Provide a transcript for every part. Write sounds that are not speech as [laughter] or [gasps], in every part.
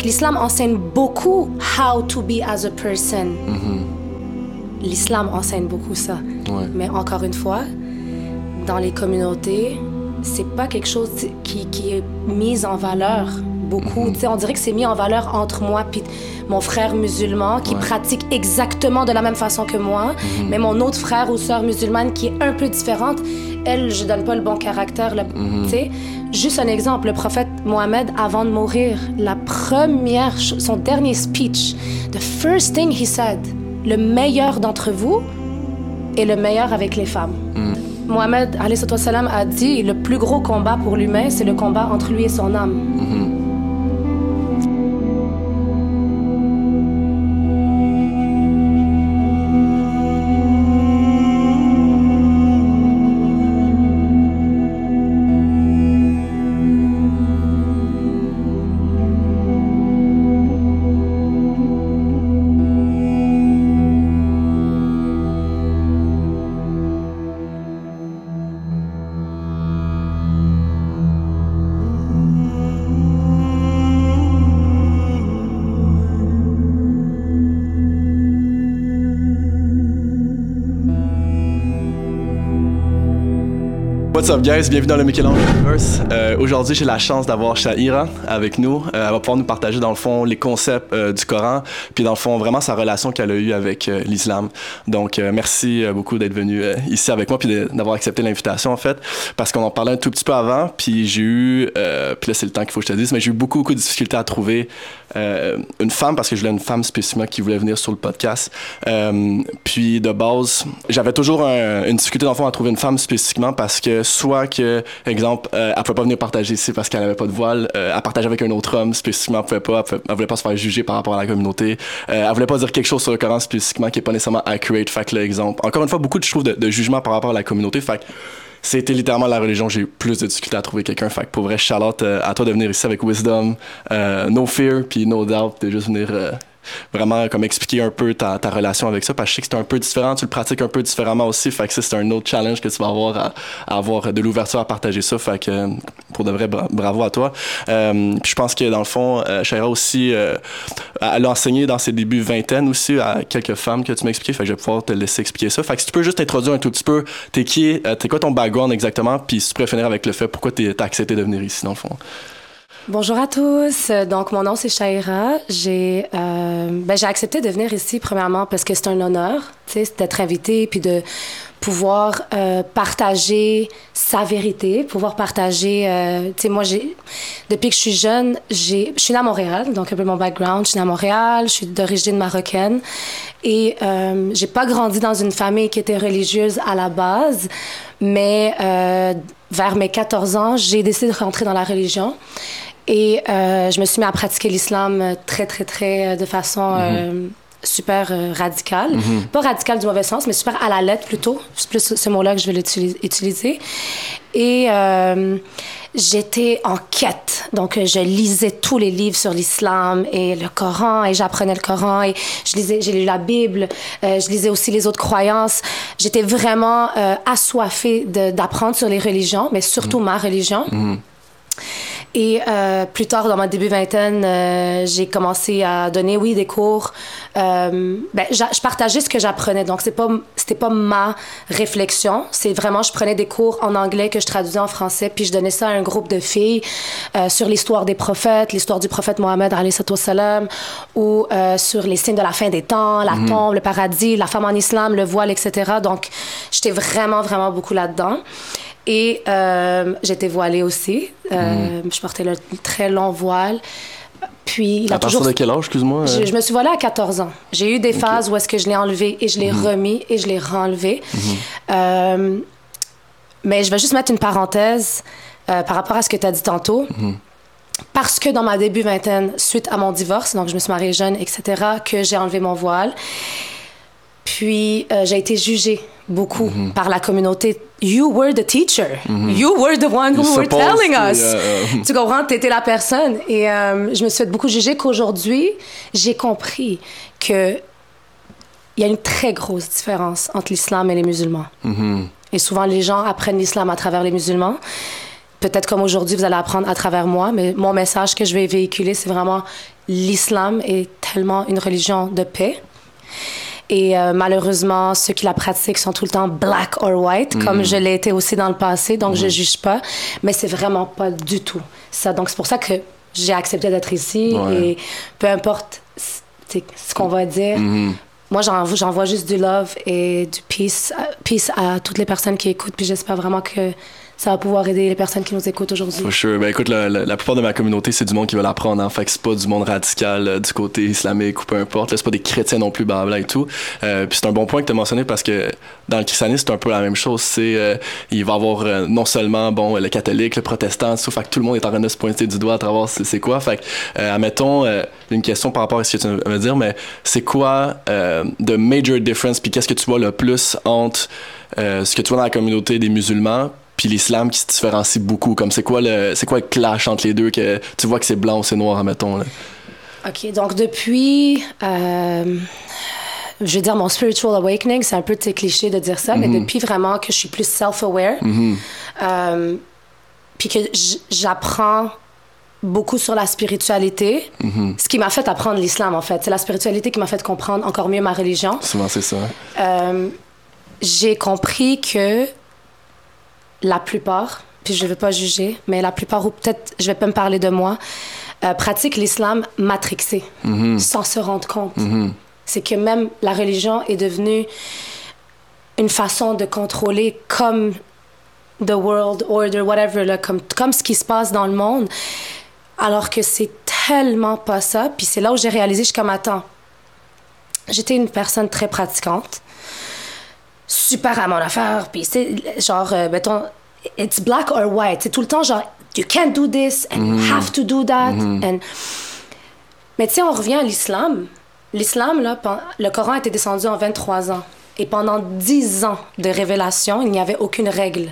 que l'islam enseigne beaucoup how to be as a person. L'islam enseigne beaucoup ça. Ouais. Mais encore une fois, dans les communautés, c'est pas quelque chose qui, qui est mis en valeur beaucoup. Sais, on dirait que c'est mis en valeur entre moi puis mon frère musulman qui Ouais. pratique exactement de la même façon que moi, mais mon autre frère ou sœur musulmane qui est un peu différente, elle, je donne pas le bon caractère. le- Tu sais, juste un exemple, le prophète Mohammed, avant de mourir, la première, son dernier speech, the first thing he said, le meilleur d'entre vous est le meilleur avec les femmes. Mohamed a dit le plus gros combat pour l'humain, c'est le combat entre lui et son âme. Bienvenue dans le Michel-Ange Universe. Euh, Aujourd'hui, j'ai la chance d'avoir Shahira avec nous. Euh, elle va pouvoir nous partager dans le fond les concepts euh, du Coran, puis dans le fond vraiment sa relation qu'elle a eue avec l'islam. Donc merci beaucoup d'être venu ici avec moi puis d'avoir accepté l'invitation en fait, parce qu'on en parlait un tout petit peu avant, puis j'ai eu, puis là c'est le temps qu'il faut que je te dise, mais j'ai eu beaucoup beaucoup de difficultés à trouver une femme parce que je voulais une femme spécifiquement qui voulait venir sur le podcast. Puis de base, j'avais toujours un- une difficulté dans le fond à trouver une femme spécifiquement parce que soit que, exemple, euh, elle pouvait pas venir partager ici parce qu'elle avait pas de voile, euh, elle partageait avec un autre homme spécifiquement, elle pouvait pas, elle, voulait pas se faire juger par rapport à la communauté, euh, elle voulait pas dire quelque chose sur le Coran spécifiquement qui est pas nécessairement accurate, fait que l'exemple. Encore une fois, beaucoup de, je trouve, de, de jugement par rapport à la communauté, fait que c'était littéralement la religion, j'ai eu plus de difficultés à trouver quelqu'un. Fait que pour vrai, Charlotte, euh, à toi de venir ici avec Wisdom, euh, No Fear, puis No Doubt, de juste venir vraiment comme expliquer un peu ta, relation avec ça, parce que je sais que c'est un peu différent, tu le pratiques un peu différemment aussi, fait que c'est un autre challenge que tu vas avoir à, avoir de l'ouverture à partager ça, fait que pour de vrai, bra- bravo à toi. Euh, puis je pense que dans le fond, euh, aussi, euh, elle a enseigné dans ses débuts vingtaine aussi à quelques femmes que tu m'as expliqué, fait que je vais pouvoir te laisser expliquer ça. Fait que si tu peux juste t'introduire un tout petit peu, t'es qui, euh, t'es quoi ton background exactement, puis si tu pourrais finir avec le fait pourquoi t'as accepté de venir ici dans le fond? Bonjour à tous. Donc, mon nom, c'est Shaira. J'ai euh, ben, j'ai accepté de venir ici, premièrement, parce que c'est un honneur, tu sais, d'être invité, puis de pouvoir euh, partager sa vérité, pouvoir partager, euh, tu sais, moi, j'ai, depuis que je suis jeune, j'ai, je suis née à Montréal, donc un peu mon background, je suis née à Montréal, je suis d'origine marocaine, et euh, j'ai pas grandi dans une famille qui était religieuse à la base, mais euh, vers mes 14 ans, j'ai décidé de rentrer dans la religion. Et euh, je me suis mis à pratiquer l'islam euh, très, très, très, euh, de façon euh, super radicale. Pas radicale du mauvais sens, mais super à la lettre plutôt. C'est plus ce mot-là que je vais l'utili- utiliser. Et j'étais en quête. Donc, je lisais tous les livres sur l'islam et le Coran, et j'apprenais le Coran, et je lisais, j'ai lu la Bible, je lisais aussi les autres croyances. J'étais vraiment assoiffée d'apprendre sur les religions, mais surtout ma religion. Et euh, plus tard, dans ma début vingtaine, euh, j'ai commencé à donner, oui, des cours. Euh, ben, je partageais ce que j'apprenais. Donc, c'est pas, c'était pas ma réflexion. C'est vraiment, je prenais des cours en anglais que je traduisais en français, puis je donnais ça à un groupe de filles euh, sur l'histoire des prophètes, l'histoire du prophète Mohammed, salam, ou euh, sur les signes de la fin des temps, la tombe, le paradis, la femme en islam, le voile, etc. Donc, j'étais vraiment, vraiment beaucoup là-dedans. Et euh, j'étais voilée aussi. Euh, Je portais le très long voile. Puis, il a à partir toujours... de quel âge, excuse-moi? Je, euh? je me suis voilée à 14 ans. J'ai eu des phases où est-ce que je l'ai enlevé et je l'ai Mhm. remis et je l'ai renlevé. Euh, mais je vais juste mettre une parenthèse par rapport à ce que tu as dit tantôt. Parce que dans ma début vingtaine, suite à mon divorce, donc je me suis mariée jeune, etc., que j'ai enlevé mon voile. Puis euh, j'ai été jugée beaucoup Mhm. par la communauté. You were the teacher. You were the one who were telling us. uh, uh, Tu comprends? T'étais la personne. Et euh, je me suis fait beaucoup juger qu'aujourd'hui, j'ai compris que il y a une très grosse différence entre l'islam et les musulmans. mhm. Et souvent, les gens apprennent l'islam à travers les musulmans. peut-être comme aujourd'hui, vous allez apprendre à travers moi, mais mon message que je vais véhiculer, c'est vraiment l'islam est tellement une religion de paix. Et euh, malheureusement, ceux qui la pratiquent sont tout le temps black or white, comme Mhm. je l'ai été aussi dans le passé, donc je juge pas. Mais c'est vraiment pas du tout ça. Donc c'est pour ça que j'ai accepté d'être ici Ouais. et peu importe ce qu'on va dire, Mhm. moi j'en- j'envoie juste du love et du peace, euh, peace à toutes les personnes qui écoutent. Puis j'espère vraiment que ça va pouvoir aider les personnes qui nous écoutent aujourd'hui. For sure. Ben écoute, la, plupart de ma communauté, c'est du monde qui veut l'apprendre. Hein. Fait que c'est pas du monde radical euh, du côté islamique ou peu importe. Là, c'est pas des chrétiens non plus, blabla et tout. Euh, puis c'est un bon point que tu as mentionné parce que dans le christianisme, c'est un peu la même chose. C'est euh, il va y avoir non seulement bon le catholique, le protestant, tout. Fait que tout le monde est en train de se pointer du doigt à travers c'est quoi. Fait que, admettons, une question par rapport à ce que tu veux me dire, mais c'est quoi the major difference puis qu'est-ce que tu vois le plus entre ce que tu vois dans la communauté des musulmans puis l'islam qui se différencie beaucoup comme c'est quoi le c'est quoi le clash entre les deux que tu vois que c'est blanc ou c'est noir admettons là? OK, donc depuis, euh, je veux dire, mon spiritual awakening, c'est un peu cliché de dire ça, mais depuis vraiment que je suis plus self-aware, euh, puis que j'apprends beaucoup sur la spiritualité, ce qui m'a fait apprendre l'islam, en fait. C'est la spiritualité qui m'a fait comprendre encore mieux ma religion. souvent c'est ça Euh, j'ai compris que la plupart, puis je ne veux pas juger, mais la plupart, ou peut-être je vais pas me parler de moi, euh, pratiquent l'islam matrixé, sans se rendre compte. C'est que même la religion est devenue une façon de contrôler comme the world order, whatever, là, comme, comme ce qui se passe dans le monde, alors que c'est tellement pas ça. Puis c'est là où j'ai réalisé, je suis comme, attends, j'étais une personne très pratiquante, super à mon affaire, puis c'est genre, euh, mettons, it's black or white. C'est tout le temps genre, you can't do this, and you have to do that. And... Mais tu sais, on revient à l'islam. L'islam, là, le Coran a été descendu en 23 ans. Et pendant 10 ans de révélation, il n'y avait aucune règle.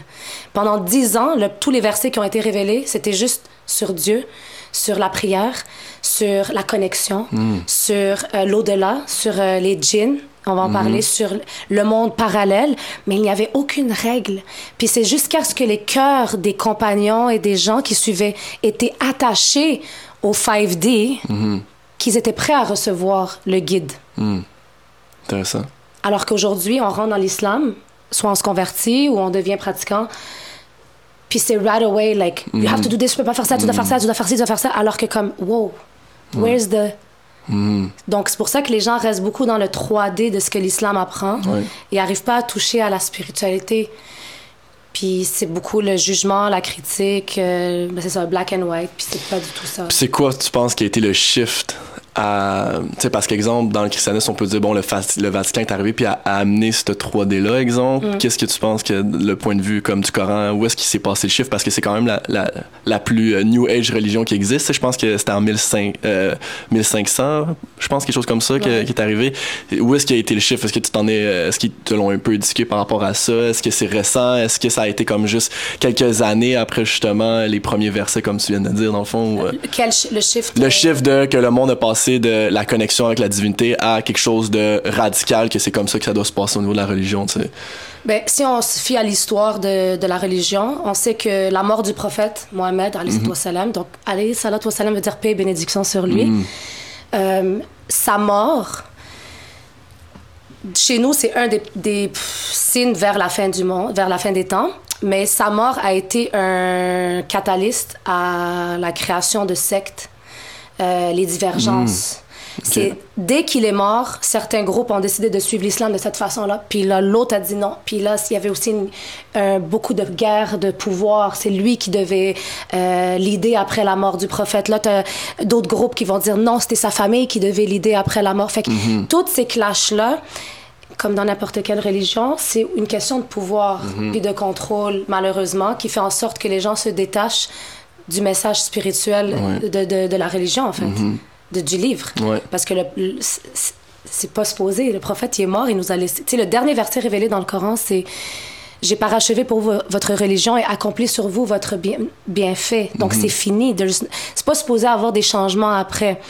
Pendant 10 ans, le- tous les versets qui ont été révélés, c'était juste sur Dieu, sur la prière, sur la connexion, sur euh, l'au-delà, sur euh, les djinns, on va en parler, sur le monde parallèle, mais il n'y avait aucune règle. Puis c'est jusqu'à ce que les cœurs des compagnons et des gens qui suivaient étaient attachés au 5D qu'ils étaient prêts à recevoir le guide. intéressant. Alors qu'aujourd'hui, on rentre dans l'islam, soit on se convertit ou on devient pratiquant, puis c'est right away, like, you have to do this, tu peux pas faire ça, tu dois faire ça, tu dois faire ci, tu dois faire ça, alors que comme, wow, where's the... Donc, c'est pour ça que les gens restent beaucoup dans le 3D de ce que l'islam apprend et n'arrivent pas à toucher à la spiritualité. Puis c'est beaucoup le jugement, la critique, euh, ben c'est ça, black and white, puis c'est pas du tout ça. C'est quoi tu penses qui a été le shift à tu sais parce qu'exemple dans le christianisme on peut dire bon le, Vatican est arrivé puis a, a amené ce 3D là exemple. Mm. qu'est-ce que tu penses que le point de vue comme du Coran où est-ce qu'il s'est passé le shift parce que c'est quand même la, la, la plus euh, new age religion qui existe. Je pense que c'était en 1500 euh, 1500 je pense quelque chose comme ça que- qui est arrivé. Où est-ce qu'il a été le shift est-ce que tu t'en es euh, est-ce qu'ils te l'ont un peu éduqué par rapport à ça? Est-ce que c'est récent? Est-ce que ça a été comme juste quelques années après justement les premiers versets comme tu viens de dire dans le fond Quel le shift le chiffre de que le monde a passé de la connexion avec la divinité à quelque chose de radical, que c'est comme ça que ça doit se passer au niveau de la religion. Ben, si on se fie à l'histoire de, de la religion, on sait que la mort du prophète Mohammed, wa salam, donc alayhi salam veut dire paix et bénédiction sur lui. Mhm. Euh, sa mort, chez nous, c'est un des, des pff, signes vers la fin du monde, vers la fin des temps. Mais sa mort a été un catalyste à la création de sectes, euh, les divergences. C'est dès qu'il est mort, certains groupes ont décidé de suivre l'islam de cette façon-là. Puis là, l'autre a dit non. Puis là, il y avait aussi une- un- beaucoup de guerres de pouvoir. C'est lui qui devait euh, l'idée après la mort du prophète. Là, t'as d'autres groupes qui vont dire non, c'était sa famille qui devait l'idée après la mort. Fait que toutes ces clashs-là, comme dans n'importe quelle religion, c'est une question de pouvoir puis de contrôle, malheureusement, qui fait en sorte que les gens se détachent du message spirituel Ouais. de, de, de la religion, en fait, de, du livre. Ouais. Parce que le, le- c'est- pas supposé. Le prophète, il est mort, il nous a laissé. Tu sais, le dernier verset révélé dans le Coran, c'est J'ai parachevé pour vous votre religion et accompli sur vous votre bien, bienfait. Donc, c'est fini. There's- C'est pas supposé avoir des changements après.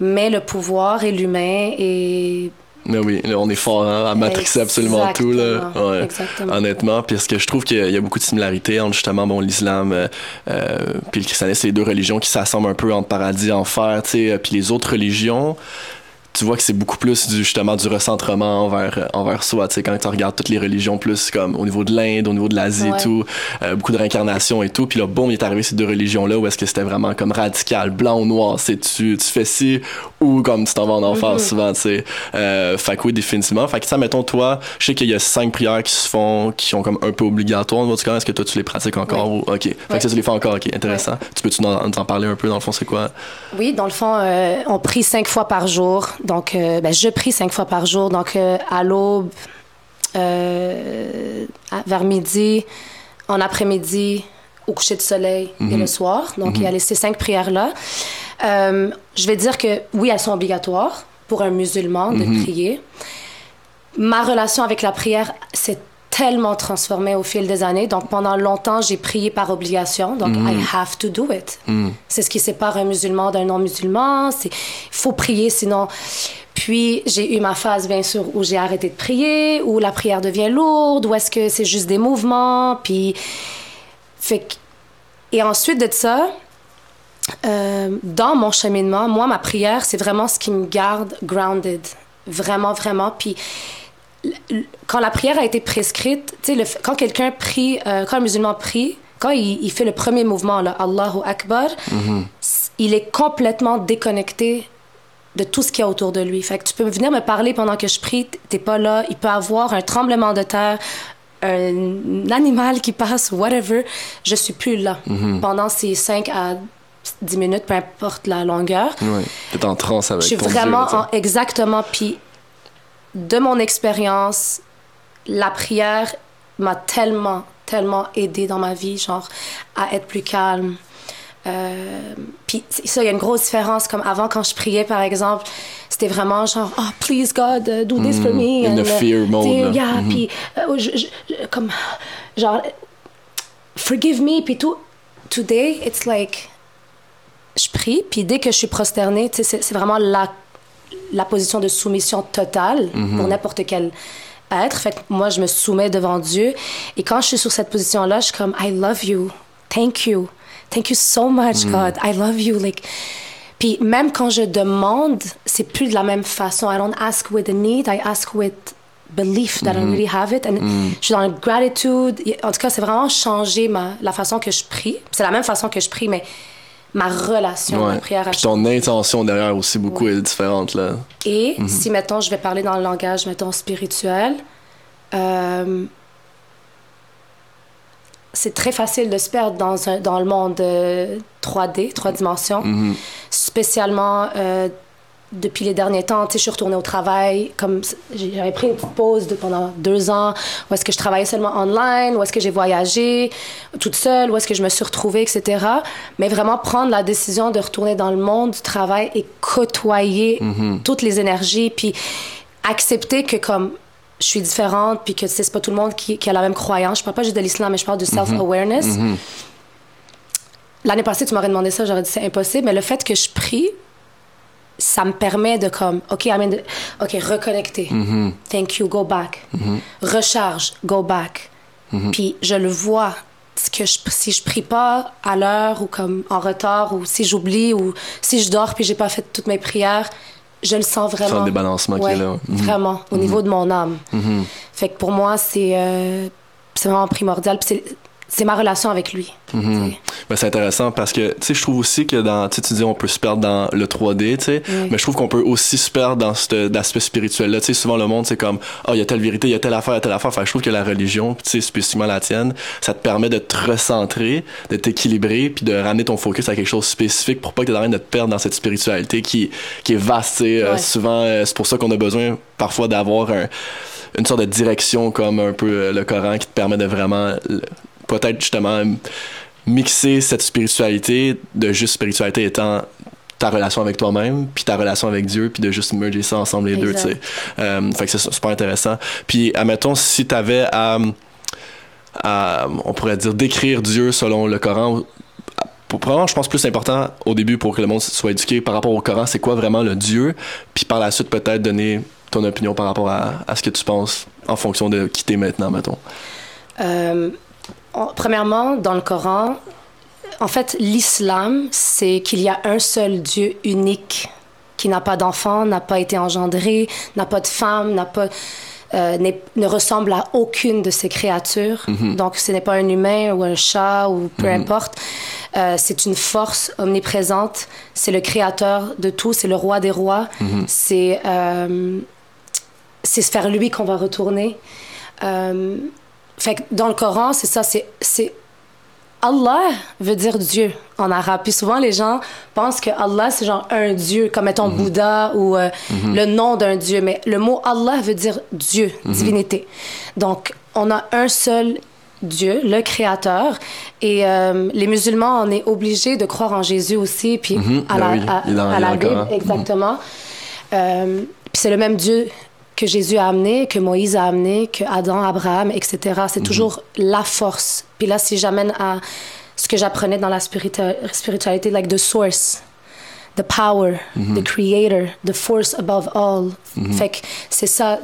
Mais le pouvoir et l'humain et Mais oui, là, on est fort hein, à matrixer absolument tout. Là. Ouais. Exactement. Honnêtement, parce que je trouve qu'il y a beaucoup de similarités entre justement bon, l'islam euh, euh, puis le christianisme, c'est les deux religions qui s'assemblent un peu entre paradis, enfer, tu sais, puis les autres religions tu vois que c'est beaucoup plus du, justement du recentrement envers, euh, envers soi. Tu sais, quand tu regardes toutes les religions, plus comme au niveau de l'Inde, au niveau de l'Asie et tout, euh, beaucoup de réincarnation et tout. Puis là, bon, il est arrivé ces deux religions-là où est-ce que c'était vraiment comme radical, blanc ou noir. C'est tu, tu fais ci ou comme tu t'en vas en enfer mm-hmm. souvent, tu sais. Euh, fait que oui, définitivement. Fait que ça, mettons, toi, je sais qu'il y a cinq prières qui se font, qui sont comme un peu obligatoires. En tout cas, est-ce que toi, tu les pratiques encore? Ou... OK. Fait que ça, tu les fais encore. OK, intéressant. Tu peux-tu nous en, parler un peu, dans le fond, c'est quoi? Oui, dans le fond, on prie cinq fois par jour. Donc, ben, je prie cinq fois par jour. Donc, euh, à l'aube, euh, vers midi, en après-midi, au coucher de soleil et le mhm. soir. Donc, il y a mhm. ces cinq prières-là. Euh, je vais dire que oui, elles sont obligatoires pour un musulman de mhm. prier. Ma relation avec la prière, c'est tellement transformé au fil des années. Donc, pendant longtemps, j'ai prié par obligation. Donc, I have to do it. C'est ce qui sépare un musulman d'un non-musulman. Il faut prier, sinon... Puis j'ai eu ma phase, bien sûr, où j'ai arrêté de prier, où la prière devient lourde, où est-ce que c'est juste des mouvements. Puis. Fait Et ensuite de ça, euh, dans mon cheminement, moi, ma prière, c'est vraiment ce qui me garde grounded. Vraiment, vraiment. Puis quand la prière a été prescrite, sais, quand quelqu'un prie, euh, quand un musulman prie, quand il, fait le premier mouvement, là, Allahu Akbar, mm-hmm. il est complètement déconnecté de tout ce qu'il y a autour de lui. Fait que tu peux venir me parler pendant que je prie, t'es pas là. Il peut avoir un tremblement de terre, un animal qui passe, whatever. Je suis plus là mhm. pendant ces 5 à 10 minutes, peu importe la longueur. Oui, t'es en transe avec Je suis vraiment en, exactement. Puis de mon expérience, la prière m'a tellement, tellement aidé dans ma vie, genre à être plus calme, euh, puis ça, il y a une grosse différence. Comme avant, quand je priais, par exemple, c'était vraiment genre, oh, please God, uh, do this for mm, me. In the fear mode. Yeah, mm-hmm. puis euh, comme, genre, forgive me, puis tout. Today, it's like, je prie, puis dès que je suis prosternée, c'est vraiment la, la position de soumission totale mm-hmm. pour n'importe quel être. Fait que moi, je me soumets devant Dieu. Et quand je suis sur cette position-là, je suis comme, I love you. Thank you. Thank you so much, mm. God. I love you. Like, puis même quand je demande, c'est plus de la même façon. I don't ask with a need, I ask with belief that I mm-hmm. really have it. And mm. je suis dans la gratitude. En tout cas, c'est vraiment changé ma, la façon que je prie. C'est la même façon que je prie, mais ma relation ouais. la prière. Puis ton intention derrière aussi beaucoup est différente là. Et mm-hmm. si mettons je vais parler dans le langage mettons spirituel, euh, c'est très facile de se perdre dans, un, dans le monde 3D, euh, trois dimensions. Mm-hmm. Spécialement euh, depuis les derniers temps, je suis retournée au travail. Comme j'avais pris une petite pause de, pendant deux ans, où est-ce que je travaillais seulement online, où est-ce que j'ai voyagé toute seule, où est-ce que je me suis retrouvée, etc. Mais vraiment prendre la décision de retourner dans le monde du travail et côtoyer mm-hmm. toutes les énergies, puis accepter que comme je suis différente, puis que c'est pas tout le monde qui, a la même croyance. Je parle pas juste de l'islam, mais je parle de mhm. self-awareness. Mhm. L'année passée, tu m'aurais demandé ça, j'aurais dit c'est impossible, mais le fait que je prie, ça me permet de comme, OK, de, OK, reconnecter. Mhm. Thank you, go back. Recharge, go back. Puis je le vois, que je, si je prie pas à l'heure ou comme en retard ou si j'oublie ou si je dors puis j'ai pas fait toutes mes prières, je le sens vraiment. le débalancement qui est là. Vraiment, au niveau de mon âme. Fait que pour moi, c'est euh, vraiment primordial. Puis c'est ma relation avec lui. Mhm. Ben, c'est intéressant parce que tu sais je trouve aussi que dans tu dis on peut se perdre dans le 3D tu sais mais je trouve qu'on peut aussi se perdre dans cet aspect spirituel là tu sais souvent le monde c'est comme oh il y a telle vérité il y a telle affaire il y a telle affaire enfin, je trouve que la religion tu sais spécifiquement la tienne ça te permet de te recentrer de t'équilibrer puis de ramener ton focus à quelque chose de spécifique pour pas que tu aies de te perdre dans cette spiritualité qui qui est vaste euh, souvent euh, c'est pour ça qu'on a besoin parfois d'avoir une sorte de direction comme un peu euh, le Coran qui te permet de vraiment peut-être justement mixer cette spiritualité de juste spiritualité étant ta relation avec toi-même, puis ta relation avec Dieu, puis de juste merger ça ensemble les deux, tu sais. Euh, fait que c'est super intéressant. Puis, admettons, si tu avais à, on pourrait dire, décrire Dieu selon le Coran, pour, probablement, je pense plus important au début pour que le monde soit éduqué par rapport au Coran, c'est quoi vraiment le Dieu, puis par la suite peut-être donner ton opinion par rapport à, à, ce que tu penses en fonction de qui t'es maintenant, mettons? Euh, premièrement, dans le Coran, en fait, l'islam, c'est qu'il y a un seul Dieu unique qui n'a pas d'enfant, n'a pas été engendré, n'a pas de femme, n'a pas, euh, ne ressemble à aucune de ces créatures. Mhm. Donc, ce n'est pas un humain ou un chat ou peu Mhm. importe. Euh, c'est une force omniprésente. C'est le créateur de tout. C'est le roi des rois. Mhm. C'est euh, c'est vers lui qu'on va retourner. Fait que dans le Coran, c'est ça. C'est c'est Allah veut dire Dieu en arabe. Puis souvent, les gens pensent que Allah, c'est genre un Dieu, comme étant Bouddha ou euh, le nom d'un Dieu. Mais le mot Allah veut dire Dieu, divinité. Donc, on a un seul Dieu, le Créateur. Et euh, les musulmans, on est obligés de croire en Jésus aussi, puis Mhm, à ben la, oui, à- la Bible. Mhm. exactement. Euh, puis c'est le même Dieu que Jésus a amené, que Moïse a amené, que Adam, Abraham, etc. C'est Mhm. toujours la force. Puis là, si j'amène à ce que j'apprenais dans la spiritua- spiritualité, like the source, the power, Mhm. the creator, the force above all. Fait que c'est ça,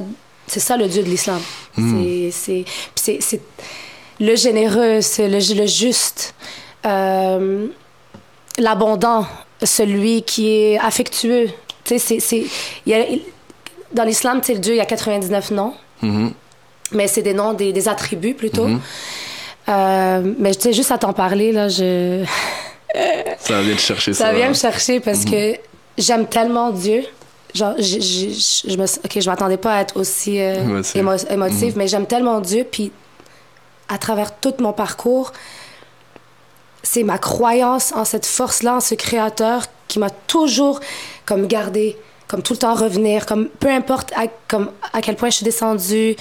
c'est ça le Dieu de l'islam. Mhm. C'est- le généreux, c'est le, le juste, euh, l'abondant, celui qui est affectueux. Tu sais, c'est, dans l'islam, tu sais, le Dieu, il y a 99 noms, Mhm. mais c'est des noms, des, des attributs plutôt. Mhm. Euh, mais tu sais, juste à t'en parler, là, je... [laughs] Ça vient te chercher ça. Ça vient me chercher parce que j'aime tellement Dieu. Genre, je, je, je, me, ok, je m'attendais pas à être aussi euh, émo- émotive, mais j'aime tellement Dieu. Puis, à travers tout mon parcours, c'est ma croyance en cette force-là, en ce créateur qui m'a toujours comme gardé, comme tout le temps revenir, comme peu importe à, comme, à quel point je suis descendue.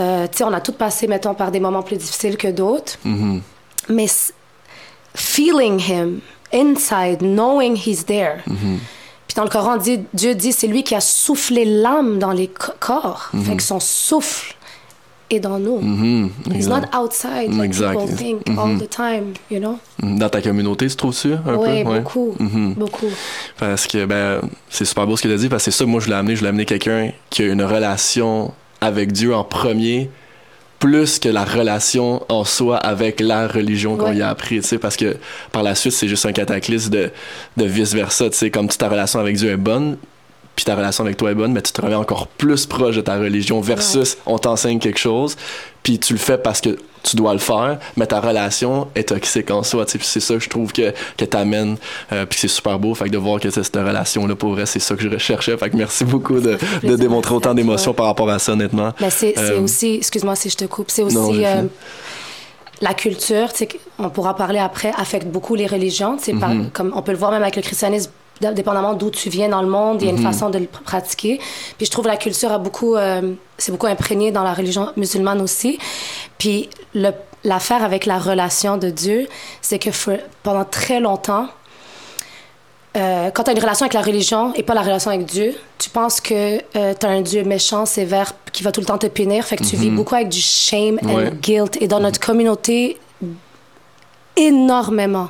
Euh, tu sais, on a tous passé, mettons, par des moments plus difficiles que d'autres. Mhm. Mais s- feeling him inside, knowing he's there. Puis dans le Coran, dit, Dieu dit c'est lui qui a soufflé l'âme dans les co- corps. Fait que son souffle est dans nous. Mhm. He's Exact. not outside like Exact. people think all the time, you know? Mhm. Dans ta communauté, tu trouves-tu un Oui, peu? Ouais. beaucoup, Mhm. beaucoup. Parce que ben, c'est super beau ce que tu as dit, parce que c'est ça, moi je l'ai amené, je l'ai amené quelqu'un qui a une relation avec Dieu en premier, plus que la relation en soi avec la religion qu'on Ouais. y a appris, tu sais, parce que par la suite, c'est juste un cataclysme de, de vice-versa, tu sais, comme si ta relation avec Dieu est bonne, puis ta relation avec toi est bonne, mais tu te reviens encore plus proche de ta religion versus on t'enseigne quelque chose, puis tu le fais parce que tu dois le faire, mais ta relation est toxique en soi, c'est ça que je trouve que, que t'amènes, euh, puis c'est super beau, fait que de voir que c'est cette relation-là, pour vrai, c'est ça que je recherchais, fait que merci beaucoup de, de démontrer autant d'émotions par rapport à ça, honnêtement. Mais c'est Euh, aussi, excuse-moi si je te coupe, c'est non, aussi j'ai euh, la culture, on pourra parler après, affecte beaucoup les religions. par- Mhm. comme on peut le voir même avec le christianisme, dépendamment d'où tu viens dans le monde, il y a une Mhm. façon de le pr- pratiquer. Puis je trouve la culture a beaucoup, euh, c'est beaucoup imprégné dans la religion musulmane aussi. Puis l'affaire avec la relation de Dieu, c'est que pendant très longtemps, euh, quand tu as une relation avec la religion et pas la relation avec Dieu, tu penses que tu as un Dieu méchant, sévère, qui va tout le temps te punir. Fait que tu vis beaucoup avec du shame and Ouais. guilt. Et dans notre communauté, énormément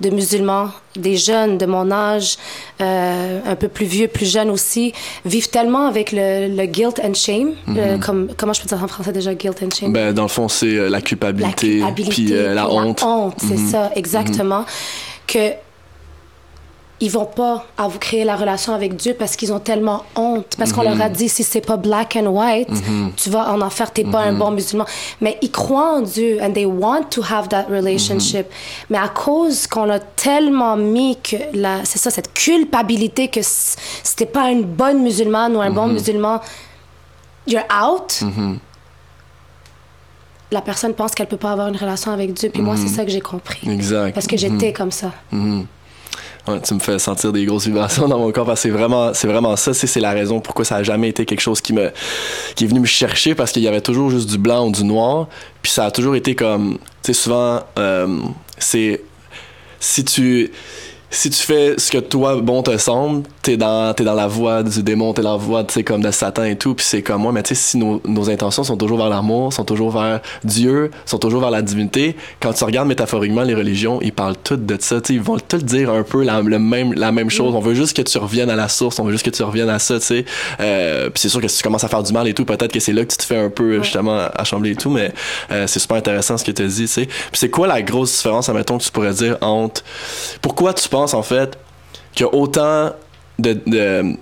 de musulmans, des jeunes de mon âge, euh, un peu plus vieux, plus jeunes aussi, vivent tellement avec le, le guilt and shame. le- comme, comment je peux dire en français déjà, guilt and shame? Ben, dans le fond, c'est euh, la la culpabilité, culpabilité, puis euh, la puis honte. c'est Mhm. ça, exactement. Que ils vont pas à vous créer la relation avec Dieu parce qu'ils ont tellement honte, parce qu'on Mhm. leur a dit si c'est pas black and white, tu vas en enfer, t'es pas un Mhm. bon musulman. Mais ils croient en Dieu and they want to have that relationship. Mhm. Mais à cause qu'on a tellement mis que la, c'est ça, cette culpabilité que c- si t'es pas une bonne musulmane ou un bon musulman, you're out Mhm. la personne pense qu'elle peut pas avoir une relation avec Dieu. Puis moi, c'est ça que j'ai compris. Exact. Parce que j'étais comme ça. Ouais, tu me fais sentir des grosses vibrations dans mon corps parce que c'est vraiment, c'est vraiment ça. C'est, c'est la raison pourquoi ça a jamais été quelque chose qui me, qui est venu me chercher parce qu'il y avait toujours juste du blanc ou du noir. Puis ça a toujours été comme, tu sais, souvent, euh, c'est si tu si tu fais ce que toi, bon, te semble, t'es dans, es dans la voie du démon, t'es dans la voie, tu sais, comme de Satan et tout, puis c'est comme moi, mais tu sais, si nos, nos, intentions sont toujours vers l'amour, sont toujours vers Dieu, sont toujours vers la divinité, quand tu regardes métaphoriquement les religions, ils parlent toutes de ça, tu sais, ils vont te dire un peu la, le même, la même chose. On veut juste que tu reviennes à la source, on veut juste que tu reviennes à ça, tu sais. Euh, puis c'est sûr que si tu commences à faire du mal et tout, peut-être que c'est là que tu te fais un peu, justement, chambler et tout, mais euh, c'est super intéressant ce que tu as dit, tu sais. Puis c'est quoi la grosse différence, admettons, que tu pourrais dire entre... Pourquoi tu penses, en fait, qu'il y a autant de,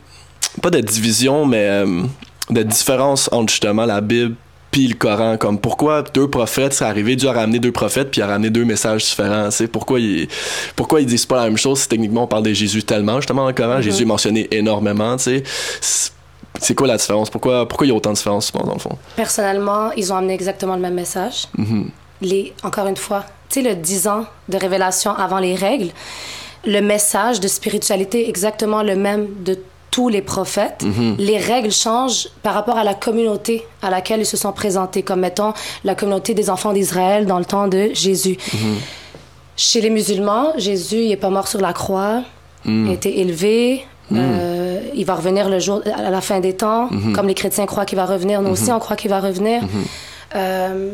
pas de division, mais euh, de différence entre justement la Bible puis le Coran. Comme pourquoi deux prophètes seraient arrivés? Dieu a ramené deux prophètes puis a ramené deux messages différents. C'est pourquoi ils pourquoi ils disent pas la même chose si techniquement on parle de Jésus tellement justement dans le Coran? Jésus est mentionné énormément tu sais. C'est quoi la différence? Pourquoi pourquoi il y a autant de différence dans le fond? Personnellement ils ont amené exactement le même message. Mm-hmm. les encore une fois tu sais le 10 ans de révélation avant les règles le message de spiritualité est exactement le même de tous les prophètes. Mhm. Les règles changent par rapport à la communauté à laquelle ils se sont présentés, comme mettons la communauté des enfants d'Israël dans le temps de Jésus. Mhm. Chez les musulmans, Jésus n'est pas mort sur la croix, mhm. il a été élevé. Euh, il va revenir le jour à la fin des temps, comme les chrétiens croient qu'il va revenir. Nous aussi, on croit qu'il va revenir. Euh,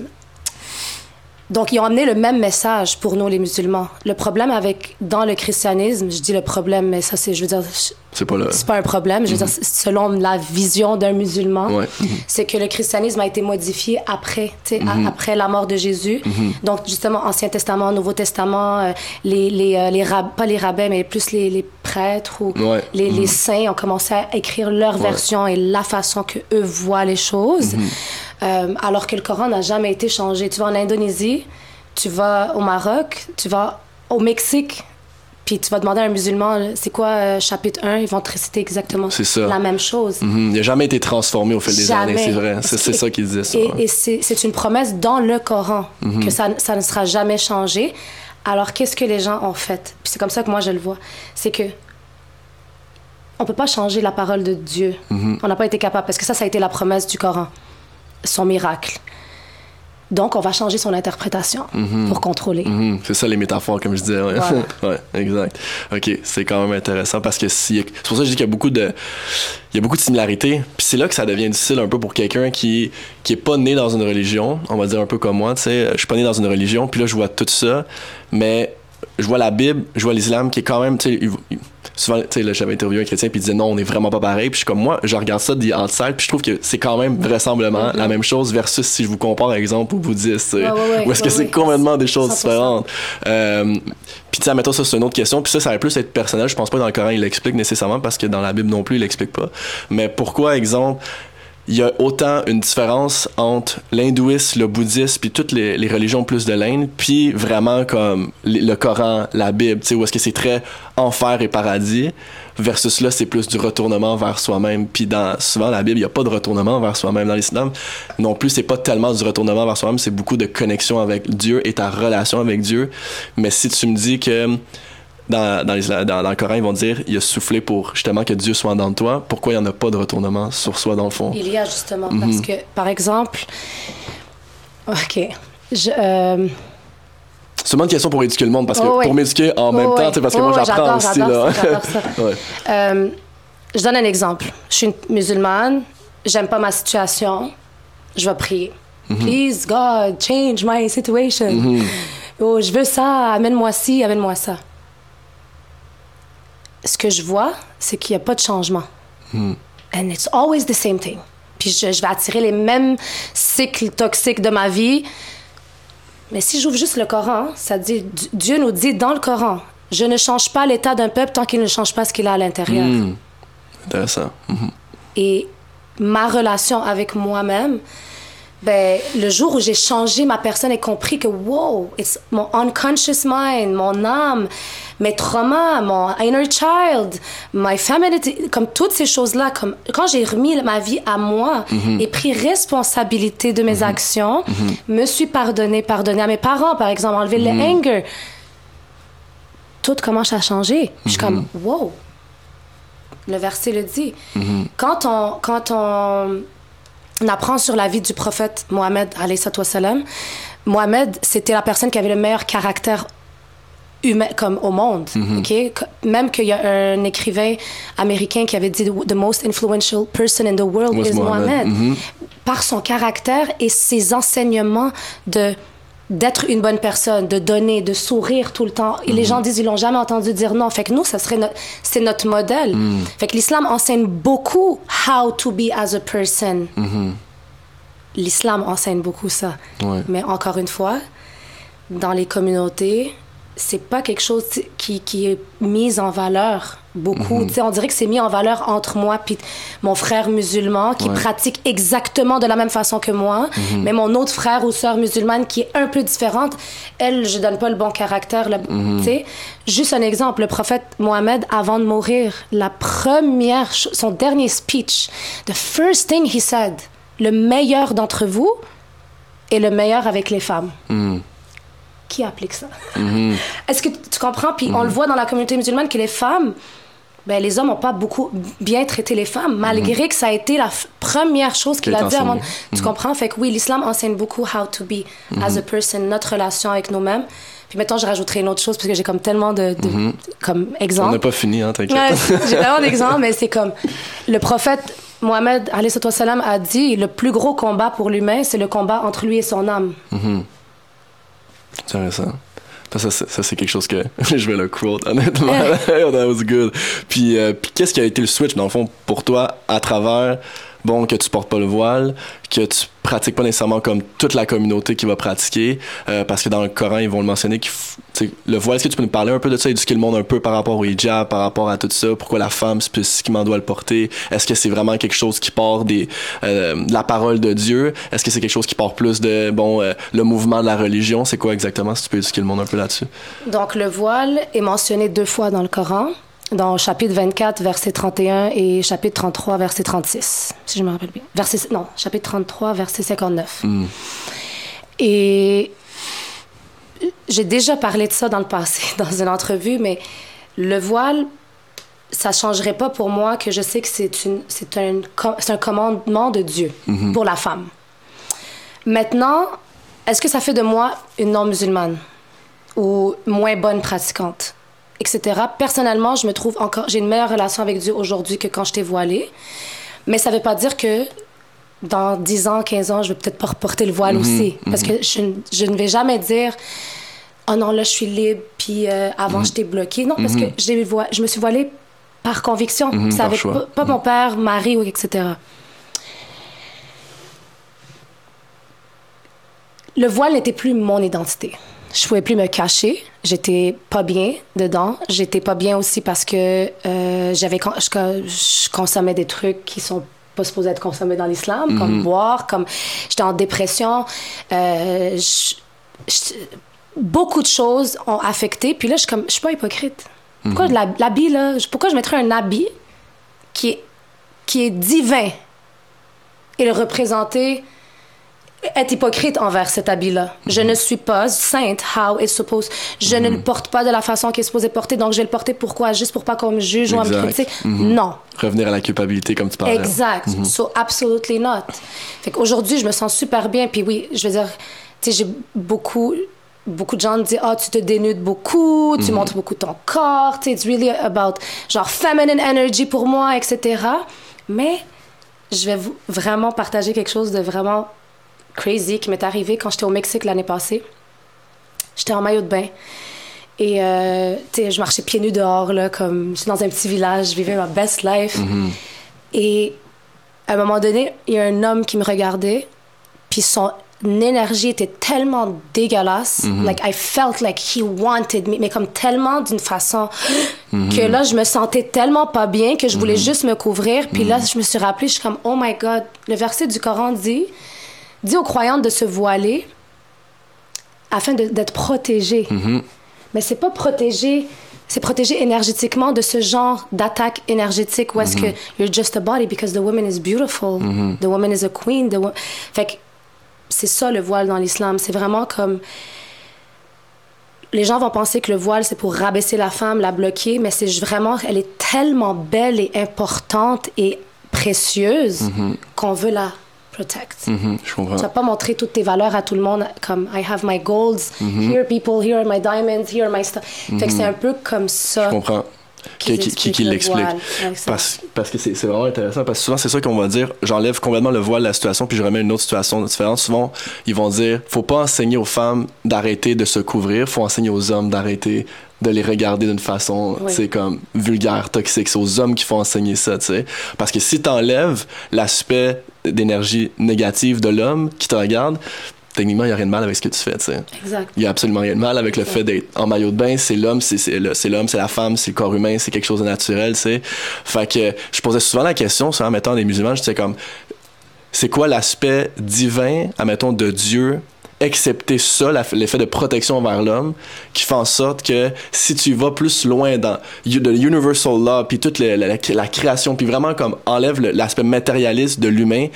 donc, ils ont amené le même message pour nous, les musulmans. Le problème avec, dans le christianisme, je dis le problème, mais ça, c'est, je veux dire, c'est pas, le... pas un problème. Je veux dire, mhm. selon la vision d'un musulman, mhm. c'est que le christianisme a été modifié après, mhm. après la mort de Jésus. Donc, justement, Ancien Testament, Nouveau Testament, euh, les, les, euh, les pas les rabbins, mais plus les, les prêtres ou les, les, saints ont commencé à écrire leur version et la façon que eux voient les choses. Euh, alors que le Coran n'a jamais été changé. Tu vas en Indonésie, tu vas au Maroc, tu vas au Mexique, puis tu vas demander à un musulman, c'est quoi euh, chapitre 1, ils vont te réciter exactement la même chose. Mhm. Il n'a jamais été transformé au fil des années, c'est vrai. C'est, ça qu'ils disent. Et, c'est, une promesse dans le Coran mhm. que ça, ça, ne sera jamais changé. Alors qu'est-ce que les gens ont fait? Puis c'est comme ça que moi je le vois. C'est que on peut pas changer la parole de Dieu. Mhm. On n'a pas été capable parce que ça, ça a été la promesse du Coran son miracle. Donc, on va changer son interprétation mhm. pour contrôler. Mhm. C'est ça les métaphores, comme je disais. Ouais, [laughs] ouais exact. OK, c'est quand même intéressant parce que si, c'est pour ça que je dis qu'il y a beaucoup de, il y a beaucoup de similarités. Puis c'est là que ça devient difficile un peu pour quelqu'un qui, qui est pas né dans une religion, on va dire un peu comme moi, tu sais. Je suis pas né dans une religion, puis là, je vois tout ça, mais je vois la Bible, je vois l'islam qui est quand même, tu sais, souvent, tu sais, j'avais interviewé un chrétien, puis il disait non, on est vraiment pas pareil. Puis je suis comme moi, je regarde ça the outside, puis je trouve que c'est quand même vraisemblablement la même chose versus si je vous compare, par exemple, au bouddhiste, ouais, ouais, ou est-ce que c'est complètement des choses différentes? Euh, puis tu sais, mettons, ça, c'est une autre question. Puis ça, ça va plus être personnel. Je pense pas que dans le Coran, il l'explique nécessairement parce que dans la Bible non plus, il l'explique pas. Mais pourquoi, exemple, il y a autant une différence entre l'hindouisme, le bouddhisme, puis toutes les, religions plus de l'Inde, puis vraiment comme le Coran, la Bible, tu sais, où est-ce que c'est très enfer et paradis, versus là, c'est plus du retournement vers soi-même. Puis dans souvent la Bible, il n'y a pas de retournement vers soi-même. Dans l'islam, non plus, c'est pas tellement du retournement vers soi-même, c'est beaucoup de connexion avec Dieu et ta relation avec Dieu. Mais si tu me dis que dans, dans, dans, le Coran, ils vont dire il a soufflé pour justement que Dieu soit dans toi. Pourquoi il n'y en a pas de retournement sur soi dans le fond? Il y a justement, parce mhm. que, par exemple, OK, je. Euh... C'est une question pour éduquer le monde, parce que pour m'éduquer en même temps, temps, parce que moi j'apprends aussi. Là. Ça, [laughs] euh, je donne un exemple. Je suis une musulmane, j'aime pas ma situation, je vais prier. Mhm. Please, God, change my situation. Oh, je veux ça, amène-moi ci, amène-moi ça ce que je vois, c'est qu'il n'y a pas de changement. Hmm. And it's always the same thing. Puis je, vais attirer les mêmes cycles toxiques de ma vie. Mais si j'ouvre juste le Coran, ça dit, Dieu nous dit dans le Coran, je ne change pas l'état d'un peuple tant qu'il ne change pas ce qu'il a à l'intérieur. Hmm. Intéressant. Hmm. Et ma relation avec moi-même, ben, le jour où j'ai changé ma personne et compris que, wow, it's mon unconscious mind, mon âme, mes traumas, mon inner child, my femininity, comme toutes ces choses-là, comme quand j'ai remis ma vie à moi mhm. et pris responsabilité de mes mhm. actions, mhm. me suis pardonné, pardonné à mes parents, par exemple, enlevé le anger, tout commence à changer. Je suis comme, wow. Le verset le dit. Quand on, quand on on apprend sur la vie du prophète Mohamed, salam. Mohamed, c'était la personne qui avait le meilleur caractère humain, comme au monde. ok? Même qu'il y a un écrivain américain qui avait dit The most influential person in the world is Mohammed. Par son caractère et ses enseignements de d'être une bonne personne, de donner, de sourire tout le temps. Et les gens disent ils l'ont jamais entendu dire non. Fait que nous, ça serait c'est notre modèle. Fait que l'islam enseigne beaucoup how to be as a person. L'islam enseigne beaucoup ça. Mais encore une fois, dans les communautés, c'est pas quelque chose qui, qui, est mis en valeur beaucoup. Mhm. On dirait que c'est mis en valeur entre moi et mon frère musulman qui pratique exactement de la même façon que moi, mhm. mais mon autre frère ou sœur musulmane qui est un peu différente, elle, je donne pas le bon caractère. Mhm. Juste un exemple, le prophète Mohammed, avant de mourir, la première, son dernier speech, the first thing he said, le meilleur d'entre vous est le meilleur avec les femmes qui applique ça? Mhm. [laughs] Est-ce que tu comprends? Puis on le voit dans la communauté musulmane que les femmes, ben, les hommes n'ont pas beaucoup bien traité les femmes, malgré mhm. que ça a été la première chose qu'il a dit avant. Tu mhm. comprends? Fait que oui, l'islam enseigne beaucoup how to be as a person, notre relation avec nous-mêmes. Puis maintenant, je rajouterai une autre chose parce que j'ai comme tellement de, comme exemples. On n'a pas fini, hein, t'inquiète. j'ai tellement [laughs] d'exemples, mais c'est comme le prophète Mohamed a dit le plus gros combat pour l'humain, c'est le combat entre lui et son âme. Intéressant. Ça, ça, c'est quelque chose que [laughs] je vais le quote, honnêtement. [laughs] [laughs] That was good. Puis, euh, puis qu'est-ce qui a été le switch, dans le fond, pour toi, à travers bon, que tu portes pas le voile, que tu pratiques pas nécessairement comme toute la communauté qui va pratiquer, euh, parce que dans le Coran, ils vont le mentionner, le voile, est-ce que tu peux nous parler un peu de ça, éduquer le monde un peu par rapport au hijab, par rapport à tout ça, pourquoi la femme spécifiquement doit le porter, est-ce que c'est vraiment quelque chose qui part euh, de la parole de Dieu, est-ce que c'est quelque chose qui part plus de, bon, euh, le mouvement de la religion, c'est quoi exactement, si tu peux éduquer le monde un peu là-dessus? Donc, le voile est mentionné deux fois dans le Coran dans chapitre 24, verset 31 et chapitre 33, verset 36, si je me rappelle bien. Verset, non, chapitre 33, verset 59. Hmm. Et j'ai déjà parlé de ça dans le passé, [laughs] dans une entrevue, mais le voile, ça changerait pas pour moi que je sais que c'est une, c'est un, c'est un commandement de Dieu hmm. pour la femme. Maintenant, est-ce que ça fait de moi une non-musulmane ou moins bonne pratiquante? Etc. Personnellement, je me trouve encore, j'ai une meilleure relation avec Dieu aujourd'hui que quand j'étais voilée. Mais ça ne veut pas dire que dans 10 ans, 15 ans, je vais peut-être pas reporter le voile mhm, aussi. Parce mhm. que je, je, ne vais jamais dire Oh non, là, je suis libre, puis euh, avant, mhm. j'étais bloquée. Non, parce que je me suis voilée par conviction. ça avait pas, pas mon père, mari, etc. Le voile n'était plus mon identité je pouvais plus me cacher. J'étais pas bien dedans. J'étais pas bien aussi parce que euh, j'avais je, consommais des trucs qui sont pas supposés être consommés dans l'islam, comme mhm. boire, comme j'étais en dépression. Euh, beaucoup de choses ont affecté. Puis là, je comme, je suis pas hypocrite. Pourquoi mhm. l'habit là? Pourquoi je mettrais un habit qui est qui est divin et le représenter être hypocrite envers cet habit-là. Je ne suis pas sainte, how it's supposed. Je ne le porte pas de la façon qu'il est supposé porter, donc je vais le porter pourquoi? Juste pour pas qu'on me juge ou on me critique? Mhm. Non. Revenir à la culpabilité comme tu parlais. Exact. Mhm. So, absolutely not. Fait qu'aujourd'hui, je me sens super bien. Puis oui, je veux dire, tu sais, j'ai beaucoup beaucoup de gens me disent oh tu te dénudes beaucoup tu mhm. montres beaucoup ton corps it's really about genre feminine energy pour moi etc mais je vais vous vraiment partager quelque chose de vraiment crazy qui m'est arrivé quand j'étais au Mexique l'année passée. J'étais en maillot de bain. Et, euh, tu sais, je marchais pieds nus dehors, là, comme... J'étais dans un petit village, je vivais ma best life. Mm-hmm. Et à un moment donné, il y a un homme qui me regardait, puis son énergie était tellement dégueulasse. Mm-hmm. Like, I felt like he wanted me, mais comme tellement d'une façon mm-hmm. que là, je me sentais tellement pas bien que je voulais juste me couvrir. Puis là, je me suis rappelée, je suis comme, oh my God, le verset du Coran dit dit aux croyantes de se voiler afin d'être protégées. Mm-hmm. Mais c'est pas protégé, c'est protégé énergétiquement de ce genre d'attaque énergétique où est-ce que mm-hmm. you're just a body because the woman is beautiful, mm-hmm. the woman is a queen. The fait que c'est ça le voile dans l'islam. C'est vraiment comme les gens vont penser que le voile, c'est pour rabaisser la femme, la bloquer, mais c'est vraiment, elle est tellement belle et importante et précieuse qu'on veut la protect. Mhm, je comprends. Tu vas pas montrer toutes tes valeurs à tout le monde comme I have my golds, Mhm. here people, here are my diamonds, here are my stuff. Fait que c'est un peu comme ça. Je comprends. Qui, qui, le l'explique. Parce, parce que c'est c'est vraiment intéressant. Parce que souvent, c'est ça qu'on va dire. J'enlève complètement le voile de la situation, puis je remets une autre situation différente. Souvent, ils vont dire faut pas enseigner aux femmes d'arrêter de se couvrir, faut enseigner aux hommes d'arrêter de les regarder d'une façon, Oui. comme vulgaire, toxique. C'est aux hommes qu'il faut enseigner ça, tu sais. Parce que si t'enlèves l'aspect d'énergie négative de l'homme qui te regarde, techniquement, il y a rien de mal avec ce que tu fais, tu sais. Exact. Il y a absolument rien de mal avec le fait d'être en maillot de bain. C'est l'homme, c'est l'homme, c'est la femme, c'est le corps humain, c'est quelque chose de naturel, tu sais. Fait que je posais souvent la question, souvent, mettant des musulmans, je disais comme, c'est quoi l'aspect divin, admettons, de Dieu, excepté ça, l'effet de protection envers l'homme, qui fait en sorte que si tu vas plus loin dans you- the universal law, puis toute la, la- création, puis vraiment comme enlève l'aspect matérialiste de l'humain,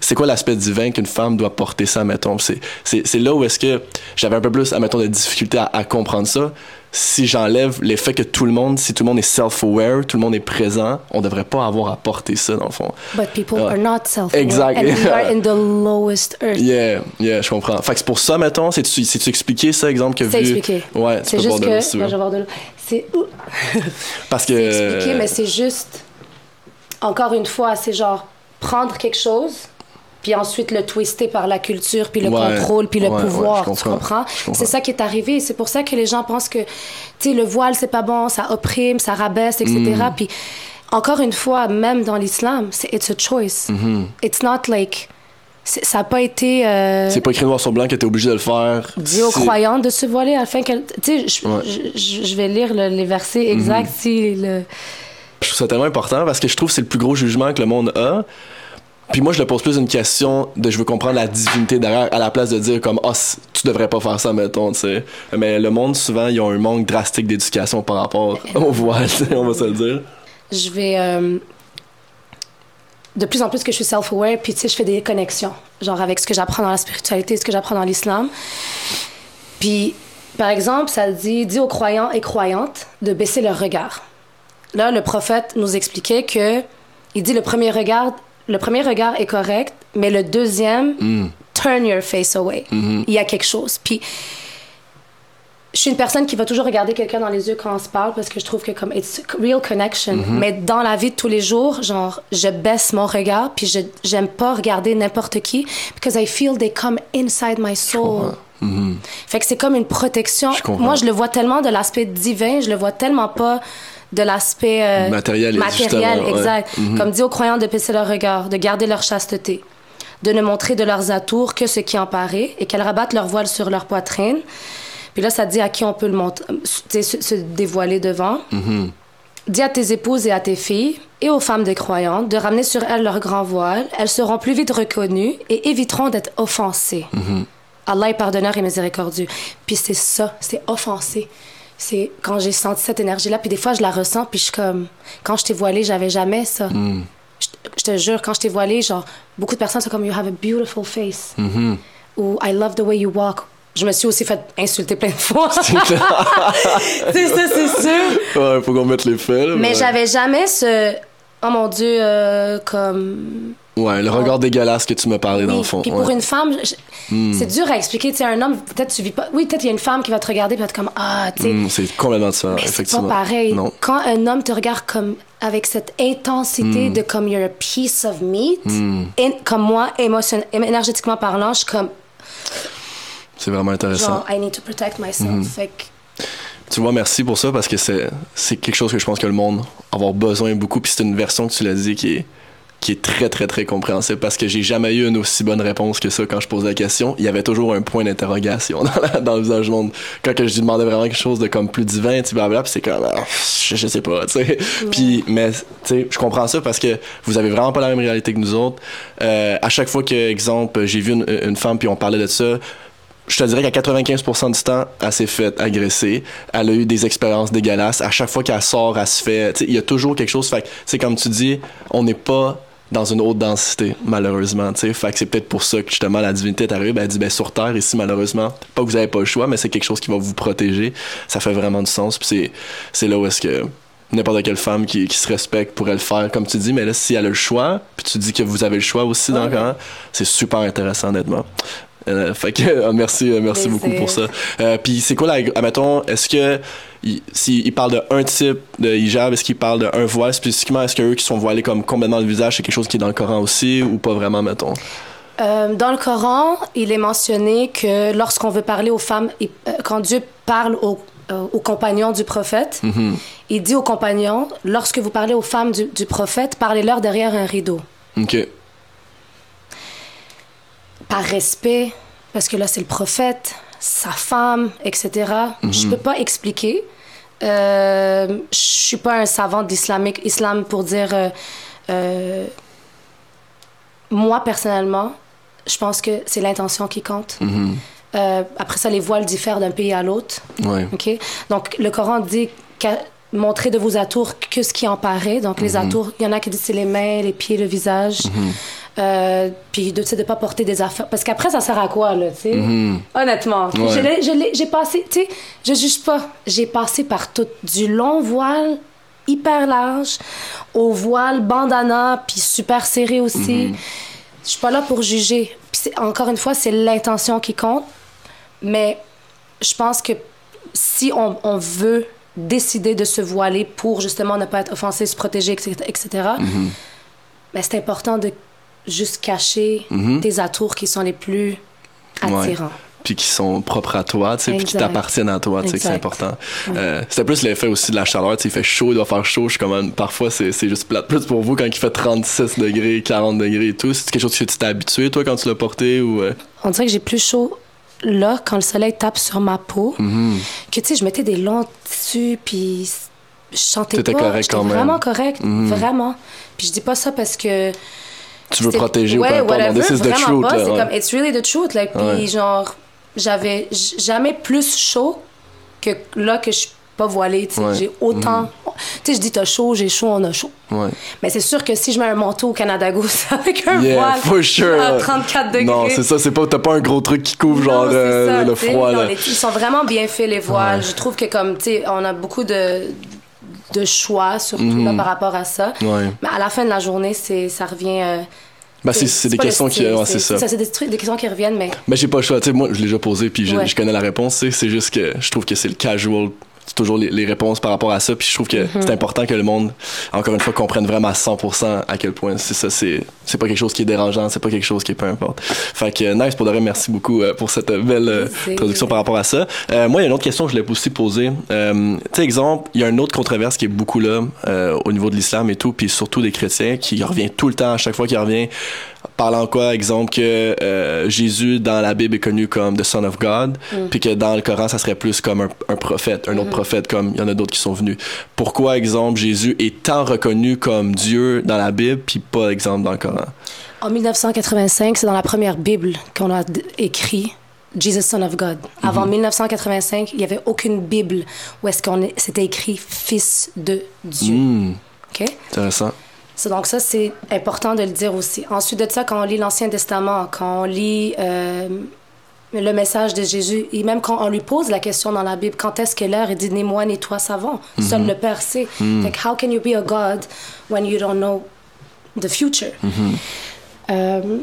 c'est quoi l'aspect divin qu'une femme doit porter ça, mettons? C'est, là où est-ce que j'avais un peu plus, admettons, de difficulté à, à comprendre ça. Si j'enlève l'effet que tout le monde, si tout le monde est self-aware, tout le monde est présent, on devrait pas avoir à porter ça, dans le fond. But people Ouais. are not self Exact. And we are [laughs] in the lowest earth. Yeah, yeah, je comprends. Fait que c'est pour ça, mettons, c'est-tu, expliqué ça, exemple, que C'est vu... expliqué. Ouais, tu C'est peux juste boire de l'eau que. si tu veux. de. C'est [laughs] Parce que... c'est expliqué, mais c'est juste. Encore une fois, c'est genre prendre quelque chose, puis ensuite le twister par la culture, puis le Ouais, contrôle, puis le ouais, pouvoir. tu comprends. C'est ça qui est arrivé. C'est pour ça que les gens pensent que, tu sais, le voile, c'est pas bon, ça opprime, ça rabaisse, etc. Mm. Puis, encore une fois, même dans l'islam, c'est it's a choice. It's not like. Ça n'a pas été. euh. C'est pas écrit noir sur blanc que t'es obligé de le faire. dit aux croyantes de se voiler afin qu'elles. Tu sais, je- vais lire le- les versets exacts si le. Je trouve ça tellement important parce que je trouve que c'est le plus gros jugement que le monde a. Puis moi, je le pose plus une question de je veux comprendre la divinité derrière à la place de dire comme, ah, c- tu devrais pas faire ça, mettons, tu sais. Mais le monde, souvent, ils ont un manque drastique d'éducation par rapport [laughs] au voile, on va se le dire. Je vais. euh, de plus en plus que je suis self-aware, puis tu sais, je fais des connexions, genre avec ce que j'apprends dans la spiritualité, ce que j'apprends dans l'islam. Puis, par exemple, ça dit, dit aux croyants et croyantes de baisser leur regard. Là, le prophète nous expliquait que, il dit le premier regard, le premier regard est correct, mais le deuxième, Mm. turn your face away. Mm-hmm. Il y a quelque chose. Puis, je suis une personne qui va toujours regarder quelqu'un dans les yeux quand on se parle parce que je trouve que comme it's real connection. Mm-hmm. Mais dans la vie de tous les jours, genre, je baisse mon regard puis je j'aime pas regarder n'importe qui because I feel they come inside my soul. Fait que c'est comme une protection. Mm-hmm. Je. Moi, je le vois tellement de l'aspect divin, je le vois tellement pas de l'aspect euh, matériel, ouais. exact. Mhm. Comme dit aux croyants de baisser leur regard, de garder leur chasteté, de ne montrer de leurs atours que ce qui en paraît et qu'elles rabattent leur voile sur leur poitrine. Puis là, ça dit à qui on peut le mont- euh, se, se dévoiler devant. Mhm. Dis à tes épouses et à tes filles et aux femmes des croyantes de ramener sur elles leur grand voile. Elles seront plus vite reconnues et éviteront d'être offensées. Mhm. Allah est pardonneur et miséricordieux. Puis c'est ça, c'est offensé. C'est quand j'ai senti cette énergie-là, puis des fois je la ressens, puis je suis comme, quand je t'ai voilée, j'avais jamais ça. Mm. Je, je te jure, quand je t'ai voilée, genre, beaucoup de personnes sont comme, you have a beautiful face. Mhm. Ou I love the way you walk. Je me suis aussi fait insulter plein de fois. [laughs] [laughs] C'est ça, c'est sûr. ouais, faut qu'on mette les faits, là, Mais j'avais jamais ce, oh mon Dieu, euh, comme Ouais, le regard dégueulasse que tu me parlais, dans Oui, le fond. Puis ouais. Hmm. pour une femme, je- c'est dur à expliquer. Tu sais, un homme, peut-être tu vis pas. Oui, peut-être il y a une femme qui va te regarder et va être comme Ah, tu sais. Mm, c'est complètement différent, mais c'est effectivement. pas pareil. Non. Quand un homme te regarde comme avec cette intensité Hmm. de comme you're a piece of meat, et comme moi, émotion, énergétiquement parlant, je suis comme C'est vraiment intéressant. genre I need to protect myself. Hmm. Fait que Tu vois, merci pour ça parce que c'est, c'est quelque chose que je pense que le monde va avoir besoin beaucoup. Puis c'est une version que tu l'as dit qui est, qui est très, très, très compréhensible parce que j'ai jamais eu une aussi bonne réponse que ça quand je posais la question. Il y avait toujours un point d'interrogation [laughs] dans, le visage du monde. Quand que je lui demandais vraiment quelque chose de comme plus divin, tu blablabla, puis c'est comme, ah, je, je sais pas, tu sais. Puis, mais, tu sais, je comprends ça parce que vous avez vraiment pas la même réalité que nous autres. Euh, à chaque fois que, exemple, j'ai vu une, une femme puis on parlait de ça, je te dirais qu'à 95% du temps, elle s'est fait agresser. Elle a eu des expériences dégueulasses. À chaque fois qu'elle sort, elle se fait. tu sais, Il y a toujours quelque chose. Fait sais, comme tu dis, on n'est pas dans une haute densité, malheureusement. tu sais. Fait que c'est peut-être pour ça que justement la divinité est arrivée. Ben, elle dit, ben, sur Terre, ici, malheureusement, pas que vous n'avez pas le choix, mais c'est quelque chose qui va vous protéger. Ça fait vraiment du sens. Puis c'est, c'est là où est-ce que n'importe quelle femme qui, qui, se respecte pourrait le faire, comme tu dis. Mais là, si elle a le choix, puis tu dis que vous avez le choix aussi dans c'est super intéressant, honnêtement. Euh, fait que euh, [laughs] merci, euh, merci beaucoup pour ça. Euh, puis c'est quoi, là, admettons, est-ce que s'il parle d'un type de hijab, est-ce qu'il parle d'un voile spécifiquement? Est-ce qu'eux qui sont voilés comme complètement le visage, c'est quelque chose qui est dans le Coran aussi ou pas vraiment, mettons? Euh, dans le Coran, il est mentionné que lorsqu'on veut parler aux femmes, quand Dieu parle aux, aux compagnons du prophète, mm-hmm. il dit aux compagnons, lorsque vous parlez aux femmes du, du prophète, parlez-leur derrière un rideau. OK par respect, parce que là, c'est le prophète, sa femme, etc. Je Mhm. Je peux pas expliquer. Euh, je suis pas un savant d'islamique, islam pour dire. euh, euh, moi, personnellement, je pense que c'est l'intention qui compte. Mhm. Euh, après ça, les voiles diffèrent d'un pays à l'autre. Ouais. Donc, le Coran dit montrer de vos atours que ce qui en paraît. Donc, les atours, il y en a qui disent c'est les mains, les pieds, le visage. Euh, puis de ne pas porter des affaires. Parce qu'après, ça sert à quoi, là, tu sais? Honnêtement. Ouais. L'ai- je l'ai- J'ai passé, tu sais, je juge pas. J'ai passé par tout. Du long voile hyper large au voile bandana, puis super serré aussi. Je suis pas là pour juger. Puis encore une fois, c'est l'intention qui compte. Mais je pense que si on, on veut décider de se voiler pour justement ne pas être offensé, se protéger, etc., etc., ben, c'est important de juste cacher tes atours qui sont les plus attirants. Puis qui sont propres à toi, tu sais, puis qui t'appartiennent à toi, tu sais, que c'est important. Euh, c'était plus l'effet aussi de la chaleur, tu sais, il fait chaud, il doit faire chaud, je suis comme, parfois c'est juste plate. Plus pour vous quand il fait 36 degrés, 40 degrés et tout, c'est quelque chose que tu t'es habitué, toi, quand tu l'as porté ou. euh? On dirait que j'ai plus chaud là, quand le soleil tape sur ma peau, Mhm. que tu sais, je mettais des longs tissus, puis je chantais pas. correct quand même. vraiment correct, Mhm. vraiment. Puis je dis pas ça parce que... Tu veux c'est- protéger ou ouais, whatever, Non, this is the truth, pas. C'est ouais. comme, it's really the truth. Like, puis genre, j'avais jamais plus chaud que là que je suis pas voilée. Mhm. J'ai autant... Tu sais, je dis t'as chaud, j'ai chaud, on a chaud. Mais c'est sûr que si je mets un manteau au Canada Goose [laughs] avec un Yeah, voile for sure. à ouais. 34 degrés... Non, c'est ça, c'est pas, t'as pas un gros truc qui couvre, genre, Non, c'est euh, ça, le froid, Non, là. les- ils sont vraiment bien faits, les voiles. Je trouve que, comme, tu sais, on a beaucoup de, de choix, surtout là, par rapport à ça. Mhm. Ouais. Mais à la fin de la journée, c'est, ça revient. euh, Ben, c'est, c'est des questions qui. Ouais, c'est ça. C'est des, trucs, des questions qui reviennent, mais Mais j'ai pas le choix. Tu sais, moi, je l'ai déjà posé, puis je, Ouais. je connais la réponse. C'est juste que je trouve que c'est le casual. C'est toujours les, les réponses par rapport à ça. Puis je trouve que Mm-hmm. c'est important que le monde, encore une fois, comprenne vraiment à 100% à quel point c'est ça. C'est, c'est pas quelque chose qui est dérangeant. C'est pas quelque chose qui est peu importe. Fait que, euh, nice, pour de vrai, merci beaucoup euh, pour cette belle euh, introduction par rapport à ça. Euh, moi, il y a une autre question que je voulais aussi poser. Euh, tu sais, exemple, il y a une autre controverse qui est beaucoup là euh, au niveau de l'islam et tout, puis surtout des chrétiens qui revient tout le temps, à chaque fois qu'il revient, parlant quoi, exemple que euh, Jésus dans la Bible est connu comme the Son of God, puis que dans le Coran ça serait plus comme un, un prophète, un autre prophète comme il y en a d'autres qui sont venus. Pourquoi exemple Jésus est tant reconnu comme Dieu dans la Bible puis pas exemple dans le Coran? En 1985, c'est dans la première Bible qu'on a écrit Jesus, Son of God. Avant 1985, il n'y avait aucune Bible où est-ce qu'on c'était écrit Fils de Dieu. Hmm, OK? intéressant. C'est donc ça, c'est important de le dire aussi. Ensuite de ça, quand on lit l'Ancien Testament, quand on lit euh, le message de Jésus, et même quand on lui pose la question dans la Bible, quand est-ce que l'heure, il dit ni moi ni toi savons. Seul le Père sait. Fait que how can you be a God when you don't know the future? Euh,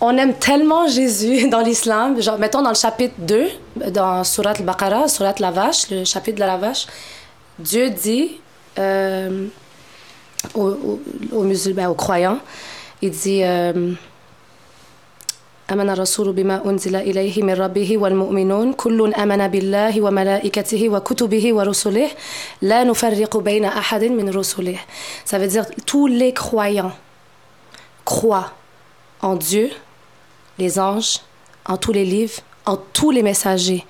on aime tellement Jésus [laughs] dans l'islam. Genre, mettons dans le chapitre 2, dans Surat al-Baqarah, Surat la vache, le chapitre de la vache, Dieu dit euh, aux, aux, aux musulmans, aux croyants, il dit euh, آمن الرسول بما أنزل إليه من ربه والمؤمنون كل آمن بالله وملائكته وكتبه ورسله لا نفرق بين أحد من رسله Ça veut dire tous les croyants croient en Dieu, les anges, en tous les livres, en tous les messagers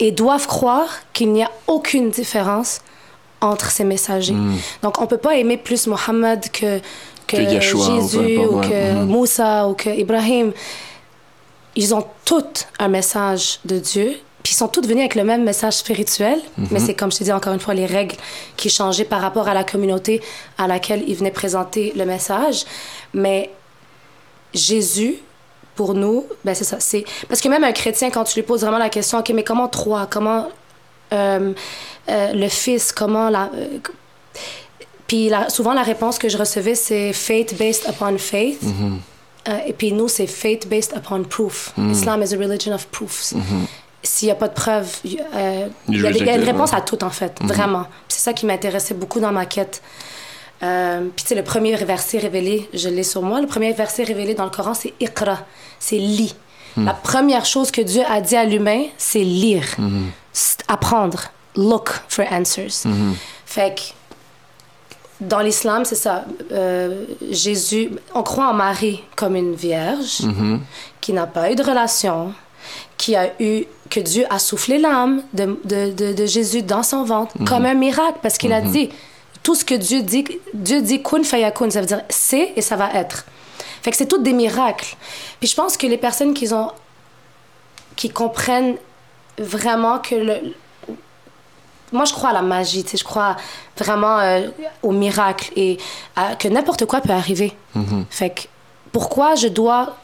et doivent croire qu'il n'y a aucune différence entre ces messagers. Donc on peut pas aimer plus Mohammed que que, Yeshua Jésus ou que Mhm. Moussa ou que Ibrahim. Ils ont tous un message de Dieu, puis ils sont tous venus avec le même message spirituel, mais c'est comme je te dis encore une fois les règles qui changeaient par rapport à la communauté à laquelle ils venaient présenter le message. Mais Jésus, pour nous, ben c'est ça. C'est parce que même un chrétien, quand tu lui poses vraiment la question, ok, mais comment trois, comment euh, euh, le Fils, comment la... euh, puis la- souvent, la réponse que je recevais, c'est faith based upon faith. Euh, et puis nous, c'est faith based upon proof. Islam is a religion of proofs. S'il n'y a pas de preuves, il euh, il y, a une réponse ouais. à tout, en fait, vraiment. C'est ça qui m'intéressait beaucoup dans ma quête. Euh, puis tu sais, le premier verset révélé, je l'ai sur moi. Le premier verset révélé dans le Coran, c'est Iqra, c'est lis. La première chose que Dieu a dit à l'humain, c'est lire, apprendre, look for answers. Fait que dans l'islam, c'est ça. Euh, Jésus, on croit en Marie comme une vierge qui n'a pas eu de relation, qui a eu que Dieu a soufflé l'âme de, de, de, de Jésus dans son ventre comme un miracle parce qu'il a dit tout ce que Dieu dit, Dieu dit kun fayakun, ça veut dire c'est et ça va être. Fait que c'est toutes des miracles. Puis je pense que les personnes qui ont qui comprennent vraiment que le moi je crois à la magie, tu sais, je crois vraiment euh, au miracle et à- que n'importe quoi peut arriver. Fait que pourquoi je dois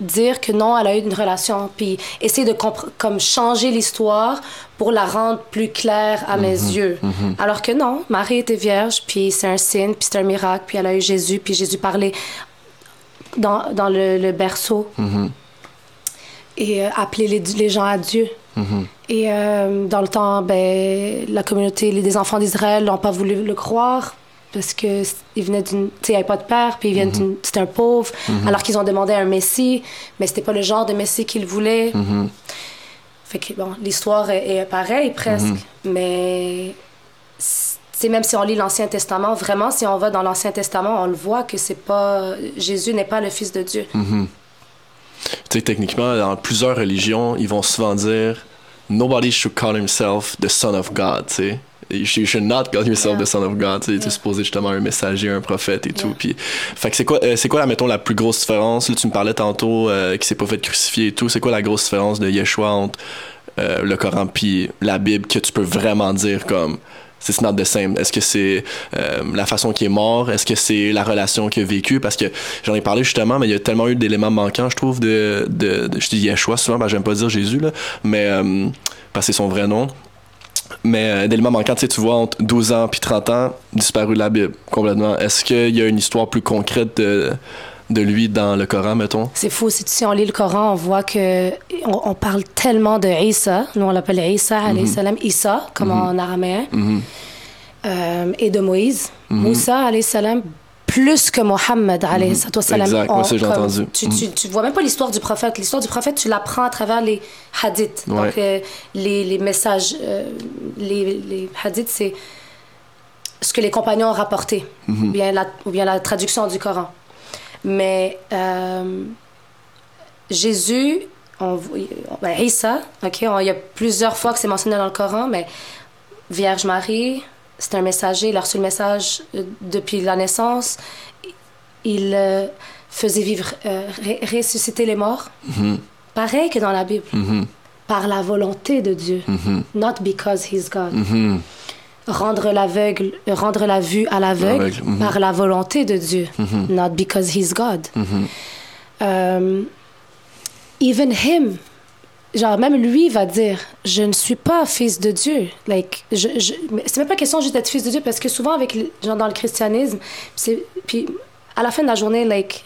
dire que non, elle a eu une relation, puis essayer de compre- comme changer l'histoire pour la rendre plus claire à mes yeux. Alors que non, Marie était vierge, puis c'est un signe, puis c'est un miracle, puis elle a eu Jésus, puis Jésus parlait dans, dans le, le berceau et euh, appelait les, les gens à Dieu. Et euh, dans le temps, ben, la communauté, les des enfants d'Israël n'ont pas voulu le croire parce que c- il venait d'une, tu sais, il avait pas de père, puis il vient d'une, c'était un pauvre, alors qu'ils ont demandé un messie, mais c'était pas le genre de messie qu'ils voulaient. Fait que bon, l'histoire est, est pareille presque, mais c'est même si on lit l'Ancien Testament, vraiment, si on va dans l'Ancien Testament, on le voit que c'est pas Jésus n'est pas le Fils de Dieu. Tu sais, techniquement, dans plusieurs religions, ils vont souvent dire Nobody should call himself the Son of God, tu sais. You should, not call yourself Yeah. the Son of God. Tu sais, Yeah. tu es supposé justement un messager, un prophète et tout. Puis, fait que c'est quoi, euh, c'est quoi, mettons, la plus grosse différence? Là, tu me parlais tantôt euh, qu'il s'est pas fait crucifier et tout. C'est quoi la grosse différence de Yeshua entre euh, le Coran puis la Bible que tu peux vraiment dire comme c'est not the same. Est-ce que c'est euh, la façon qu'il est mort? Est-ce que c'est la relation qu'il a vécue? Parce que j'en ai parlé justement, mais il y a tellement eu d'éléments manquants, je trouve, de, je dis Yeshua souvent, ben, j'aime pas dire Jésus, là, mais euh, parce que c'est son vrai nom. Mais euh, d'éléments manquants, tu sais, tu vois, entre 12 ans puis 30 ans, disparu de la Bible, complètement. Est-ce qu'il y a une histoire plus concrète de, de lui dans le Coran, mettons? C'est fou, si, si on lit le Coran, on voit que on, on parle tellement de Isa, nous on l'appelle Isa, alayhi salam, Isa, comme en araméen, euh, et de Moïse, Moussa, alayhi salam, plus que Mohammed, alayhi salam. Exact, moi j'ai comme- entendu. Tu, tu, tu vois même pas l'histoire du prophète. L'histoire du prophète, tu l'apprends à travers les hadiths. Ouais. Donc, euh, les, les messages, euh, les, les hadiths, c'est ce que les compagnons ont rapporté, ou, bien la, ou bien la traduction du Coran. Mais euh, Jésus, on, ben, Isa, ok, on- il y a plusieurs fois que c'est mentionné dans le Coran, mais Vierge Marie, c'est un messager, il a reçu le message euh, depuis la naissance. Il euh, faisait vivre, euh, ressusciter les morts. Pareil que dans la Bible. Par la volonté de Dieu. Not because he's God. Rendre l'aveugle, rendre la vue à l'aveugle mhm. par la volonté de Dieu. Not because he's God. Euh, even him, genre même lui va dire, je ne suis pas fils de Dieu. Like, je, je, c'est même pas question juste d'être fils de Dieu parce que souvent avec genre dans le christianisme, c'est puis à la fin de la journée, like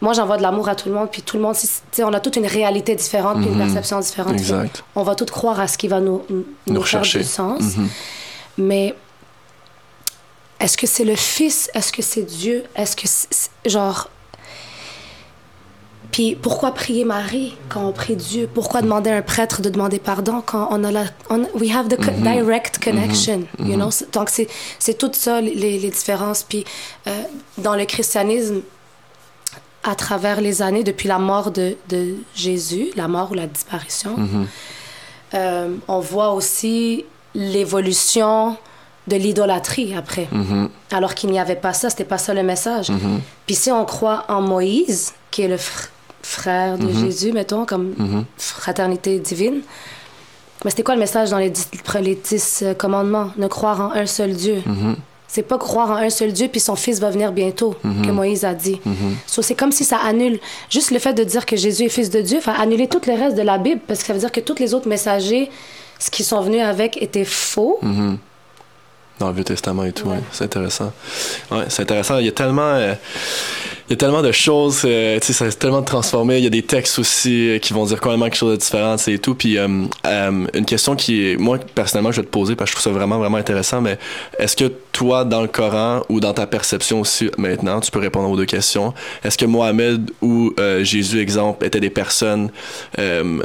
moi j'envoie de l'amour à tout le monde puis tout le monde, on a toute une réalité différente puis une perception différente. Exact. On va tous croire à ce qui va nous nous, Nous faire rechercher. du sens. Mais est-ce que c'est le Fils? Est-ce que c'est Dieu? Est-ce que c'est genre puis pourquoi prier Marie quand on prie Dieu? Pourquoi demander à un prêtre de demander pardon quand on a la... on- we have the co- direct connection, you know? Donc, c'est, c'est tout ça, les, les différences. Puis, euh, dans le christianisme, à travers les années, depuis la mort de, de Jésus, la mort ou la disparition, euh, on voit aussi l'évolution de l'idolâtrie après. Alors qu'il n'y avait pas ça, c'était pas ça le message. Puis si on croit en Moïse, qui est le fr- frère de Jésus, mettons, comme fraternité divine, mais c'était quoi le message dans les dix, les dix euh, commandements? Ne croire en un seul Dieu. C'est pas croire en un seul Dieu, puis son fils va venir bientôt, que Moïse a dit. So, c'est comme si ça annule. Juste le fait de dire que Jésus est fils de Dieu va annuler tout le reste de la Bible, parce que ça veut dire que tous les autres messagers ce qu'ils sont venus avec était faux. Mhm. Dans le Vieux Testament et tout, Ouais. c'est intéressant. Ouais, c'est intéressant. Il y a tellement, euh, il y a tellement de choses, euh, tu sais, ça s'est tellement transformé. Il y a des textes aussi euh, qui vont dire complètement quelque chose de différent, et tout. Puis euh, une question qui est, moi personnellement, je vais te poser parce que je trouve ça vraiment, vraiment intéressant. Mais est-ce que toi, dans le Coran ou dans ta perception aussi maintenant, tu peux répondre aux deux questions. Est-ce que Mohamed ou euh, Jésus, exemple, étaient des personnes euh,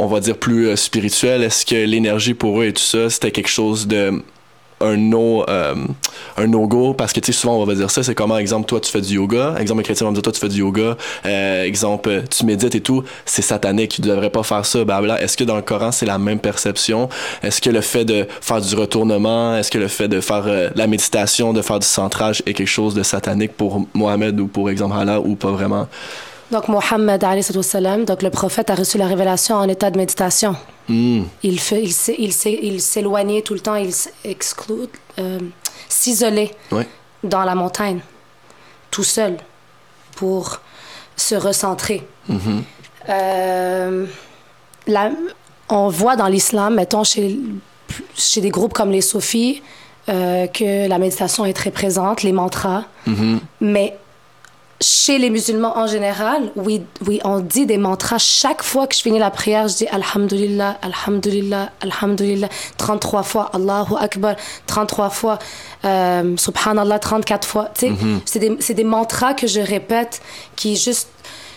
on va dire plus euh, spirituelles? Est-ce que l'énergie pour eux et tout ça, c'était quelque chose de un no euh, go parce que tu sais souvent on va dire ça. C'est comment exemple toi tu fais du yoga. Exemple un chrétien va me dire toi tu fais du yoga. Euh, exemple tu médites et tout. C'est satanique. Tu devrais pas faire ça blabla est-ce que dans le Coran c'est la même perception? Est-ce que le fait de faire du retournement est-ce que le fait de faire la méditation de faire du centrage est quelque chose de satanique pour Mohamed ou pour exemple Allah ou pas vraiment? Donc, Mohammed, donc le prophète a reçu la révélation en état de méditation. Hmm. Il, fait, il, il, s'é- il s'éloignait tout le temps, il s'exclut, euh, s'isolait Ouais. dans la montagne, tout seul, pour se recentrer. Mhm. Euh, la- on voit dans l'islam, mettons, chez, chez des groupes comme les Sophies, euh, que la méditation est très présente, les mantras. Mhm. Mais chez les musulmans en général, oui, oui, on dit des mantras. Chaque fois que je finis la prière, je dis Alhamdulillah, Alhamdulillah, Alhamdulillah, 33 fois, Allahu Akbar, 33 fois, euh, Subhanallah, 34 fois. Tu sais, c'est des, c'est des mantras que je répète qui juste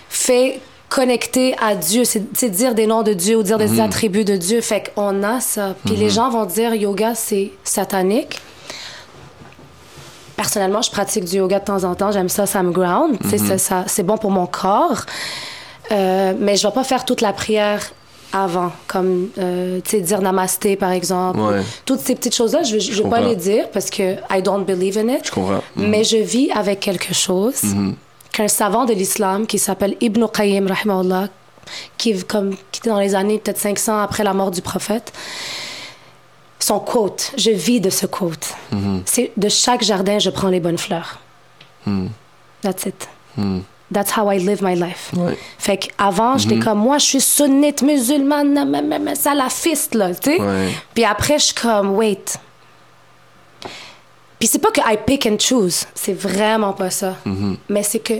fait connecter à Dieu, c'est dire des noms de Dieu ou dire des attributs de Dieu. Fait qu'on a ça. Puis les gens vont dire yoga, c'est satanique. Personnellement, je pratique du yoga de temps en temps. J'aime ça, ça me ground. Sais, ça- C'est bon pour mon corps. Euh, mais je vais pas faire toute la prière avant, comme euh, dire namasté, par exemple. Ouais. Toutes ces petites choses-là, je ne vais pas les dire parce que I don't believe in it. je comprends Mhm. Mais je vis avec quelque chose qu'un savant de l'islam qui s'appelle Ibn Qayyim, qui, comme, qui était dans les années peut-être 500 après la mort du prophète, son quote, je vis de ce quote. C'est de chaque jardin, je prends les bonnes fleurs. That's it. That's how I live my life. Ouais. Fait qu'avant, j'étais comme, moi, je suis sunnite, musulmane, salafiste, là, tu sais. Ouais. Puis après, je suis comme, wait. Puis c'est pas que I pick and choose, c'est vraiment pas ça. Mais c'est que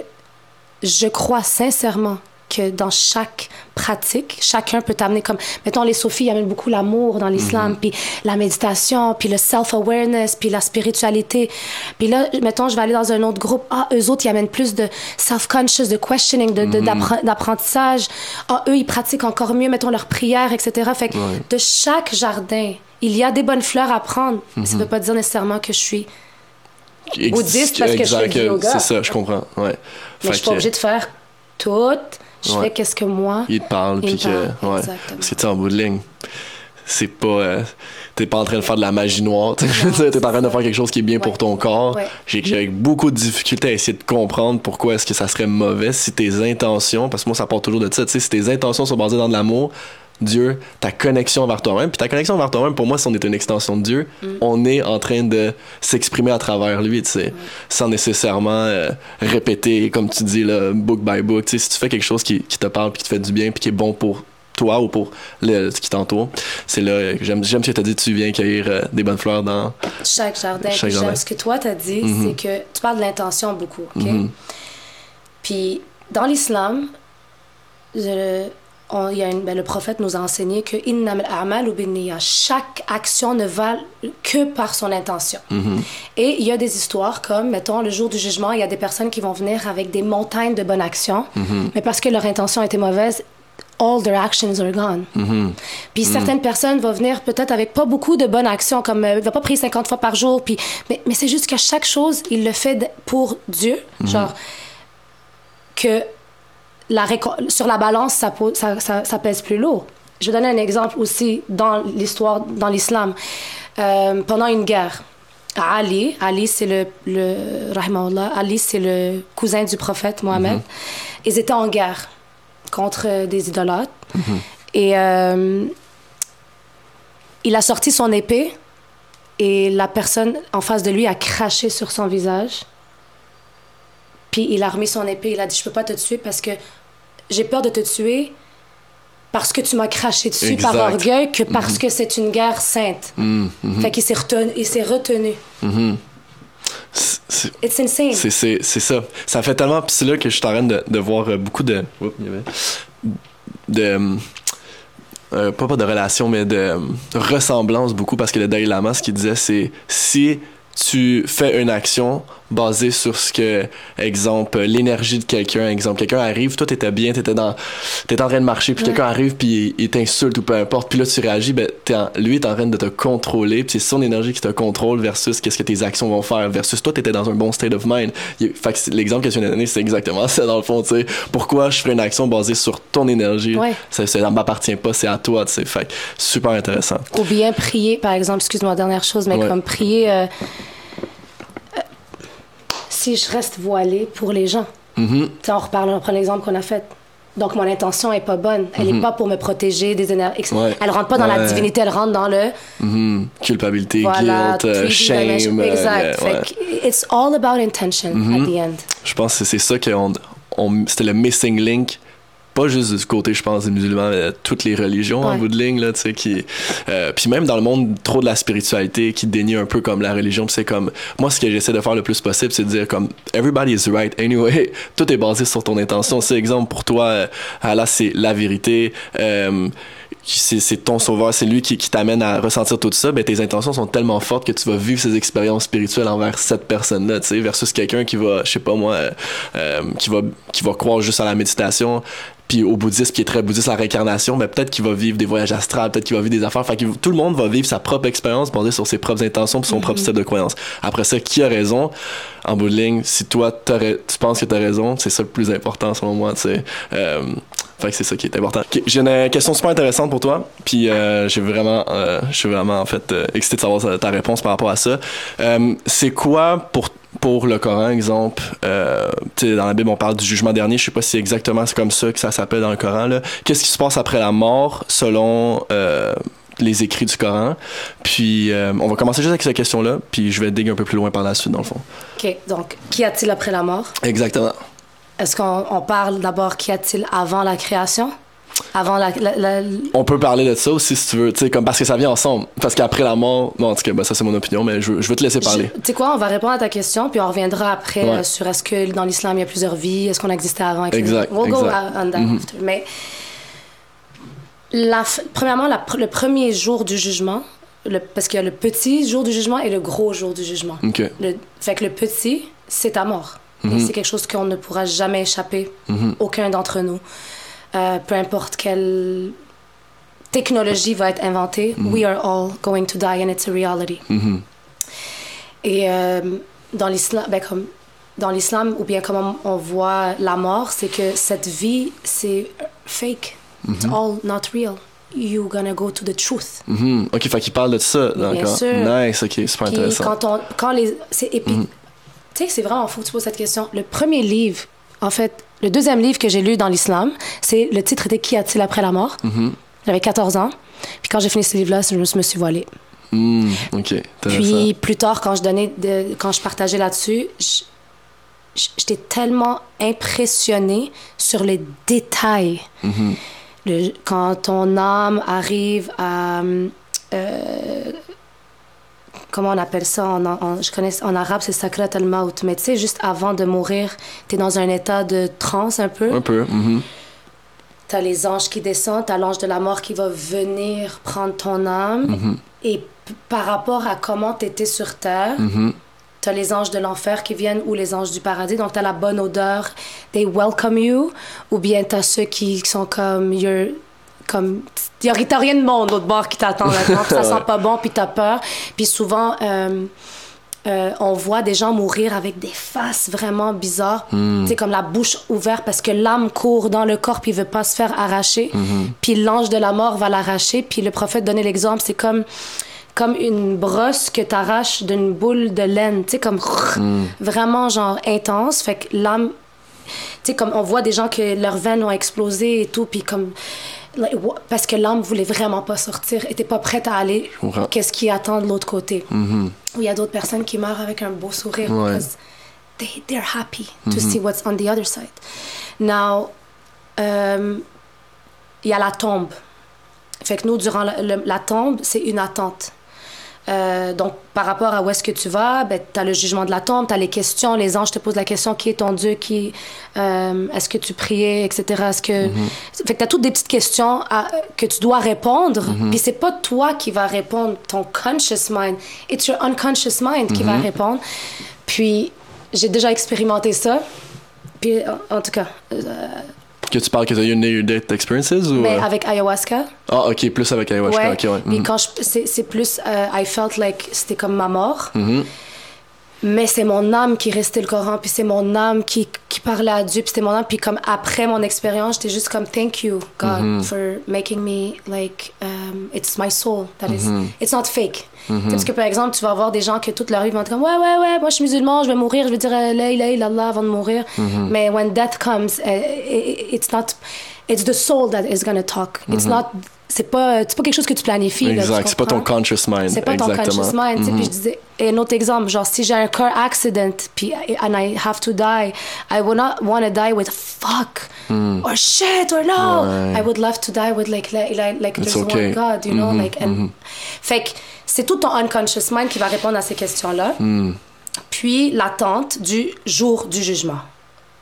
je crois sincèrement que dans chaque pratique, chacun peut t'amener comme, mettons, les sophies amènent beaucoup l'amour dans l'islam, puis la méditation, puis le self-awareness, puis la spiritualité. Puis là, mettons, je vais aller dans un autre groupe, ah, eux autres, ils amènent plus de self-conscious, de questioning, de, de- d'appre- d'apprentissage. Ah, eux, ils pratiquent encore mieux, mettons, leurs prières, etc. Fait que de chaque jardin, il y a des bonnes fleurs à prendre. Mais Ça veut pas dire nécessairement que je suis Bouddhiste parce que je fais du yoga. c'est ça je comprends ouais Mais je suis Fait pas obligée de faire tout. Je Ouais. fais qu'est-ce que moi. il te parle puis que parle, ouais parce que tu en bout de ligne c'est pas euh, t'es pas en train de faire de la magie noire t'es [laughs] en train de faire quelque chose qui est bien pour ton corps Ouais. j'ai beaucoup de difficultés à essayer de comprendre pourquoi est-ce que ça serait mauvais si tes intentions parce que moi ça part toujours de ça tu sais si tes intentions sont basées dans de l'amour Dieu, ta connexion vers toi-même. Puis ta connexion vers toi-même, pour moi, si on est une extension de Dieu, Mm. on est en train de s'exprimer à travers lui, tu sais, sans nécessairement euh, répéter, comme tu dis, là, book by book. Tu sais, si tu fais quelque chose qui, qui te parle, puis qui te fait du bien, puis qui est bon pour toi ou pour le, ce qui t'entoure, c'est là euh, j'aime, ce que tu as dit, tu viens cueillir euh, des bonnes fleurs dans... Chaque jardin. Chaque jardin. j'aime ce que toi t'as dit, c'est que tu parles de l'intention beaucoup, ok? Puis dans l'islam, je- on- il y a une- ben, le prophète nous a enseigné que chaque action ne va que par son intention. Et il y a des histoires comme, mettons, le jour du jugement, il y a des personnes qui vont venir avec des montagnes de bonnes actions, mais parce que leur intention était mauvaise, all their actions are gone. Puis certaines personnes vont venir peut-être avec pas beaucoup de bonnes actions, comme euh, il va pas prier 50 fois par jour, puis mais, mais c'est juste qu'à chaque chose, il le fait pour Dieu, genre que la sur la balance, ça, pose- ça, ça, ça pèse plus lourd. Je vais donner un exemple aussi dans l'histoire, dans l'islam. Euh, pendant une guerre, Ali, Ali c'est le, le Ali c'est le cousin du prophète Mohammed. Ils étaient en guerre contre des idolâtres. Et euh, il a sorti son épée et la personne en face de lui a craché sur son visage. Puis il a remis son épée. Il a dit Je peux pas te tuer parce que j'ai peur de te tuer parce que tu m'as craché dessus Exact. par orgueil que parce que c'est une guerre sainte. Mhm, mhm, Fait qu'il s'est retenu. Il s'est retenu. mhm. C'est- c'est- It's insane. C'est, ça. Ça fait tellement. Puis c'est là que je suis en train de, de voir euh, beaucoup de. Oups, il y avait- De. euh, pas, pas de relation, mais de euh, ressemblance beaucoup parce que le Dalai Lama, ce qu'il disait, c'est si tu fais une action basée sur ce que, exemple, l'énergie de quelqu'un, exemple, quelqu'un arrive, toi t'étais bien, t'étais dans, t'étais en train de marcher, puis Ouais. quelqu'un arrive, puis il, il t'insulte ou peu importe, puis là tu réagis, ben, t'es en- lui est en train de te contrôler, puis c'est son énergie qui te contrôle versus qu'est-ce que tes actions vont faire, versus toi t'étais dans un bon state of mind. Il- fait que c'est- l'exemple que tu viens de donner, c'est exactement ça dans le fond, tu sais. Pourquoi je ferais une action basée sur ton énergie? Ouais. Ça, ça ne m'appartient pas, c'est à toi, tu sais. Fait super intéressant. Ou bien prier, par exemple, excuse-moi, dernière chose, mais Ouais. comme prier. euh, si je reste voilée pour les gens. Tu sais, on reparle, on prend l'exemple qu'on a fait. Donc, mon intention est pas bonne. Elle est pas pour me protéger des énergies. Ouais. Elle rentre pas dans la Ouais. divinité, elle rentre dans le. Mhm. Culpabilité, Voilà, guilt, euh, 3D shame. euh, Exact. ouais. Fait que it's all about intention at the end. Je pense que c'est ça que on, on- c'était le missing link. Pas juste du côté, je pense, des musulmans, mais de toutes les religions en bout de ligne, là, tu sais, qui... euh, puis même dans le monde, trop de la spiritualité qui dénie un peu comme la religion, c'est comme... Moi, ce que j'essaie de faire le plus possible, c'est de dire comme « Everybody is right anyway. [laughs] » Tout est basé sur ton intention. C'est exemple, pour toi, euh, Allah, c'est la vérité. Euh, c'est c'est ton sauveur, c'est lui qui, qui t'amène à ressentir tout ça, ben tes intentions sont tellement fortes que tu vas vivre ces expériences spirituelles envers cette personne-là, tu sais, versus quelqu'un qui va, je sais pas moi, euh, euh, qui va qui va croire juste à la méditation, puis au bouddhisme qui est très bouddhiste, la réincarnation, ben peut-être qu'il va vivre des voyages astrales, peut-être qu'il va vivre des affaires, fait que tout le monde va vivre sa propre expérience basée sur ses propres intentions puis son propre style de croyance. Après ça, qui a raison? En bout de ligne, si toi tu penses que tu as raison, c'est ça le plus important selon moi, sais. Euh, fait que c'est ça qui est important. J'ai une question super intéressante pour toi, puis euh, j'ai vraiment, euh, je suis vraiment en fait euh, excité de savoir ta- réponse par rapport à ça. Euh, c'est quoi pour pour le Coran, exemple, euh, dans la Bible, on parle du jugement dernier. Je sais pas si c'est exactement c'est comme ça que ça s'appelle dans le Coran. Qu'est-ce qui se passe après la mort selon euh, les écrits du Coran? Puis, euh, on va commencer juste avec cette question-là, puis je vais dig un peu plus loin par la suite, dans le fond. OK. Donc, qu'y a-t-il après la mort? Exactement. Est-ce qu'on on parle d'abord qu'y a-t-il avant la création? Avant la. la- la- On peut parler de ça aussi si tu veux, comme parce que ça vient ensemble. Parce qu'après la mort, non, en tout cas, ben, ça c'est mon opinion, mais je, veux- je veux te laisser parler. Tu sais quoi, on va répondre à ta question, puis on reviendra après Ouais. euh, sur est-ce que dans l'islam il y a plusieurs vies, est-ce qu'on existait avant, etc. Exact, We'll go exact. on that Mhm. after. Mais la, premièrement, le premier jour du jugement, le, parce qu'il y a le petit jour du jugement et le gros jour du jugement. Ok. Le, fait que le petit, c'est ta mort. Mhm. c'est quelque chose qu'on ne pourra jamais échapper, Mhm. aucun d'entre nous. Euh, peu importe quelle technologie va être inventée, Mhm. we are all going to die and it's a reality. Mhm. Et euh, dans l'islam, ben, comme dans l'islam, ou bien comme on, voit la mort, c'est que cette vie, c'est fake. It's all not real. You're gonna go to the truth. Mhm. Ok, fait qu'il parle de ça. D'accord. sûr. Nice, ok, super Puis intéressant. quand on, quand les, c'est puis, tu sais, c'est vraiment fou que tu poses cette question. Le premier livre, en fait, le deuxième livre que j'ai lu dans l'islam, c'est le titre était Qu'y a-t-il après la mort? Mhm. J'avais 14 ans. Puis quand j'ai fini ce livre-là, je me suis voilée. Hmm, ok. Puis plus tard, quand je donnais, de- quand je partageais là-dessus, je- j'étais tellement impressionnée sur les détails. Mhm. Le- quand ton âme arrive à euh, comment on appelle ça en, en- je connais en arabe c'est sakrat al maut mais tu sais juste avant de mourir tu es dans un état de transe un peu Un peu. mhm. T'as les anges qui descendent, t'as l'ange de la mort qui va venir prendre ton âme. Mhm. Et p- par rapport à comment t'étais sur terre, Mhm. t'as les anges de l'enfer qui viennent ou les anges du paradis. Donc t'as la bonne odeur, they welcome you. Ou bien t'as ceux qui sont comme, you're, comme, y a, t'as rien de bon l'autre bord qui t'attend maintenant. puis ça [laughs] sent pas bon, puis t'as peur. Puis souvent, euh, euh, on voit des gens mourir avec des faces vraiment bizarres, tu sais, comme la bouche ouverte parce que l'âme court dans le corps puis il veut pas se faire arracher. Puis l'ange de la mort va l'arracher. Puis le prophète donnait l'exemple, c'est comme comme une brosse que t'arraches d'une boule de laine, tu sais, comme vraiment genre intense. Fait que l'âme, tu sais, comme on voit des gens que leurs veines ont explosé et tout, puis comme parce que l'âme voulait vraiment pas sortir, était pas prête à aller. Qu'est-ce qui attend de l'autre côté? Ou il y a d'autres personnes qui meurent avec un beau sourire Ouais. because they, they're happy to see what's on the other side. Now, euh, il y a la tombe. Fait que nous, durant la, le- la tombe, c'est une attente. Euh, donc, par rapport à où est-ce que tu vas, ben, tu as le jugement de la tombe, tu as les questions, les anges te posent la question qui est ton Dieu, qui, euh, est-ce que tu priais, etc. Est-ce que... Fait que tu as toutes des petites questions à- que tu dois répondre, puis c'est pas toi qui va répondre, ton conscious mind, it's your unconscious mind qui va répondre. Puis, j'ai déjà expérimenté ça, puis en, en tout cas, euh, Que tu parles que tu as eu une near-death experiences ou. mais euh? avec ayahuasca, Ah, ok, plus avec ayahuasca. Ouais. ok, ouais. Puis Mhm. quand je, c'est, c'est plus, euh, I felt like c'était comme ma mort. Mhm. Mais c'est mon âme qui restait le Coran, puis c'est mon âme qui, qui parlait à Dieu, puis c'était mon âme. Puis comme après mon expérience, j'étais juste comme thank you God Mhm. for making me like um, it's my soul that is Mhm. it's not fake. Sais, Parce que par exemple, tu vas avoir des gens que toute leur vie vont être comme ouais ouais ouais, moi je suis musulman, je vais mourir, je vais dire la ilaha illallah avant de mourir. Mhm. Mais when death comes, uh, it- it's not it's the soul that is gonna talk. It's not c'est pas c'est pas quelque chose que tu planifies. là. Exact, c'est pas ton conscious mind. C'est pas ton Exactement. conscious mind. sais. Mhm. Puis je disais, et un autre exemple, genre si j'ai un car accident, puis and I have to die, I would not want to die with fuck or shit or no. Hmm. Ouais. I would love to die with like like, like, there's okay. one God, you know, Mhm, like and fait que c'est tout ton unconscious mind qui va répondre à ces questions-là. Hmm. Puis l'attente du jour du jugement,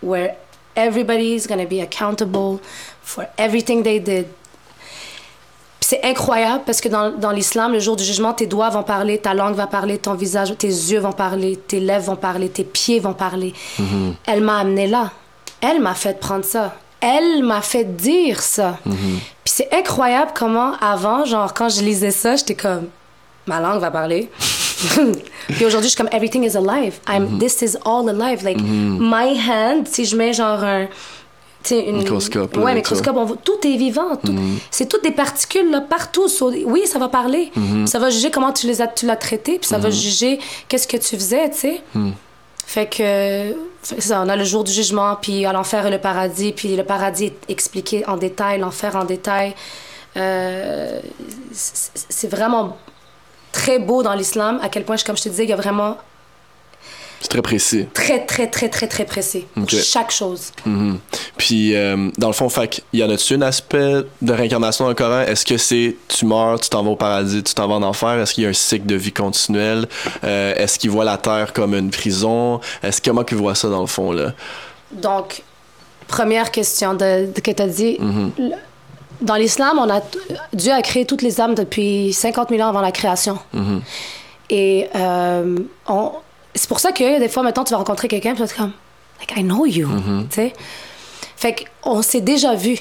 where everybody's gonna be accountable for everything they did. C'est incroyable parce que dans, dans l'islam, le jour du jugement, tes doigts vont parler, ta langue va parler, ton visage, tes yeux vont parler, tes lèvres vont parler, tes pieds vont parler. Elle m'a amené là. Elle m'a fait prendre ça. Elle m'a fait dire ça. Puis c'est incroyable comment avant, genre quand je lisais ça, j'étais comme ma langue va parler. [laughs] [laughs] Puis aujourd'hui, je suis comme everything is alive. I'm this is all alive. Like my hand, si je mets genre un une, Microscope, Ouais, microscope. on tout est vivant. tout- C'est toutes des particules là, partout. Oui, ça va parler. Ça va juger comment tu les as, tu l'as traité, puis ça va juger qu'est-ce que tu faisais, tu sais. Fait que ça, on a le jour du jugement, puis à l'enfer et le paradis, puis le paradis est expliqué en détail, l'enfer en détail. Euh, c'est vraiment très beau dans l'islam, à quel point, comme je te disais, il y a vraiment C'est très précis. très, très, très, très, très précis pour Ok. chaque chose. Mhm. Puis, euh, dans le fond, il y en a-tu un aspect de réincarnation dans le Coran? Est-ce que c'est tu meurs, tu t'en vas au paradis, tu t'en vas en enfer? Est-ce qu'il y a un cycle de vie continuel? Euh, Est-ce qu'il voit la terre comme une prison? Est-ce comment qu'il voit ça dans le fond, là? Donc, première question de, de- que tu as dit. Le- Dans l'islam, on a Dieu a créé toutes les âmes depuis 50 000 ans avant la création. Et euh, on- c'est pour ça que des fois, maintenant, tu vas rencontrer quelqu'un, puis tu vas être comme, like, I know you. Tu sais? Fait qu'on s'est déjà vu.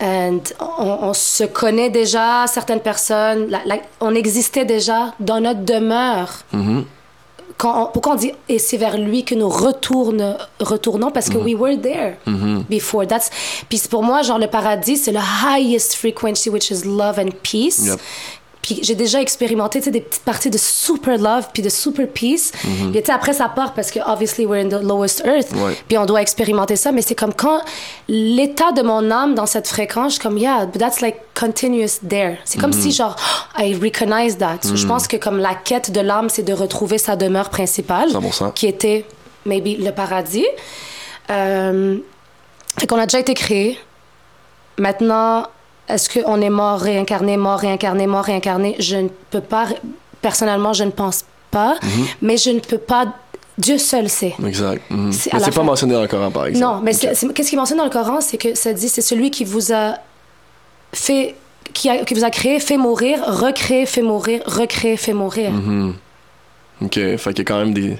And on, on se connaît déjà, certaines personnes. la- la- on existait déjà dans notre demeure. Quand on- pourquoi on dit et c'est vers lui que nous retourne, retournons parce que we were there before. That's puis pour moi genre le paradis c'est le highest frequency which is love and peace. Yep. Puis j'ai déjà expérimenté tu sais, des petites parties de super love puis de super peace. Et tu sais, après ça part parce que obviously we're in the lowest earth. Ouais. Puis on doit expérimenter ça, mais c'est comme quand l'état de mon âme dans cette fréquence, je suis comme yeah, but that's like continuous there. C'est comme si genre I recognize that. So, Je pense que comme la quête de l'âme, c'est de retrouver sa demeure principale, 100%. qui était maybe le paradis. Euh, fait qu'on a déjà été créé. Maintenant, est-ce qu'on est mort, réincarné, mort, réincarné, mort, réincarné? Je ne peux pas, personnellement, je ne pense pas, mais je ne peux pas, Dieu seul sait. Exact. Mhm. À la c'est pas fin. mentionné dans le Coran, par exemple. Non, mais qu'est-ce qui est mentionné dans le Coran, c'est que ça dit, c'est celui qui vous a fait, qui, a- qui vous a créé, fait mourir, recréé, fait mourir, recréé, fait mourir. Mhm. OK. Fait qu'il y a quand même des...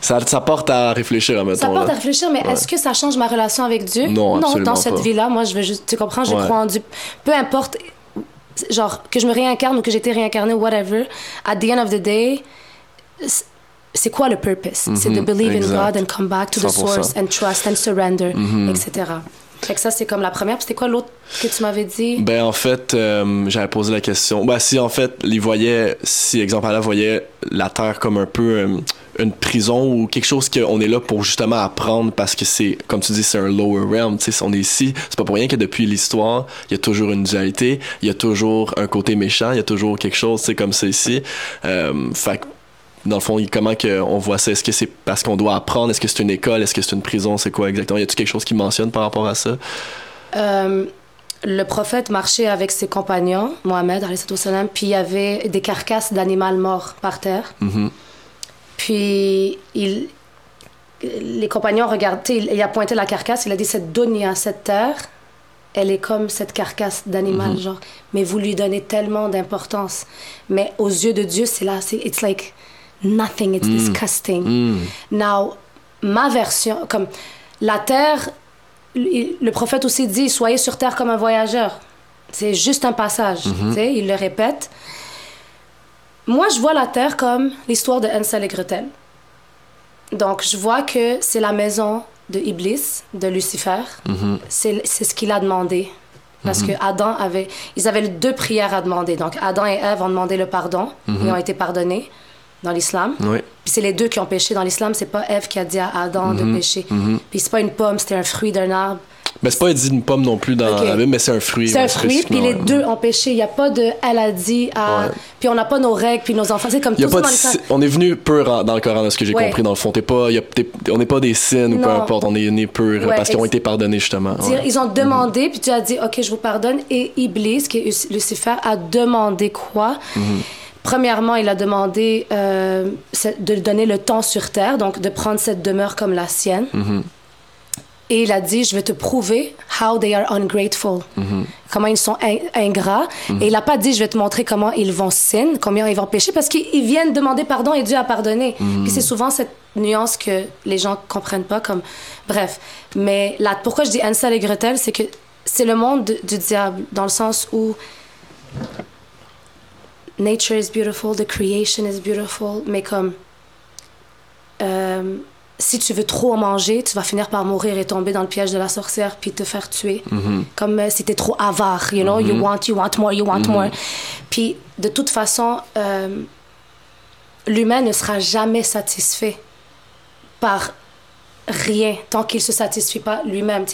Ça, ça porte à réfléchir, Ça admettons, porte là. à réfléchir, mais est-ce que ça change ma relation avec Dieu? Non, absolument dans cette vie-là, moi, je veux juste, tu comprends, je Ouais. crois en Dieu. Peu importe, genre, que je me réincarne ou que j'ai été réincarné, whatever, at the end of the day, c'est- quoi le purpose? C'est de Mhm, believe in exact. God and come back to the 100%. source and trust and surrender, Mhm. etc. Fait que ça, c'est comme la première. Puis c'était quoi l'autre que tu m'avais dit? Ben en fait, euh, j'avais posé la question. Ben si en fait, ils voyaient, si exemple Allah voyait la Terre comme un peu euh, une prison ou quelque chose qu'on est là pour justement apprendre parce que c'est, comme tu dis, c'est un lower realm. Tu sais, on est ici, c'est pas pour rien que depuis l'histoire, il y a toujours une dualité, il y a toujours un côté méchant, il y a toujours quelque chose, c'est comme ça ici. Euh, fait dans le fond, comment que on voit ça? Est-ce que c'est parce qu'on doit apprendre? Est-ce que c'est une école? Est-ce que c'est une prison? C'est quoi exactement? Y a-t-il quelque chose qui mentionne par rapport à ça? Euh, le prophète marchait avec ses compagnons, Mohamed, puis il y avait des carcasses d'animaux morts par terre. Mhm. Puis il, les compagnons regardaient, il, il a pointé la carcasse, il a dit cette dunya, cette terre, elle est comme cette carcasse d'animal, genre. Mais vous lui donnez tellement d'importance. Mais aux yeux de Dieu, c'est là, c'est it's like nothing, it's disgusting. Mm. Now, ma version, comme la terre, le prophète aussi dit soyez sur terre comme un voyageur. C'est juste un passage, tu sais, il le répète. Moi, je vois la terre comme l'histoire de Hansel et Gretel. Donc, je vois que c'est la maison de Iblis, de Lucifer. C'est c'est ce qu'il a demandé. Parce que Adam avait... Ils avaient deux prières à demander. Donc, Adam et Ève ont demandé le pardon. Ils ont été pardonnés dans l'islam. Oui. Puis c'est les deux qui ont péché dans l'islam. C'est pas Ève qui a dit à Adam de pécher. Puis c'est pas une pomme, c'était un fruit d'un arbre. Mais c'est pas dit une pomme non plus dans Ok. la Bible, mais c'est un fruit. C'est un fruit, puis les ouais. deux ont péché. Il n'y a pas de elle a dit à. Ouais. Puis on n'a pas nos règles, puis nos enfants. C'est comme Y a tout pas ça dans on est venu pur dans le Coran, de ce que j'ai Ouais. compris dans le fond. T'es pas, y a- t'es- on n'est pas des signes ou peu importe, on est né pur parce qu'ils ont été pardonnés justement. Ils ont demandé, puis tu as dit, OK, je vous pardonne. Et Iblis, qui est Lucifer, a demandé quoi? Premièrement, il a demandé euh, de donner le temps sur terre, donc de prendre cette demeure comme la sienne. Et il a dit, je vais te prouver how they are ungrateful, comment ils sont in- ingrats. Et il n'a pas dit, je vais te montrer comment ils vont sin, combien ils vont pécher, parce qu'ils ils viennent demander pardon et Dieu a pardonné. Puis c'est souvent cette nuance que les gens comprennent pas. Comme bref, mais là, pourquoi je dis Hansel et Gretel, c'est que c'est le monde du diable dans le sens où nature is beautiful, the creation is beautiful, mais comme euh, si tu veux trop en manger, tu vas finir par mourir et tomber dans le piège de la sorcière puis te faire tuer. Comme euh, si t'es trop avare, you know, you want, you want more, you want more. Puis de toute façon, euh, l'humain ne sera jamais satisfait par rien tant qu'il se satisfait pas lui-même.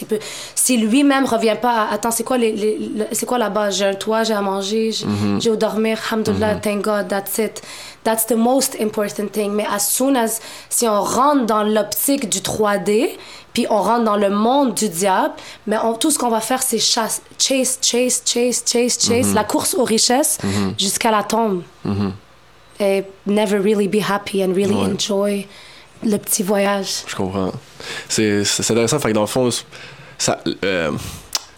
Si lui-même revient pas à, attends, c'est quoi, les, les- le- c'est quoi la base? J'ai un toit, j'ai à manger, j'ai j'ai où dormir, alhamdulillah, thank God, that's it. That's the most important thing. Mais as soon as, si on rentre dans l'optique du 3D, puis on rentre dans le monde du diable, mais on- tout ce qu'on va faire, c'est chasse, chase, chase, chase, chase, chase, la course aux richesses jusqu'à la tombe. Et never really be happy and really Ouais. enjoy le petit voyage. Je comprends. C'est intéressant. Fait que dans le fond, ça, euh,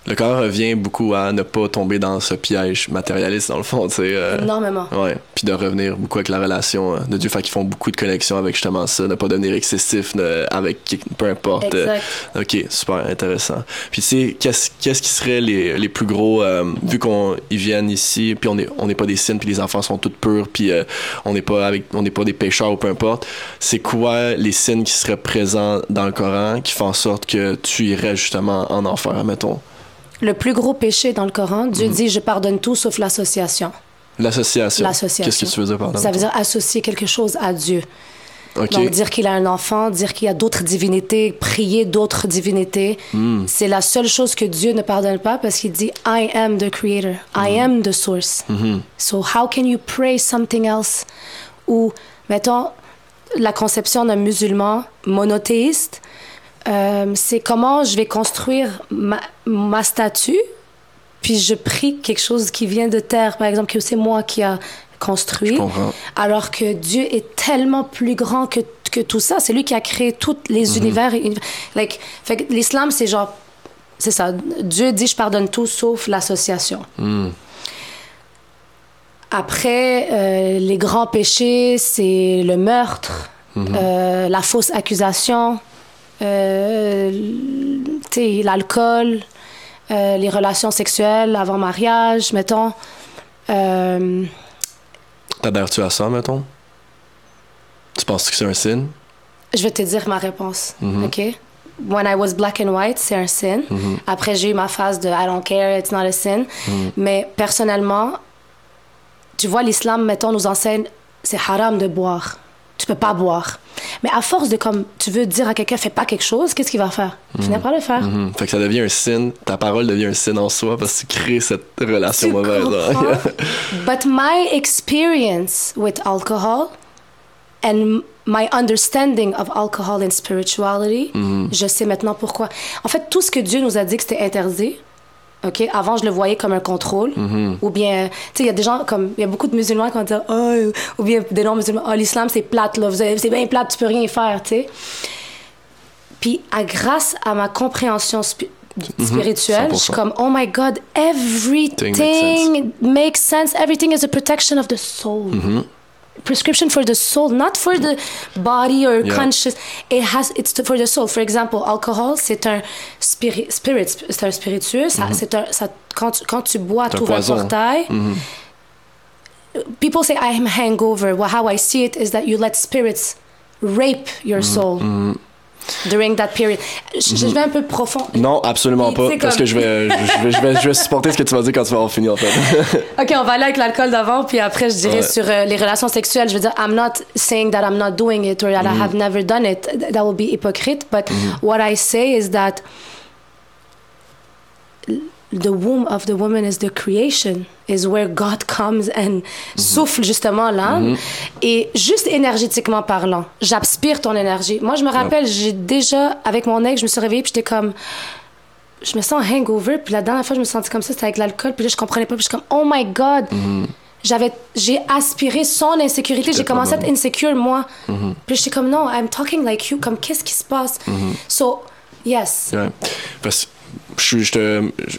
le corps revient beaucoup à ne pas tomber dans ce piège matérialiste, dans le fond, tu sais. euh, Énormément. Ouais, puis de revenir beaucoup avec la relation euh, de Dieu, fait qu'ils font beaucoup de connexions avec justement ça, ne pas devenir excessif ne- avec qui- peu importe. euh, Exact. ok, super intéressant. Puis tu sais, qu'est-ce qu'est-ce qui serait les, les plus gros, euh, vu qu'on ils viennent ici, puis on est on n'est pas des signes, puis les enfants sont tous purs, puis euh, on n'est pas avec on n'est pas des pécheurs ou peu importe. C'est quoi les signes qui seraient présents dans le Coran qui font en sorte que tu irais justement en enfer, mettons? Le plus gros péché dans le Coran, Dieu dit je pardonne tout sauf l'association. L'association. L'association. Qu'est-ce que tu veux dire par là? Ça veut dire associer quelque chose à Dieu. Ok. Donc dire qu'il a un enfant, dire qu'il y a d'autres divinités, prier d'autres divinités, Hmm. c'est la seule chose que Dieu ne pardonne pas parce qu'il dit I am the creator, I Hmm. am the source. So how can you pray something else? Ou mettons la conception d'un musulman monothéiste, euh, c'est comment je vais construire ma, ma statue, puis je prie quelque chose qui vient de terre, par exemple, que c'est moi qui a construit. Alors que Dieu est tellement plus grand que, que tout ça. C'est lui qui a créé tous les univers. et- Like, l'islam, c'est genre. C'est ça. Dieu dit je pardonne tout sauf l'association. Après, euh, les grands péchés, c'est le meurtre, euh, la fausse accusation, l'alcool, euh, les relations sexuelles avant mariage, mettons. Euh, T'adhères-tu à ça, mettons? Tu penses que c'est un signe? Je vais te dire ma réponse, OK? When I was black and white, c'est un sin. Après, j'ai eu ma phase de I don't care, it's not a sin. Mais personnellement, tu vois, l'islam, mettons, nous enseigne, c'est haram de boire. Tu peux pas boire. Mais à force de, comme, tu veux dire à quelqu'un, fais pas quelque chose, qu'est-ce qu'il va faire? Il finit par le faire. Mhm. Fait que ça devient un signe, ta parole devient un signe en soi parce que tu crées cette relation Tu mauvaise. hein. [laughs] But my experience with alcohol and my understanding of alcohol and spirituality, je sais maintenant pourquoi. En fait, tout ce que Dieu nous a dit que c'était interdit, OK? Avant, je le voyais comme un contrôle. Ou bien, tu sais, il y a des gens comme. Il y a beaucoup de musulmans qui vont dire, oh, ou bien des non-musulmans, oh, l'islam, c'est plate, là. Vous avez- C'est bien plate, tu peux rien faire, tu sais. Puis, à, grâce à ma compréhension spi- spirituelle, je suis 100%. comme, oh my God, everything makes sense. Everything is a protection of the soul. Prescription for the soul, not for the body or Yeah. conscious. It has, it's for the soul. For example, alcohol, c'est un spirit, spirit c'est un spiritueux. Ça, c'est un, ça, quand, tu, quand tu bois, Mm-hmm. C'est un tu ouvres. Mm-hmm. portail. People say I am hangover. Well, how I see it is that you let spirits rape your Mm-hmm. soul during that period. Je, je vais un peu profond. Non, absolument pas. Parce comme- que je vais, je, vais, je, vais, je vais supporter ce que tu vas dire quand tu vas avoir fini, en fait. [laughs] Ok, on va aller avec l'alcool d'avant, puis après, je dirais Ouais. sur euh, les relations sexuelles. Je veux dire, I'm not saying that I'm not doing it or that I have never done it. Th- That will be hypocrite. But what I say is that the womb of the woman is the creation, is where God comes and souffle justement l'âme. Et juste énergétiquement parlant, j'aspire ton énergie. Moi, je me rappelle, j'ai déjà, avec mon ex, je me suis réveillée, puis j'étais comme je me sens hangover. Puis la dernière fois, je me sentais comme ça, c'était avec l'alcool. Puis là, je comprenais pas. Puis je suis comme, oh my God. J'avais, j'ai aspiré son insécurité. J'ai commencé à être insecure, moi. Puis j'étais comme, non, I'm talking like you. Comme, qu'est-ce qui se passe? So, yes. Ouais. Parce que je je te, je,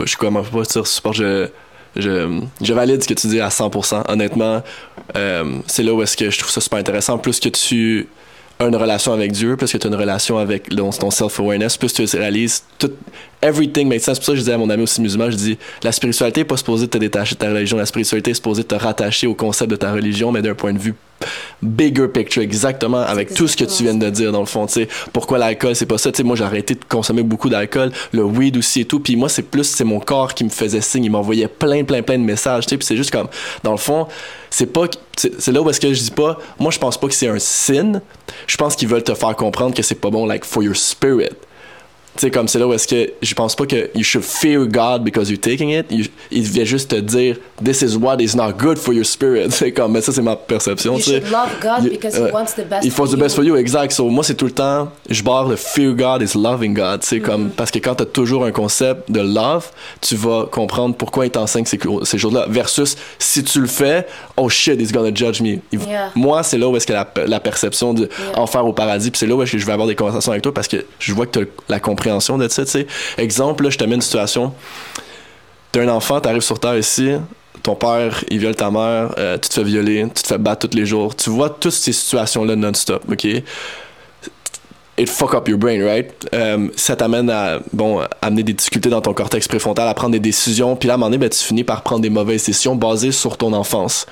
je suis comment pas dire support, je, je, je valide ce que tu dis à 100%. Honnêtement, euh, c'est là où est-ce que je trouve ça super intéressant. Plus que tu as une relation avec Dieu, plus que tu as une relation avec ton, self-awareness, plus tu réalises tout, everything makes sense. C'est pour ça que je disais à mon ami aussi musulman, je dis, la spiritualité n'est pas supposée te détacher de ta religion. La spiritualité est supposée te rattacher au concept de ta religion, mais d'un point de vue bigger picture, exactement, avec tout ce que tu viens de dire, dans le fond, tu sais. Pourquoi l'alcool, c'est pas ça, tu sais. Moi, j'ai arrêté de consommer beaucoup d'alcool, le weed aussi et tout. Puis moi, c'est plus, c'est mon corps qui me faisait signe. Il m'envoyait plein, plein, plein de messages, tu sais. Puis c'est juste comme, dans le fond, c'est pas, c'est c'est là où est-ce que je dis pas, moi, je pense pas que c'est un sin. Je pense qu'ils veulent te faire comprendre que c'est pas bon, like, for your spirit. Sais, comme c'est là où est-ce que je pense pas que you should fear God because you're taking it. You- il vient juste te dire, this is what is not good for your spirit. [laughs] C'est comme, mais ça, c'est ma perception. You tu sais. should love God You- because He ouais. wants the best Il faut for the best for you, exact. So, moi, c'est tout le temps, je barre le fear God is loving God. Tu sais, Mm-hmm. comme, parce que quand t'as toujours un concept de love, tu vas comprendre pourquoi il t'enseigne ces, ces choses-là. Versus, si tu le fais, oh shit, he's gonna judge me. Il- Yeah. Moi, c'est là où est-ce que la, la perception de enfer au paradis, puis c'est là où est-ce que je vais avoir des conversations avec toi parce que je vois que tu as la compréhension de ça, tu sais. Exemple, je te mets une situation. T'as un enfant, t'arrives sur Terre ici, ton père, il viole ta mère, euh, tu te fais violer, tu te fais battre tous les jours. Tu vois toutes ces situations-là non-stop, OK? It fuck up your brain, right? Euh, ça t'amène à, bon, amener des difficultés dans ton cortex préfrontal, à prendre des décisions, puis là, à un moment donné, ben, tu finis par prendre des mauvaises décisions basées sur ton enfance.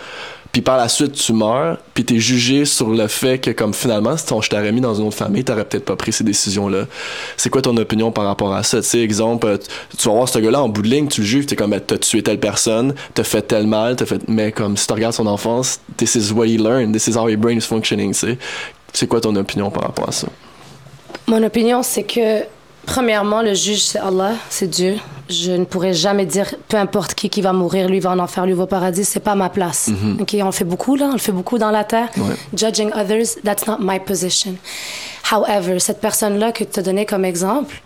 Puis par la suite, tu meurs, puis t'es jugé sur le fait que, comme finalement, si ton, je t'aurais mis dans une autre famille, t'aurais peut-être pas pris ces décisions-là. C'est quoi ton opinion par rapport à ça? Tu sais, exemple, euh, tu vas voir ce gars-là en bout de ligne, tu le juges, t'es comme, t'as tué telle personne, t'as fait tel mal, t'as fait. Mais comme, si tu regardes son enfance, this is what he learned, this is how your brain is functioning, tu. C'est quoi ton opinion par rapport à ça? Mon opinion, c'est que, premièrement, le juge, c'est Allah, c'est Dieu. Je ne pourrais jamais dire, peu importe qui qui va mourir, lui va en enfer, lui va au paradis, c'est pas ma place. OK, on le fait beaucoup, là, on le fait beaucoup dans la terre. Ouais. Judging others, that's not my position. However, cette personne-là que tu as donné comme exemple,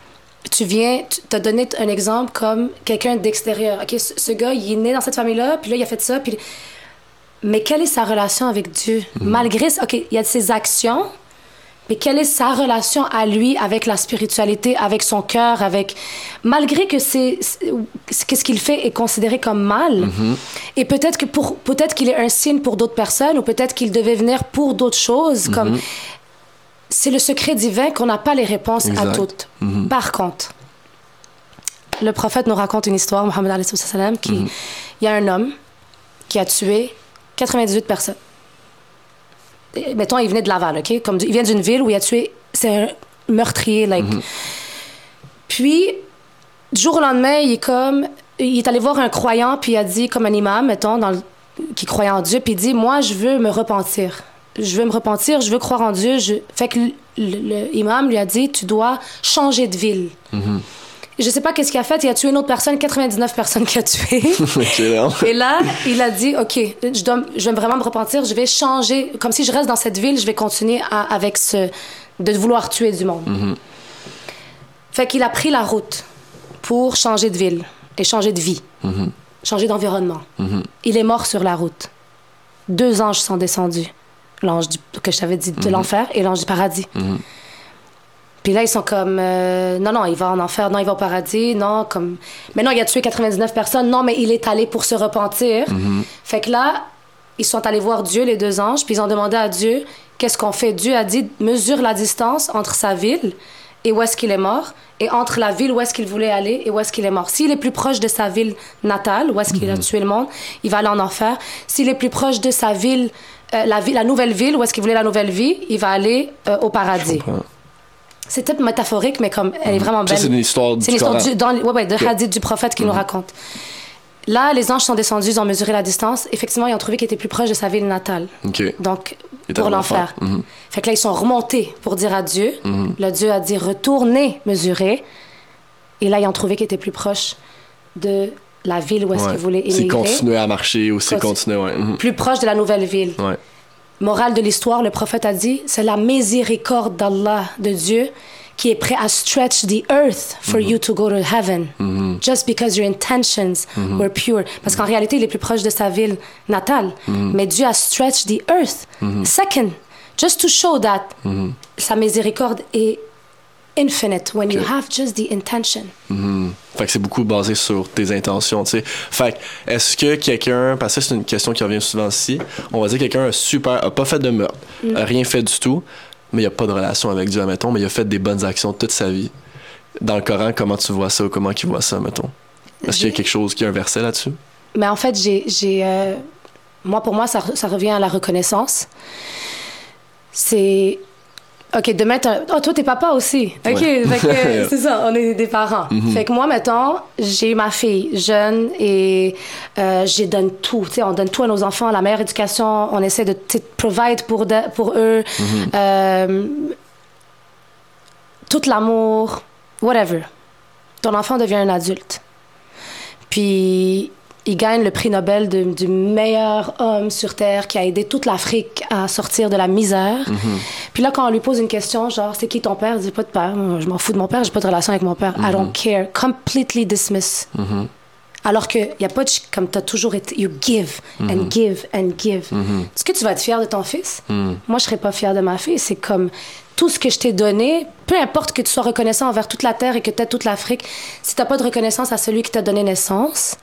tu viens, tu as donné un exemple comme quelqu'un d'extérieur. OK, ce, ce gars, il est né dans cette famille-là, puis là, il a fait ça, puis... Mais quelle est sa relation avec Dieu? Malgré... OK, il y a ses actions, mais quelle est sa relation à lui avec la spiritualité, avec son cœur, avec malgré que c'est qu'est-ce qu'il fait est considéré comme mal. Et peut-être que pour peut-être qu'il est un signe pour d'autres personnes ou peut-être qu'il devait venir pour d'autres choses comme c'est le secret divin qu'on n'a pas les réponses à toutes. Par contre, le prophète nous raconte une histoire, Mohammed qui il y a un homme qui a tué 98 personnes mettons, il venait de Laval, OK? Comme il vient d'une ville où il a tué. C'est un meurtrier, like. Puis, du jour au lendemain, il est comme. Il est allé voir un croyant, puis il a dit, comme un imam, mettons, dans le- qui croyait en Dieu, puis il dit Moi, je veux me repentir. Je veux me repentir, je veux croire en Dieu. Je... Fait que l'imam lui a dit Tu dois changer de ville. Je sais pas qu'est-ce qu'il a fait. Il a tué une autre personne, 99 personnes qu'il a tuées. [laughs] Et là, il a dit, OK, je, dois, je vais vraiment me repentir, je vais changer. Comme si je reste dans cette ville, je vais continuer à- avec ce... de vouloir tuer du monde. Fait qu'il a pris la route pour changer de ville. et changer de vie, Mhm. changer d'environnement. Il est mort sur la route. Deux anges sont descendus. L'ange que je t'avais dit de l'enfer et l'ange du paradis. Puis là, ils sont comme, euh, non, non, il va en enfer, non, il va au paradis, non, comme, mais non, il a tué 99 personnes, non, mais il est allé pour se repentir. Fait que là, ils sont allés voir Dieu, les deux anges, puis ils ont demandé à Dieu, qu'est-ce qu'on fait? Dieu a dit, mesure la distance entre sa ville et où est-ce qu'il est mort, et entre la ville où est-ce qu'il voulait aller et où est-ce qu'il est mort. S'il est plus proche de sa ville natale, où est-ce qu'il a tué le monde, il va aller en enfer. S'il est plus proche de sa ville, euh, la, ville la nouvelle ville, où est-ce qu'il voulait la nouvelle vie, il va aller euh, au paradis. C'est peut-être métaphorique, mais comme elle est vraiment Mhm. Ça, belle. c'est une histoire C'est du une histoire Coran. du, dans, ouais, ouais, de Ok. Mhm. hadith du prophète qui nous raconte. Là, les anges sont descendus, ils ont mesuré la distance. Effectivement, ils ont trouvé qu'il était plus proche de sa ville natale. OK. Donc, pour en l'enfer. enfer. Mhm. Fait que là, ils sont remontés pour dire à Dieu. Le Dieu a dit retournez mesurer. Et là, ils ont trouvé qu'il était plus proche de la ville où est-ce Ouais. qu'ils voulaient C'est émigrer. continuer à marcher ou c'est Conti- continuer, ouais. Mhm. Plus proche de la nouvelle ville. Ouais. Morale de l'histoire, le prophète a dit, c'est la miséricorde d'Allah, de Dieu, qui est prêt à stretch the earth for you to go to heaven. Just because your intentions were pure. Parce qu'en réalité, il est plus proche de sa ville natale. Mais Dieu a stretched the earth. Second, just to show that sa miséricorde est infinite when you Ok. have just the intention. Fait que c'est beaucoup basé sur tes intentions, tu sais. Fait que, est-ce que quelqu'un, parce que c'est une question qui revient souvent ici, on va dire que quelqu'un a super, a pas fait de meurtre, Mm. a rien fait du tout, mais il a pas de relation avec Dieu, admettons, mais il a fait des bonnes actions toute sa vie. Dans le Coran, comment tu vois ça ou comment il voit ça, mettons? Est-ce qu'il y a quelque chose, qu'il y a un verset là-dessus? Mais en fait, j'ai. j'ai, euh, moi, pour moi, ça, ça revient à la reconnaissance. C'est. OK, demain, Oh, toi, t'es papa aussi. OK, Ouais. [laughs] c'est ça, on est des parents. Fait que moi, mettons, j'ai ma fille jeune et euh, j'ai donne tout. Tu sais, on donne tout à nos enfants, la meilleure éducation. On essaie de provide pour, de- pour eux. Euh, tout l'amour, whatever. Ton enfant devient un adulte. Puis il gagne le prix Nobel de- du meilleur homme sur Terre qui a aidé toute l'Afrique à sortir de la misère. Puis là, quand on lui pose une question, genre, c'est qui ton père? Il dit pas de père. Je m'en fous de mon père, j'ai pas de relation avec mon père. I don't care. Completely dismiss. Alors que y a pas de comme t'as toujours été, you give and give and give. Est-ce que tu vas être fier de ton fils? Moi, je serais pas fière de ma fille. C'est comme tout ce que je t'ai donné, peu importe que tu sois reconnaissant envers toute la terre et que t'aies toute l'Afrique, si t'as pas de reconnaissance à celui qui t'a donné naissance,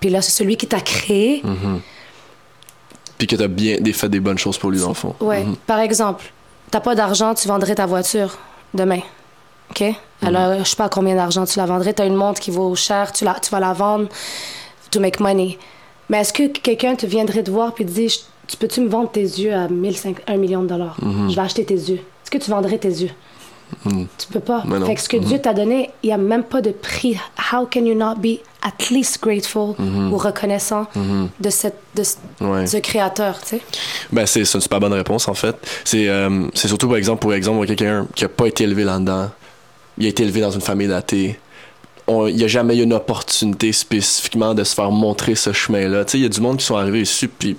puis là c'est celui qui t'a créé. Puis que t'as bien fait des bonnes choses pour lui, dans le fond. Ouais. Par exemple, t'as pas d'argent, tu vendrais ta voiture demain. OK? Alors, je sais pas combien d'argent tu la vendrais. T'as une montre qui vaut cher, tu, la, tu vas la vendre to make money. Mais est-ce que quelqu'un te viendrait te voir puis te dit Tu peux-tu me vendre tes yeux à 1005 1 million de dollars? Je vais acheter tes yeux. Est-ce que tu vendrais tes yeux? Tu peux pas. Fait que ce que Dieu t'a donné, il y a même pas de prix. How can you not be at least grateful ou reconnaissant de, cette, de ce- Ouais. ce créateur, tu sais? Ben, c'est une super bonne réponse, en fait. C'est euh, surtout, par exemple, pour exemple, quelqu'un qui a pas été élevé là-dedans, il a été élevé dans une famille d'athées. Il n'y a jamais eu une opportunité spécifiquement de se faire montrer ce chemin-là. Il y a du monde qui sont arrivés ici, puis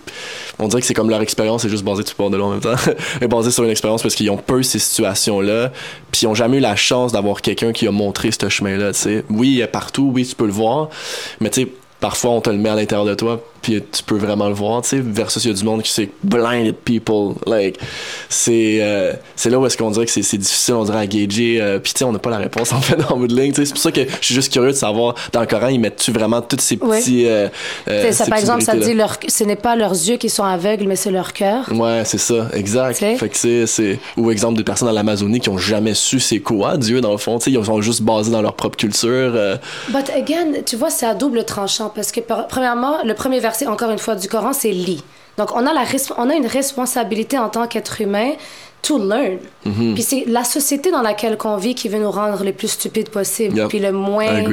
on dirait que c'est comme leur expérience est juste basée, tu parles de là en même temps, [laughs] est basée sur une expérience parce qu'ils ont peu ces situations-là, puis ils n'ont jamais eu la chance d'avoir quelqu'un qui a montré ce chemin-là. Oui, il est partout, oui, tu peux le voir, mais tu sais, parfois on te le met à l'intérieur de toi, puis tu peux vraiment le voir, tu sais, versus il y a du monde qui c'est blinded people, like, c'est euh, là où est-ce qu'on dirait que c'est difficile, on dirait, à gager, euh, puis tu sais, on n'a pas la réponse [laughs] en fait en bout de ligne, tu sais, c'est pour ça que je suis juste curieux de savoir, dans le Coran, ils mettent-tu vraiment tous ces petits... euh, euh, ça, ces par exemple, ça dit leur, ce n'est pas leurs yeux qui sont aveugles, mais c'est leur cœur. Ouais, c'est ça, exact. Fait que c'est, ou exemple des personnes dans l'Amazonie qui ont jamais su c'est quoi Dieu dans le fond, tu sais, ils sont juste basés dans leur propre culture. But again, tu vois, c'est à double tranchant parce que, premièrement, le premier verset, encore une fois, du Coran, c'est lit. Donc, on a, la on a une responsabilité en tant qu'être humain to learn. Mm-hmm. Puis c'est la société dans laquelle on vit qui veut nous rendre les plus stupides possible. Yep. Puis le moins.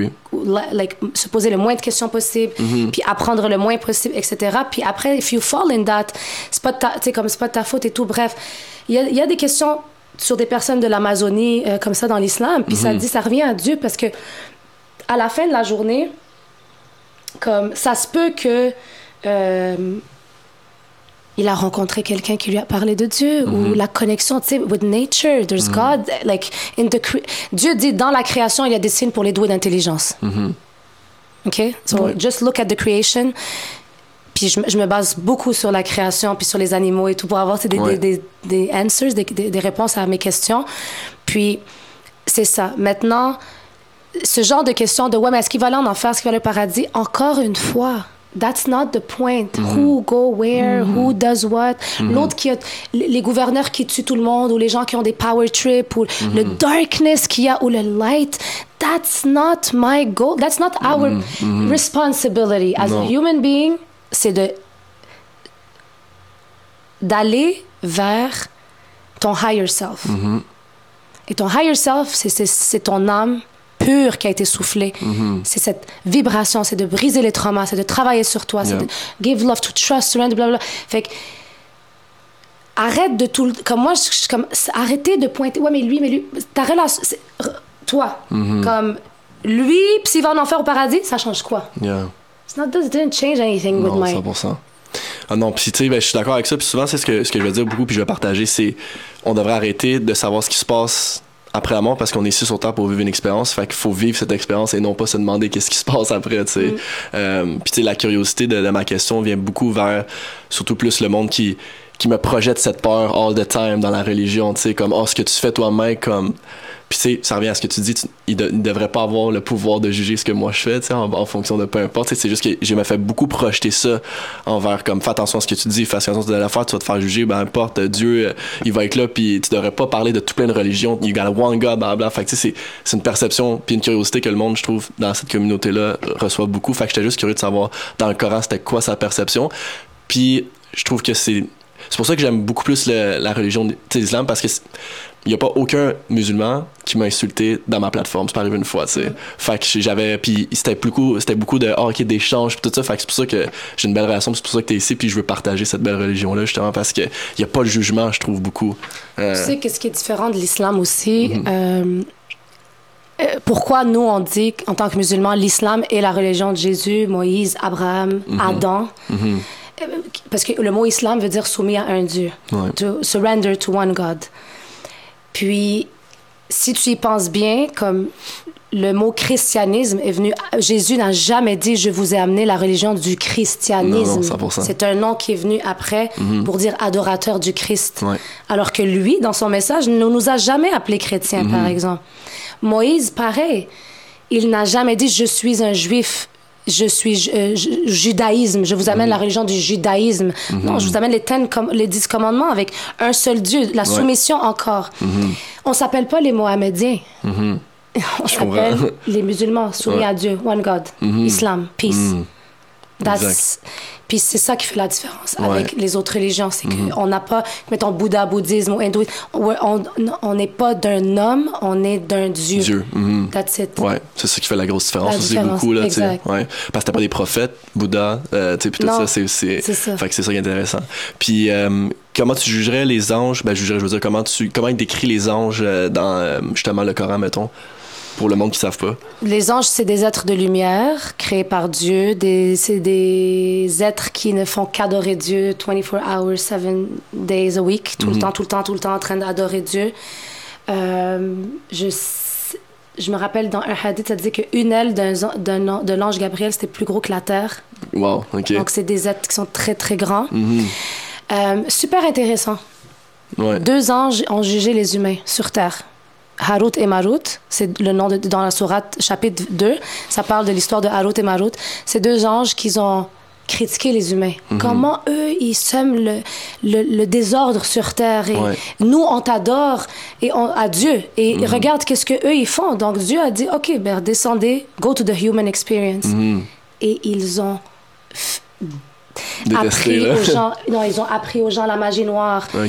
Like, se poser le moins de questions possible. Puis apprendre le moins possible, etc. Puis après, if you fall in that, c'est pas ta, comme c'est pas ta faute et tout. Bref, il y a, il y a des questions sur des personnes de l'Amazonie euh, comme ça dans l'islam. Puis ça dit, ça revient à Dieu parce que à la fin de la journée, comme ça se peut que euh, il a rencontré quelqu'un qui lui a parlé de Dieu ou la connexion, tu sais, with nature, there's God, like in the Dieu dit dans la création il y a des signes pour les doués d'intelligence. OK? So, Ouais. just look at the creation. Puis je, me- je me base beaucoup sur la création, puis sur les animaux et tout, pour avoir des, des, des, des answers, des, des, des réponses à mes questions. Puis c'est ça. Maintenant, ce genre de questions de ouais, mais est-ce qu'il va aller en enfer, est-ce qu'il va aller au paradis? Encore une fois, that's not the point. Who go where, who does what? L'autre qui a les gouverneurs qui tuent tout le monde, ou les gens qui ont des power trips, ou le darkness qu'il y a, ou le light. That's not my goal. That's not our responsibility as Non. a human being. C'est de d'aller vers ton higher self. Et ton higher self, c'est ton âme qui a été soufflée. C'est cette vibration, c'est de briser les traumas, c'est de travailler sur toi, c'est de give love to trust, surrender, blablabla. Fait que arrête de tout comme moi je, je- comme arrêtez de pointer ouais mais lui mais lui ta relation toi Mm-hmm. comme lui puis s'il va en enfer au paradis ça change quoi? Yeah. It's not, it didn't change anything with Non, my 100%. Ah non, puis tu sais, ben, je suis d'accord avec ça. Puis souvent, c'est ce que, ce que je vais dire beaucoup, puis je vais partager, c'est on devrait arrêter de savoir ce qui se passe après la mort parce qu'on est ici sur Terre pour vivre une expérience. Fait qu'il faut vivre cette expérience et non pas se demander qu'est-ce qui se passe après, tu sais. Euh, puis tu sais, la curiosité de, de ma question vient beaucoup vers surtout plus le monde qui qui me projette cette peur all the time dans la religion, tu sais, comme, oh, ce que tu fais toi-même, comme, puis tu sais, ça revient à ce que tu dis, tu, il, il devrait pas avoir le pouvoir de juger ce que moi je fais, tu sais, en, en fonction de peu importe, c'est juste que je me fais beaucoup projeter ça envers, comme, fais attention à ce que tu dis, fais attention à ce que tu dois faire, tu vas te faire juger, ben importe, Dieu, euh, il va être là, puis tu devrais pas parler de tout plein de religions, you got one God, blablabla, fait que tu sais, c'est- c'est une perception, puis une curiosité que le monde, je trouve, dans cette communauté-là, reçoit beaucoup, fait que j'étais juste curieux de savoir, dans le Coran, c'était quoi sa perception, puis je trouve que c'est c'est pour ça que j'aime beaucoup plus le- la religion de l'islam parce que il n'y a pas aucun musulman qui m'a insulté dans ma plateforme. C'est pas arrivé une fois, tu sais. Fait que j'avais. Puis c'était beaucoup, c'était beaucoup de. Ah, ok, d'échanges, puis tout ça. Fait que c'est pour ça que j'ai une belle relation, c'est pour ça que t'es ici, puis je veux partager cette belle religion-là, justement, parce qu'il n'y a pas de jugement, je trouve, beaucoup. Euh, Tu sais, qu'est-ce qui est différent de l'islam aussi? euh, euh, pourquoi nous, on dit, en tant que musulmans, l'islam est la religion de Jésus, Moïse, Abraham, Adam? mhm, Euh, Parce que le mot islam veut dire soumis à un Dieu. Ouais. To surrender to one God. Puis, si tu y penses bien, comme le mot christianisme est venu. Jésus n'a jamais dit je vous ai amené la religion du christianisme. Non, non, 100%. C'est un nom qui est venu après pour dire adorateur du Christ. Ouais. Alors que lui, dans son message, ne nous a jamais appelés chrétiens, par exemple. Moïse, pareil. Il n'a jamais dit je suis un juif. Je suis euh, ju- judaïsme, je vous amène la religion du judaïsme. Non, je vous amène les, ten com- les dix commandements avec un seul Dieu, la soumission encore. On s'appelle pas les Mohamédiens. [laughs] On Je s'appelle les musulmans soumis Ouais. à Dieu, one God, Islam, peace. That's-. Puis c'est ça qui fait la différence Ouais. avec les autres religions. C'est qu'on n'a pas, mettons, Bouddha, bouddhisme ou hindouisme, on n'est pas d'un homme, on est d'un Dieu. Dieu. mhm. That's it. Ouais, c'est ça qui fait la grosse différence aussi beaucoup là. Ouais, parce que t'as pas des prophètes, Bouddha, euh, tu sais, puis tout Non, ça, c'est ça. fait que c'est ça qui est intéressant. Puis euh, comment tu jugerais les anges? Ben je jugerais, je veux dire comment tu comment il décrit les anges euh, dans euh, justement le Coran mettons? Pour le monde qui savent pas. Les anges, c'est des êtres de lumière créés par Dieu. Des, c'est des êtres qui ne font qu'adorer Dieu 24 hours, 7 days a week, tout le temps, tout le temps, tout le temps en train d'adorer Dieu. Euh, je, me rappelle dans un hadith, ça dit qu'une aile d'un, d'un de l'ange Gabriel, c'était plus gros que la terre. Wow, ok. Donc, c'est des êtres qui sont très, très grands. Mhm. Euh, super intéressant. Ouais. Deux anges ont jugé les humains sur terre. Harut et Marut, c'est le nom de, dans la sourate chapitre 2. Ça parle de l'histoire de Harut et Marut. C'est deux anges qui ont critiqué les humains. Mhm. Comment eux, ils sèment le, le, le désordre sur terre. Et Ouais. Nous, on t'adore et on, à Dieu. Et Mhm. regarde qu'est-ce que eux ils font. Donc Dieu a dit, OK, ben, descendez, go to the human experience. Mhm. Et ils ont Détesté appris là. aux gens, [laughs] non, ils ont appris aux gens la magie noire. Euh,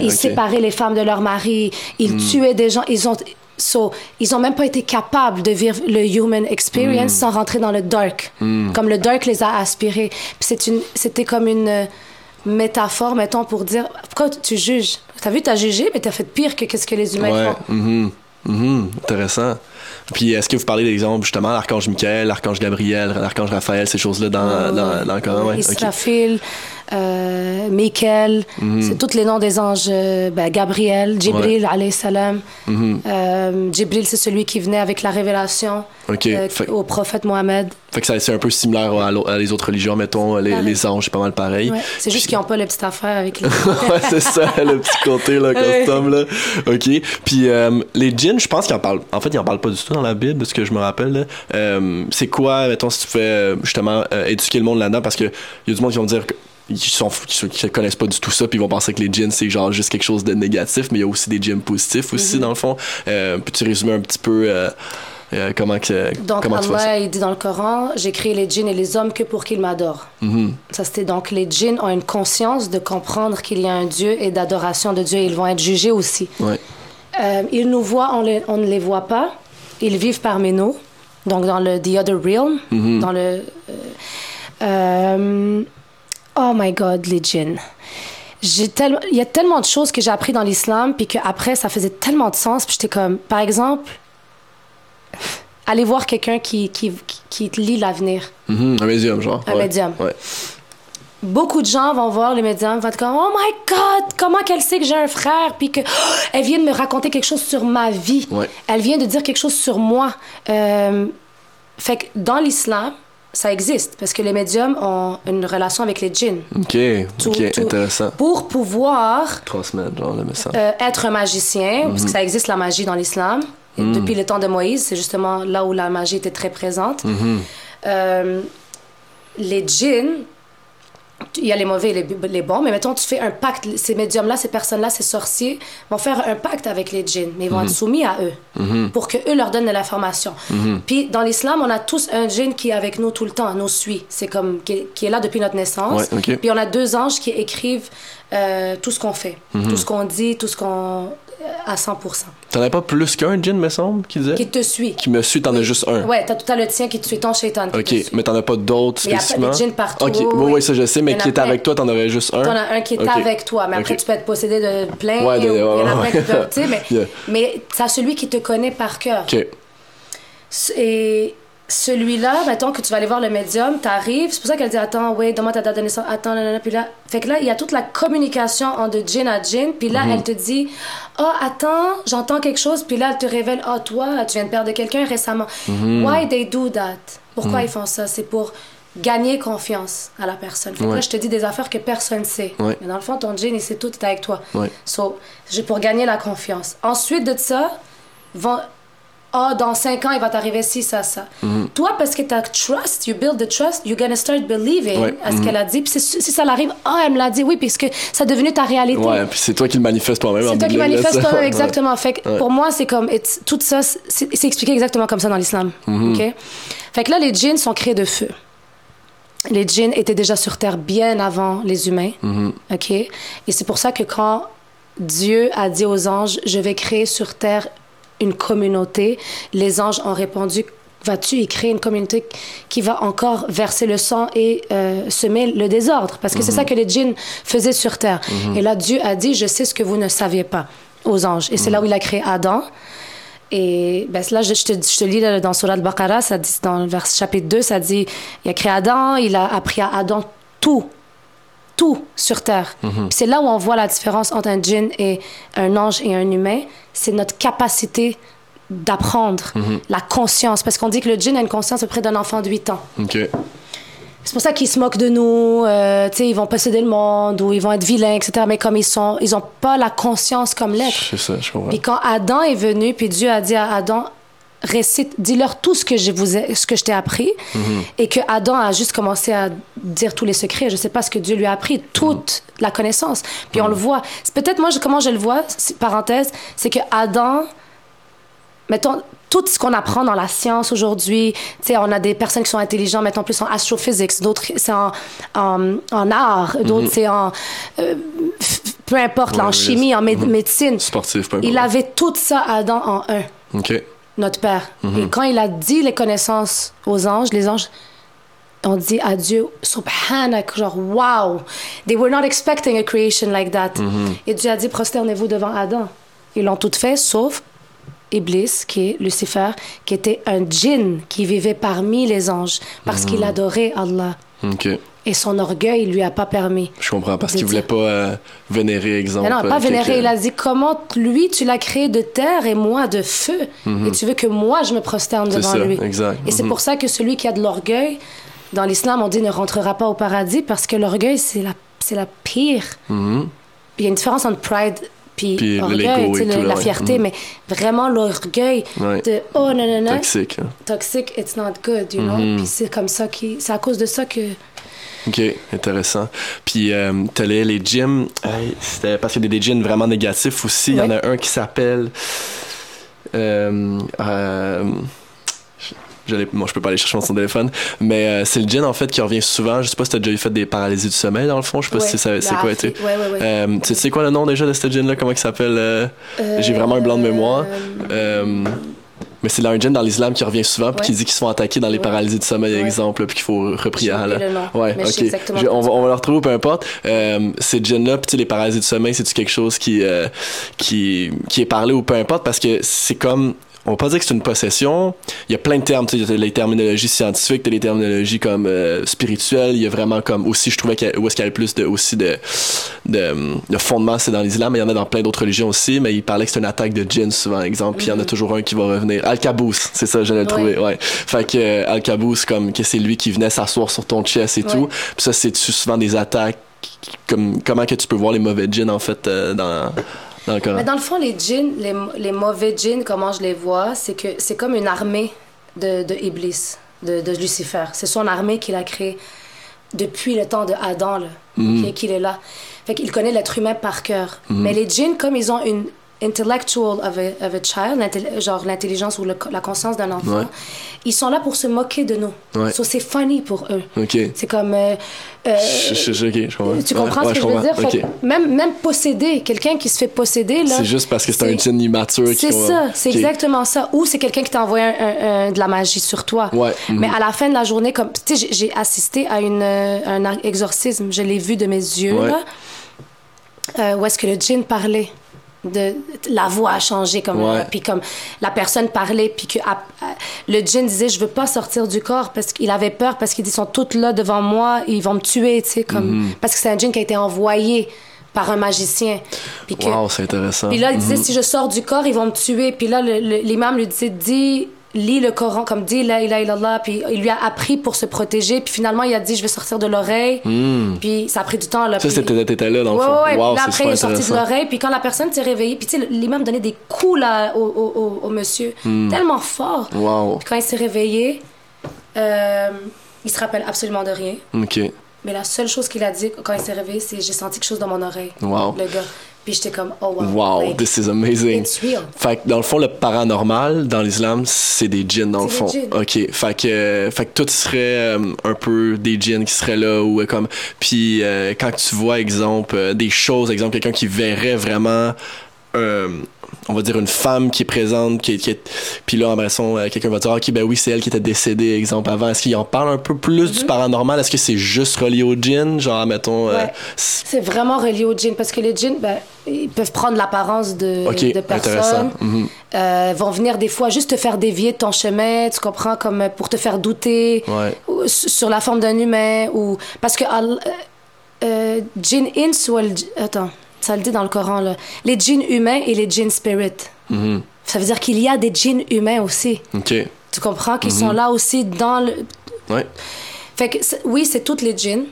ils séparaient les femmes de leurs maris. Ils tuaient des gens. Ils ont, so, ils ont même pas été capables de vivre le human experience sans rentrer dans le dark. Comme le dark les a aspirés. Puis c'est une, c'était comme une euh, métaphore, mettons, pour dire pourquoi tu juges? T'as vu, t'as jugé, mais t'as fait pire que qu'est-ce que les humains Ouais. font. mhm, mhm, Intéressant. Puis est-ce que vous parlez d'exemples justement l'archange Michael, l'archange Gabriel, l'archange Raphaël, ces choses-là dans, dans, dans le Coran ouais. Euh, Michael, c'est tous les noms des anges, euh, ben, Gabriel, Jibril, alayhi salam. Euh, Jibril, c'est celui qui venait avec la révélation euh, Fait- au prophète Mohamed. Fait que ça- c'est un peu similaire à, les autres religions, mettons, les, les anges, c'est pas mal pareil. Ouais. C'est juste Puis- qu'ils n'ont pas le petit affaire avec les... [laughs] ouais, c'est ça, le petit côté, là, [laughs] Ouais. custom, là. OK. Puis les djinns, je pense qu'ils en parlent. En fait, ils en parlent pas du tout dans la Bible, de ce que je me rappelle. c'est quoi, mettons, si tu fais justement éduquer le monde là-dedans, parce que y a du monde qui vont dire que. Ils sont qui, qui connaissent pas du tout ça puis ils vont penser que les djinns c'est genre juste quelque chose de négatif mais il y a aussi des djinns positifs aussi Mhm. dans le fond euh, peux-tu résumer un petit peu euh, euh, comment que Donc comment tu vois ça? Allah, il dit dans le Coran, j'ai créé les djinns et les hommes que pour qu'ils m'adorent. Mhm. Ça, c'était donc les djinns ont une conscience de comprendre qu'il y a un Dieu et d'adoration de Dieu. Ils vont être jugés aussi. ouais Euh, ils nous voient, on, les- on ne les voit pas. Ils vivent parmi nous. Donc, dans le The Other Realm, Mhm. dans le... oh my God, les djinns. Tellement, il y a tellement de choses que j'ai appris dans l'islam, puis qu'après, ça faisait tellement de sens. Puis j'étais comme, par exemple, [laughs] aller voir quelqu'un qui, qui, qui lit l'avenir. Mhm. un médium genre Un ouais. médium. ouais Beaucoup de gens vont voir les médiums, vont être comme Oh my God, comment qu'elle sait que j'ai un frère, puis que oh, [gasps] elle vient de me raconter quelque chose sur ma vie. Ouais. Elle vient de dire quelque chose sur moi. Euh, fait que dans l'islam, ça existe parce que les médiums ont une relation avec les djinns. ok Tout- ok tout- intéressant Pour pouvoir transmettre genre le message euh, être un magicien, parce que ça existe la magie dans l'islam. Et Depuis le temps de Moïse, c'est justement là où la magie était très présente. Euh, les djinns, il y a les mauvais et les, les bons, mais mettons, tu fais un pacte, ces médiums-là, ces personnes-là, ces sorciers, vont faire un pacte avec les djinns, mais ils vont être soumis à eux, pour que eux leur donnent de l'information. Puis dans l'islam, on a tous un djinn qui est avec nous tout le temps, nous suit. C'est comme, qui est, qui est là depuis notre naissance. Ouais. Puis on a deux anges qui écrivent euh, tout ce qu'on fait, tout ce qu'on dit, tout ce qu'on... à 100%. T'en as pas plus qu'un djinn me semble qui disait? Qui te suit. qui me suit t'en as juste un Ouais, t'as tout à le tien qui te suit, ton shaitan qui Ok, te suit. mais t'en as pas d'autres Mais y a pas spécifiquement? des partout, Ok, oui, oui, ça je sais, mais qui est plein. avec toi, t'en aurais juste un? T'en as un qui est Ok. avec toi, mais après tu peux être possédé de plein. Ouais, de- et- il y en a ouais, peuvent, tu sais, mais, [laughs] Yeah. mais t'as celui qui te connaît par cœur. Ok, Et celui-là, mettons que tu vas aller voir le médium, t'arrives, c'est pour ça qu'elle dit Attends, oui, donne-moi ta date de naissance, attends, nanana, puis là. Fait que là, il y a toute la communication entre djinn à djinn, puis Mhm. là, elle te dit Oh, attends, j'entends quelque chose, puis là, elle te révèle Oh, toi, tu viens de perdre quelqu'un récemment. Mhm. Why they do that? Pourquoi ils font ça? C'est pour gagner confiance à la personne. Fait que Ouais. là, je te dis des affaires que personne sait. Ouais. Mais dans le fond, ton djinn, il sait tout, il est avec toi. Ouais. So, pour gagner la confiance. Ensuite de ça, vont ah, dans cinq ans, il va t'arriver ci, ça, ça. Mhm. Toi, parce que tu as trust, you build the trust, you're gonna start believing Ouais. à ce Mhm. qu'elle a dit. Puis si ça l'arrive, ah, elle me l'a dit, oui, puisque ça est devenu ta réalité. ouais, puis c'est toi qui le manifeste toi-même. C'est toi qui manifeste ça. toi [laughs] Ouais. exactement. Fait que Ouais. pour moi, c'est comme, it's- tout ça, c'est c'est expliqué exactement comme ça dans l'islam. Mhm. OK? Fait que là, les djinns sont créés de feu. Les djinns étaient déjà sur Terre bien avant les humains. OK? Et c'est pour ça que quand Dieu a dit aux anges, je vais créer sur Terre une communauté, les anges ont répondu, vas-tu y créer une communauté qui va encore verser le sang et euh, semer le désordre? Parce que c'est ça que les djinns faisaient sur Terre. Et là, Dieu a dit, je sais ce que vous ne saviez pas aux anges. Et c'est là où il a créé Adam. Et ben, là, je, je te, je te lis là, dans Surah Al-Baqarah, ça dit, dans le vers, chapitre 2, ça dit, il a créé Adam, il a appris à Adam tout, sur Terre. Puis C'est là où on voit la différence entre un djinn et un ange et un humain. C'est notre capacité d'apprendre, la conscience. Parce qu'on dit que le djinn a une conscience à peu près d'un enfant de 8 ans. Ok. C'est pour ça qu'ils se moquent de nous, euh, tu sais, ils vont posséder le monde ou ils vont être vilains, etc. Mais comme ils sont, ils ont pas la conscience comme l'être. C'est ça, je comprends. Puis quand Adam est venu, puis Dieu a dit à Adam, récite, dis-leur tout ce que je vous ai, ce que je t'ai appris, et que Adam a juste commencé à dire tous les secrets. Je sais pas ce que Dieu lui a appris, toute la connaissance. Puis on le voit. C'est peut-être moi je- comment je le vois, parenthèse, c'est que Adam, mettons tout ce qu'on apprend dans la science aujourd'hui, tu sais, on a des personnes qui sont intelligentes, mettons plus en astrophysics, d'autres c'est en, en, en art, d'autres c'est en euh, peu importe, là, en chimie, en mé- médecine. Sportif, peu Il importe. avait tout ça Adam en un, Ok. Notre Père. Et quand il a dit les connaissances aux anges, les anges ont dit à Dieu, Subhanak, genre, wow, they were not expecting a creation like that. Et Dieu a dit, prosternez-vous devant Adam. Ils l'ont tout fait, sauf Iblis, qui est Lucifer, qui était un djinn qui vivait parmi les anges parce qu'il adorait Allah. Et son orgueil lui a pas permis. Je comprends, parce qu'il voulait pas euh, vénérer, exemple. Mais non, pas euh, vénérer. Il a dit comment lui, tu l'as créé de terre et moi de feu? Et tu veux que moi, je me prosterne Mhm. Devant ça, lui? exact. Et c'est Mhm. pour ça que celui qui a de l'orgueil, dans l'islam, on dit ne rentrera pas au paradis parce que l'orgueil, c'est la, la pire. Mhm. Il y a une différence entre pride puis, Puis orgueil, l'ego tu sais, et le- tout, la fierté, Mhm. mais vraiment l'orgueil Ouais. de oh non, non, non, Toxique. hein. toxic, it's not good, you know. Mhm. Puis c'est comme ça qui, c'est à cause de ça que OK, intéressant. Puis, euh, t'allais les gyms, c'était parce qu'il y a des gyms vraiment négatifs aussi. Il y en a un qui s'appelle. Euh, euh, je peux pas aller chercher son téléphone, mais euh, c'est le gin en fait qui revient souvent. Je sais pas si t'as déjà eu fait des paralysies du sommeil dans le fond. Je sais pas Ouais, si c'est quoi. Ouais. Euh, tu sais quoi le nom déjà de ce gin là Comment il s'appelle euh, J'ai vraiment un blanc de mémoire. Mais c'est là un gin dans l'islam qui revient souvent puis qui dit qu'ils se font attaquer dans les Ouais. paralysies du sommeil, exemple, puis qu'il faut reprier. Nom, Ouais, mais ok. Je- on, va, on va le retrouver, peu importe. Euh, ces gins-là, puis tu sais, les paralysies du sommeil, c'est-tu quelque chose qui, euh, qui, qui est parlé ou peu importe, parce que c'est comme. On va pas dire que c'est une possession. Il y a plein de termes. Tu sais, les terminologies scientifiques, les terminologies comme euh, spirituelles. Il y a vraiment comme aussi, je trouvais qu'il y a- où est-ce qu'il y a le plus de aussi de de, de fondements, c'est dans l'islam, mais il y en a dans plein d'autres religions aussi. Mais il parlait que c'est une attaque de djinn souvent, exemple. Puis il y en a toujours un qui va revenir. Al-Kabous, c'est ça, je l'ai Ouais. trouvé. Ouais. Fait que euh, Al-Kabous, comme que c'est lui qui venait s'asseoir sur ton chest et Ouais. tout. Puis ça, c'est souvent des attaques. Comme, comment que tu peux voir les mauvais djinns, en fait, euh, dans, Mais dans le fond, les djinns, les, les mauvais djinns, comment je les vois, c'est que c'est comme une armée de, de Iblis, de, de Lucifer. C'est son armée qu'il a créée depuis le temps de Adam, là, Mhm. qu'il est là. Fait qu'il connaît l'être humain par cœur. Mais les djinns, comme ils ont une intellectual of a, of a child, genre l'intelligence ou le- la conscience d'un enfant, Ouais. ils sont là pour se moquer de nous. Ouais. So, c'est funny pour eux. C'est comme... euh, euh, Je, je- je- ok, je comprends. tu comprends ouais, ce que je, veux dire? Même, même posséder, quelqu'un qui se fait posséder. C'est juste parce que c'est un djinn immature C'est ça, c'est exactement ça. Ou c'est quelqu'un qui t'a envoyé un- un- un- de la magie sur toi. Mhm. Mais à la fin de la journée, comme tu sais, j'ai- assisté à une, euh, un exorcisme, je l'ai vu de mes yeux, Ouais. là, euh, où est-ce que le djinn parlait. De, la voix a changé comme Ouais. puis comme la personne parlait puis que à- le djinn disait je veux pas sortir du corps parce qu'il avait peur parce qu'ils sont tous là devant moi ils vont me tuer tu sais comme Mhm. parce que c'est un djinn qui a été envoyé par un magicien puis que Wow, c'est intéressant. puis là, il Mhm. disait, si je sors du corps, ils vont me tuer. Puis là, l'imam lui disait, dis, lis le Coran, comme dis la ilaha illallah. Puis il lui a appris pour se protéger. Puis finalement, il a dit, je vais sortir de l'oreille. Puis ça a pris du temps. Là, Hmm. Ça, puis- c'était t'étais là, dans le Ouais, fond. ouais, ouais. Wow, Puis là, c'est après, il est sorti de l'oreille. Puis quand la personne s'est réveillée, puis tu sais, l'imam donnait des coups là, au, au, au- au monsieur, tellement fort. Hmm. Wow. Puis quand il s'est réveillé, euh, il se rappelle absolument de rien. Ok. Mais la seule chose qu'il a dit quand il s'est réveillé, c'est j'ai senti quelque chose dans mon oreille. Wow. Le gars. Puis j'étais comme, oh wow. Wow, like, this is amazing. It's real. Fait que dans le fond, le paranormal dans l'islam, c'est des djinns dans le fond. djinns. Ok. Fait que, euh, fait que tout serait euh, un peu des djinns qui seraient là ou euh, comme. Puis euh, quand tu vois, exemple, des choses, exemple, quelqu'un qui verrait vraiment. On va dire une femme qui est présente, qui est, qui est- puis là, en bressant, euh, quelqu'un va dire, ok, ben oui, c'est elle qui était décédée, exemple, avant. Est-ce qu'il en parle un peu plus du paranormal? Est-ce que c'est juste relié au djinn? Genre, mettons, euh. C'est vraiment relié aux djinns parce que les djinns, ben, ils peuvent prendre l'apparence de, Ok, de intéressant. personnes. Mhm. Euh, vont venir des fois juste te faire dévier de ton chemin, tu comprends, comme pour te faire douter Ouais. ou s- sur la forme d'un humain. ou Parce que euh, djinn ins ou Attends, ça le dit dans le Coran, là. Les djinns humains et les djinns spirit. Mhm. Ça veut dire qu'il y a des djinns humains aussi. Tu comprends qu'ils Mhm. sont là aussi dans le, Ouais. fait que oui, c'est toutes les djinns.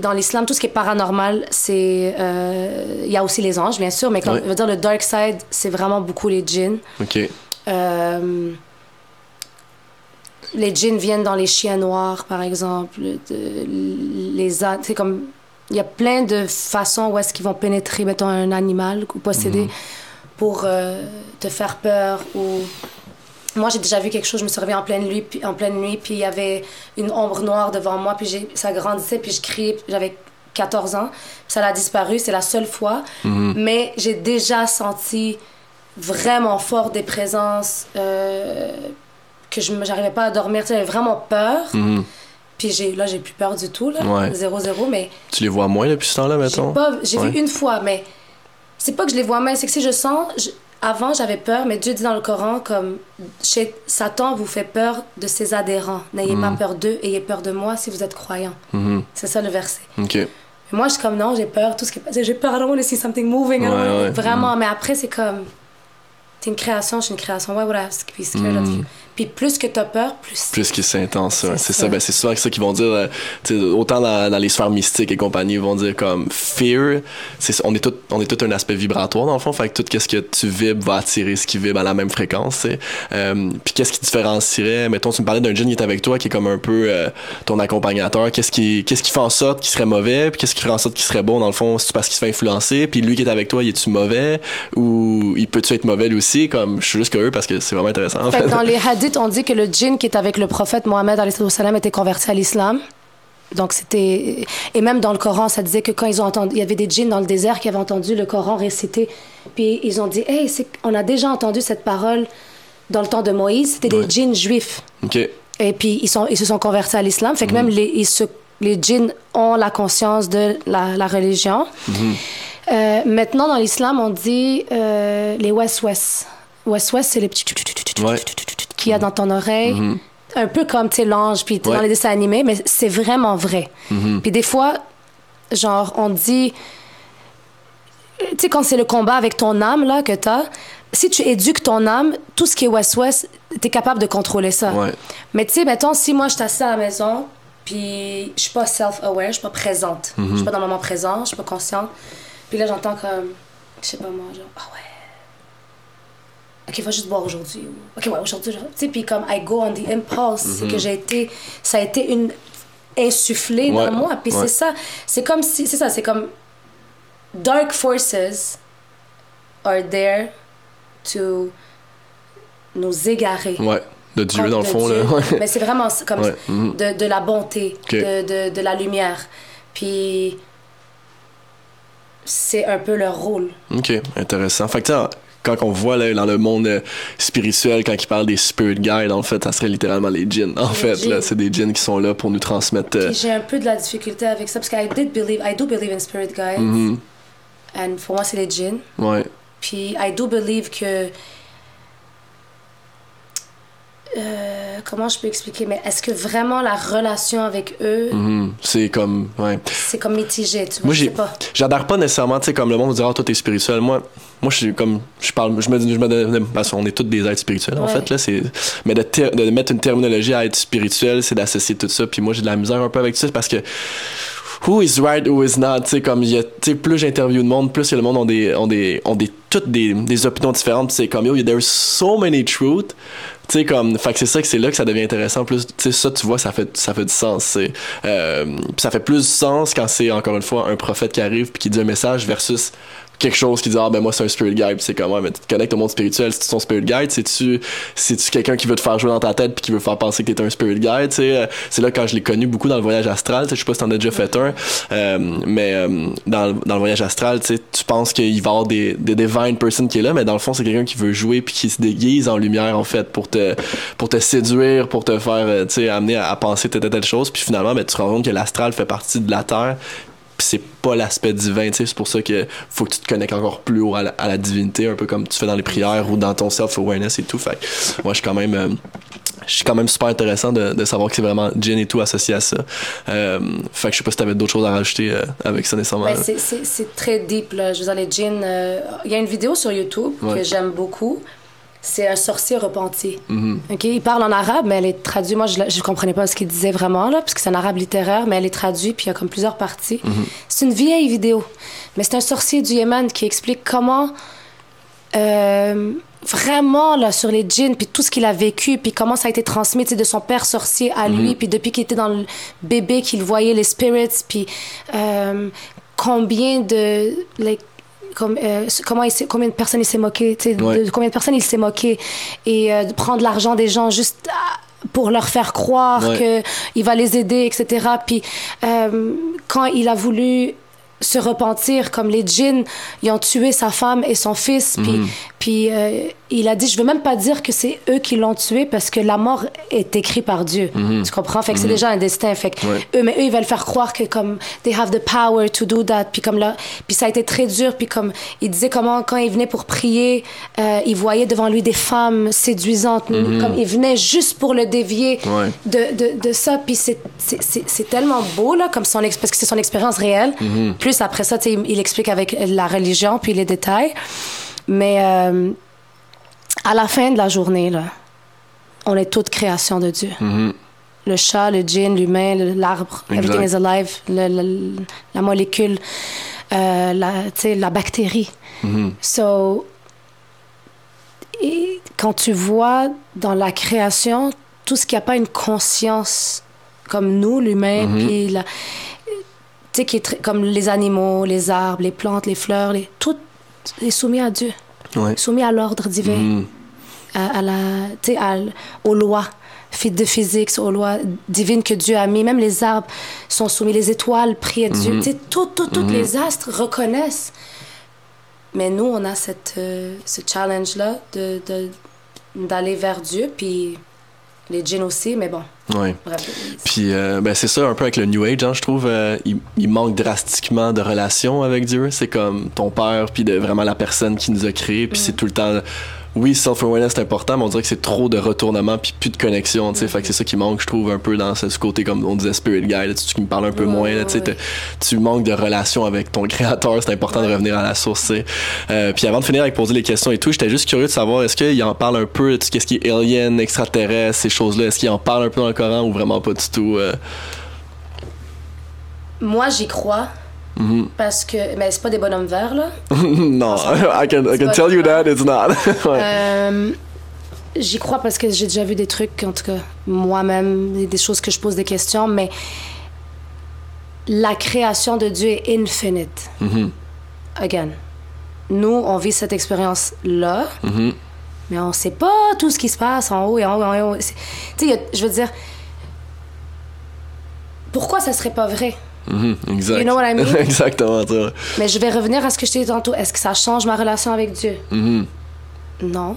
Dans l'islam, tout ce qui est paranormal, c'est euh, il y a aussi les anges, bien sûr, mais comme Ouais. je veux dire le dark side, c'est vraiment beaucoup les djinns. Ok. Euh, les djinns viennent dans les chiens noirs, par exemple, de- les. C'est comme il y a plein de façons où est-ce qu'ils vont pénétrer, mettons un animal ou posséder pour euh, te faire peur ou moi, j'ai déjà vu quelque chose, je me suis réveillée en pleine nuit, puis, en pleine nuit, puis il y avait une ombre noire devant moi, puis j'ai- ça grandissait, puis je criais, puis j'avais 14 ans, puis ça a disparu, c'est la seule fois. Mais j'ai déjà senti vraiment fort des présences euh, que je n'arrivais pas à dormir, j'avais vraiment peur. Mhm. Puis là, j'ai plus peur du tout, là, Ouais. 0-0, mais Tu les vois moins depuis ce temps-là, mettons? pas- j'ai Ouais. vu une fois, mais c'est pas que je les vois mal, c'est que si je sens, je- avant, j'avais peur, mais Dieu dit dans le Coran, comme chez Satan vous fait peur de ses adhérents. N'ayez pas peur d'eux, ayez peur de moi si vous êtes croyant. Mhm. C'est ça le verset. OK. Mais moi, je suis comme non, j'ai peur, tout ce qui est. J'ai peur, I don't want to see something moving. Ouais, ouais. Vraiment, mais après, c'est comme. T'es une création, je suis une création. Why would I you? Puis plus que t'as peur, plus. Plus que c'est intense, ouais. C'est c'est ça. ça. Ben, c'est souvent ça qu'ils vont dire, euh, autant dans, dans les sphères mystiques et compagnie, ils vont dire comme fear, on est tout, on est tout un aspect vibratoire dans le fond, fait que tout ce que tu vibres va attirer ce qui vibre à la même fréquence. Euh, puis qu'est-ce qui différencierait, mettons, tu me parlais d'un jeune qui est avec toi, qui est comme un peu euh, ton accompagnateur, qu'est-ce qui, qu'est-ce qui fait en sorte qu'il serait mauvais, puis qu'est-ce qui ferait en sorte qu'il serait bon dans le fond, c'est parce qu'il se fait influencer, puis lui qui est avec toi, il est-tu mauvais, ou il peut-tu être mauvais lui aussi, comme je suis juste curieux parce que c'est vraiment intéressant en Fait fait. que dans les hadiths, on dit que le djinn qui est avec le prophète Mohammed était converti à l'islam. Donc c'était et même dans le Coran, ça disait que quand ils ont entendu, il y avait des djinns dans le désert qui avaient entendu le Coran récité, puis ils ont dit, hey, on a déjà entendu cette parole dans le temps de Moïse. C'était Ouais. des djinns juifs. Et puis ils sont ils se sont convertis à l'islam. Fait que même les ils se- les djinns ont la conscience de la, la religion. Euh, maintenant dans l'islam, on dit euh, les west-west. West-west, c'est les petits Ouais. Qu'il y a dans ton oreille. Un peu comme, tu l'ange, puis Ouais. dans les dessins animés, mais c'est vraiment vrai. Puis des fois, genre, on dit... Tu sais, quand c'est le combat avec ton âme, là, que t'as, si tu éduques ton âme, tout ce qui est West-West, t'es capable de contrôler ça. Ouais. Mais tu sais, mettons, si moi, je assise à la maison, puis je suis pas self-aware, je suis pas présente. Je suis pas dans le moment présent, je suis pas consciente. Puis là, j'entends comme, je sais pas moi, genre, ah ouais. Ok, va juste boire aujourd'hui. ou, Ok, ouais, aujourd'hui. Tu sais, puis comme I go on the impulse, c'est que j'ai été. Ça a été une. insufflé Ouais, dans moi. Puis ouais. c'est ça. C'est comme si. C'est ça, c'est comme. Dark forces are there to nous égarer. Ouais. De Dieu, dans le fond, Dieu. là. Ouais. Mais c'est vraiment comme Ouais, mhm. de, de la bonté, Ok. de, de, de la lumière. Puis c'est un peu leur rôle. Ok, intéressant. Fait que, quand on voit là, dans le monde euh, spirituel, quand ils parlent des spirit guides, en fait, ça serait littéralement les djinns. En Les fait, djinns. là, c'est des djinns qui sont là pour nous transmettre. euh, j'ai un peu de la difficulté avec ça parce que I did believe, I do believe in spirit guides. mhm, And pour moi, c'est les djinns. ouais. Puis I do believe que. Euh, comment je peux expliquer? Mais est-ce que vraiment la relation avec eux, mhm. C'est comme. Ouais. c'est comme mitigé? Tu vois, Moi, j'ai, pas. j'adhère pas nécessairement, tu sais, comme le monde vous dira, ah, toi, t'es spirituel. Moi, moi, je suis comme, je parle, je me, je me donne- parce qu'on est tous des êtres spirituels, en fait, là, c'est, mais de, ter- de mettre une terminologie à être spirituel, c'est d'associer tout ça. Puis moi, j'ai de la misère un peu avec ça parce que, who is right, who is not, tu sais, comme, y a, tu sais, plus j'interviewe de monde, plus le monde ont des, ont des, ont des, toutes des, des opinions différentes, c'est comme, yo, there's so many truths, tu sais comme fait que c'est ça que c'est là que ça devient intéressant plus tu sais ça tu vois ça fait ça fait du sens c'est euh, puis ça fait plus de sens quand c'est encore une fois un prophète qui arrive puis qui dit un message versus quelque chose qui dit ah ben moi c'est un spirit guide c'est comme ouais mais tu te connectes au monde spirituel c'est ton spirit guide? C'est tu c'est tu quelqu'un qui veut te faire jouer dans ta tête puis qui veut faire penser que t'es un spirit guide tu sais? Euh, c'est là quand je l'ai connu beaucoup dans le voyage astral je sais pas si t'en as déjà fait un euh, mais euh, dans, le- dans le voyage astral tu tu penses qu'il va y avoir des, des divine person qui est là mais dans le fond c'est quelqu'un qui veut jouer puis qui se déguise en lumière en fait pour te pour te séduire pour te faire euh, tu sais amener à, à penser telle telle chose puis finalement ben, tu te rends compte que l'astral fait partie de la terre c'est pas l'aspect divin, tu sais, c'est pour ça que faut que tu te connectes encore plus haut à la, à la divinité, un peu comme tu fais dans les prières ou dans ton self-awareness et tout. Fait moi, je suis quand même, euh, je suis quand même super intéressant de, de savoir que c'est vraiment Jin et tout associé à ça. Euh, fait que je sais pas si t'avais d'autres choses à rajouter euh, avec ça nécessairement. Ben, c'est- c'est c'est très deep, là. Je veux dire, les euh, Il y a une vidéo sur YouTube Ouais. que j'aime beaucoup. C'est un sorcier repenti. OK? Il parle en arabe, mais elle est traduite. Moi, je ne comprenais pas ce qu'il disait vraiment, là, parce que c'est un arabe littéraire, mais elle est traduite, puis il y a comme plusieurs parties. C'est une vieille vidéo. Mais c'est un sorcier du Yémen qui explique comment. euh, vraiment là sur les djinns puis tout ce qu'il a vécu puis comment ça a été transmis de son père sorcier à lui puis depuis qu'il était dans le bébé qu'il voyait les spirits puis euh, combien de like, comme, euh, comment il combien de personnes il s'est moqué Ouais. de combien de personnes il s'est moqué et euh, de prendre l'argent des gens juste ah, pour leur faire croire Ouais. que il va les aider etc puis euh, quand il a voulu se repentir comme les djinns ils ont tué sa femme et son fils puis Mhm. puis il a dit, je veux même pas dire que c'est eux qui l'ont tué parce que la mort est écrite par Dieu. Tu comprends? Fait que c'est déjà un destin. Fait que Ouais. eux, mais eux, ils veulent faire croire que comme, they have the power to do that. Puis comme là, puis ça a été très dur. Puis comme, il disait comment, quand il venait pour prier, euh, il voyait devant lui des femmes séduisantes. Comme, il venait juste pour le dévier Ouais. de, de, de ça. Puis c'est, c'est, c'est, c'est tellement beau, là, comme son, ex- parce que c'est son expérience réelle. Plus après ça, tu sais, il, il explique avec la religion, puis les détails. Mais euh, à la fin de la journée, là, on est toute création de Dieu. Le chat, le djinn, l'humain, l'arbre, everything is alive, le- le- la molécule, euh, la, la bactérie. So, et quand tu vois dans la création tout ce qui n'a pas une conscience comme nous, l'humain, puis la- tu sais, qui est comme les animaux, les arbres, les plantes, les fleurs, les, tout est soumis à Dieu, Ouais. soumis à l'ordre divin, Mhm. à, à la, à aux lois de physique, aux lois divines que Dieu a mis. Même les arbres sont soumis, les étoiles prient à Dieu. Tu sais, tout, tout, tous les astres reconnaissent. Mais nous, on a cette, euh, ce challenge-là de, de- d'aller vers Dieu, puis les djinns aussi, mais bon, bref. Puis ben, c'est ça un peu avec le New Age, hein, je trouve. euh, il, il manque drastiquement de relation avec Dieu. C'est comme ton père, puis de vraiment la personne qui nous a créés. Puis c'est tout le temps. Oui, self-awareness c'est important, mais on dirait que c'est trop de retournement puis plus de connexion. tu sais. Fait que c'est ça qui manque, je trouve, un peu dans ce, côté, comme on disait, spirit guide, là, tu, qui me parle un peu Ouais, moins. Là, tu sais, tu manques de relation avec ton [laughs] créateur. C'est important de revenir à la source. tu sais. Euh, puis avant de finir avec poser les questions et tout, j'étais juste curieux de savoir est-ce qu'il en parle un peu ce qu'est-ce qui est alien, extraterrestre, ces choses-là? Est-ce qu'il en parle un peu dans le Coran ou vraiment pas du tout? euh? Moi, j'y crois. Mhm. Parce que. Mais c'est pas des bonhommes verts, là. [laughs] non, I can, I can tell you that it's not. [laughs] ouais. Euh, J'y crois parce que j'ai déjà vu des trucs, en tout cas, moi-même, des- choses que je pose des questions, mais la création de Dieu est infinite. Mhm. Again. Nous, on vit cette expérience-là, Mhm. mais on sait pas tout ce qui se passe en haut et en haut et en haut. Tu sais, je veux dire, pourquoi ça serait pas vrai? Mhm, exact. You know what I mean? [laughs] Exactement, ça. Mais je vais revenir à ce que je t'ai dit tantôt. Est-ce que ça change ma relation avec Dieu? Mhm. Non.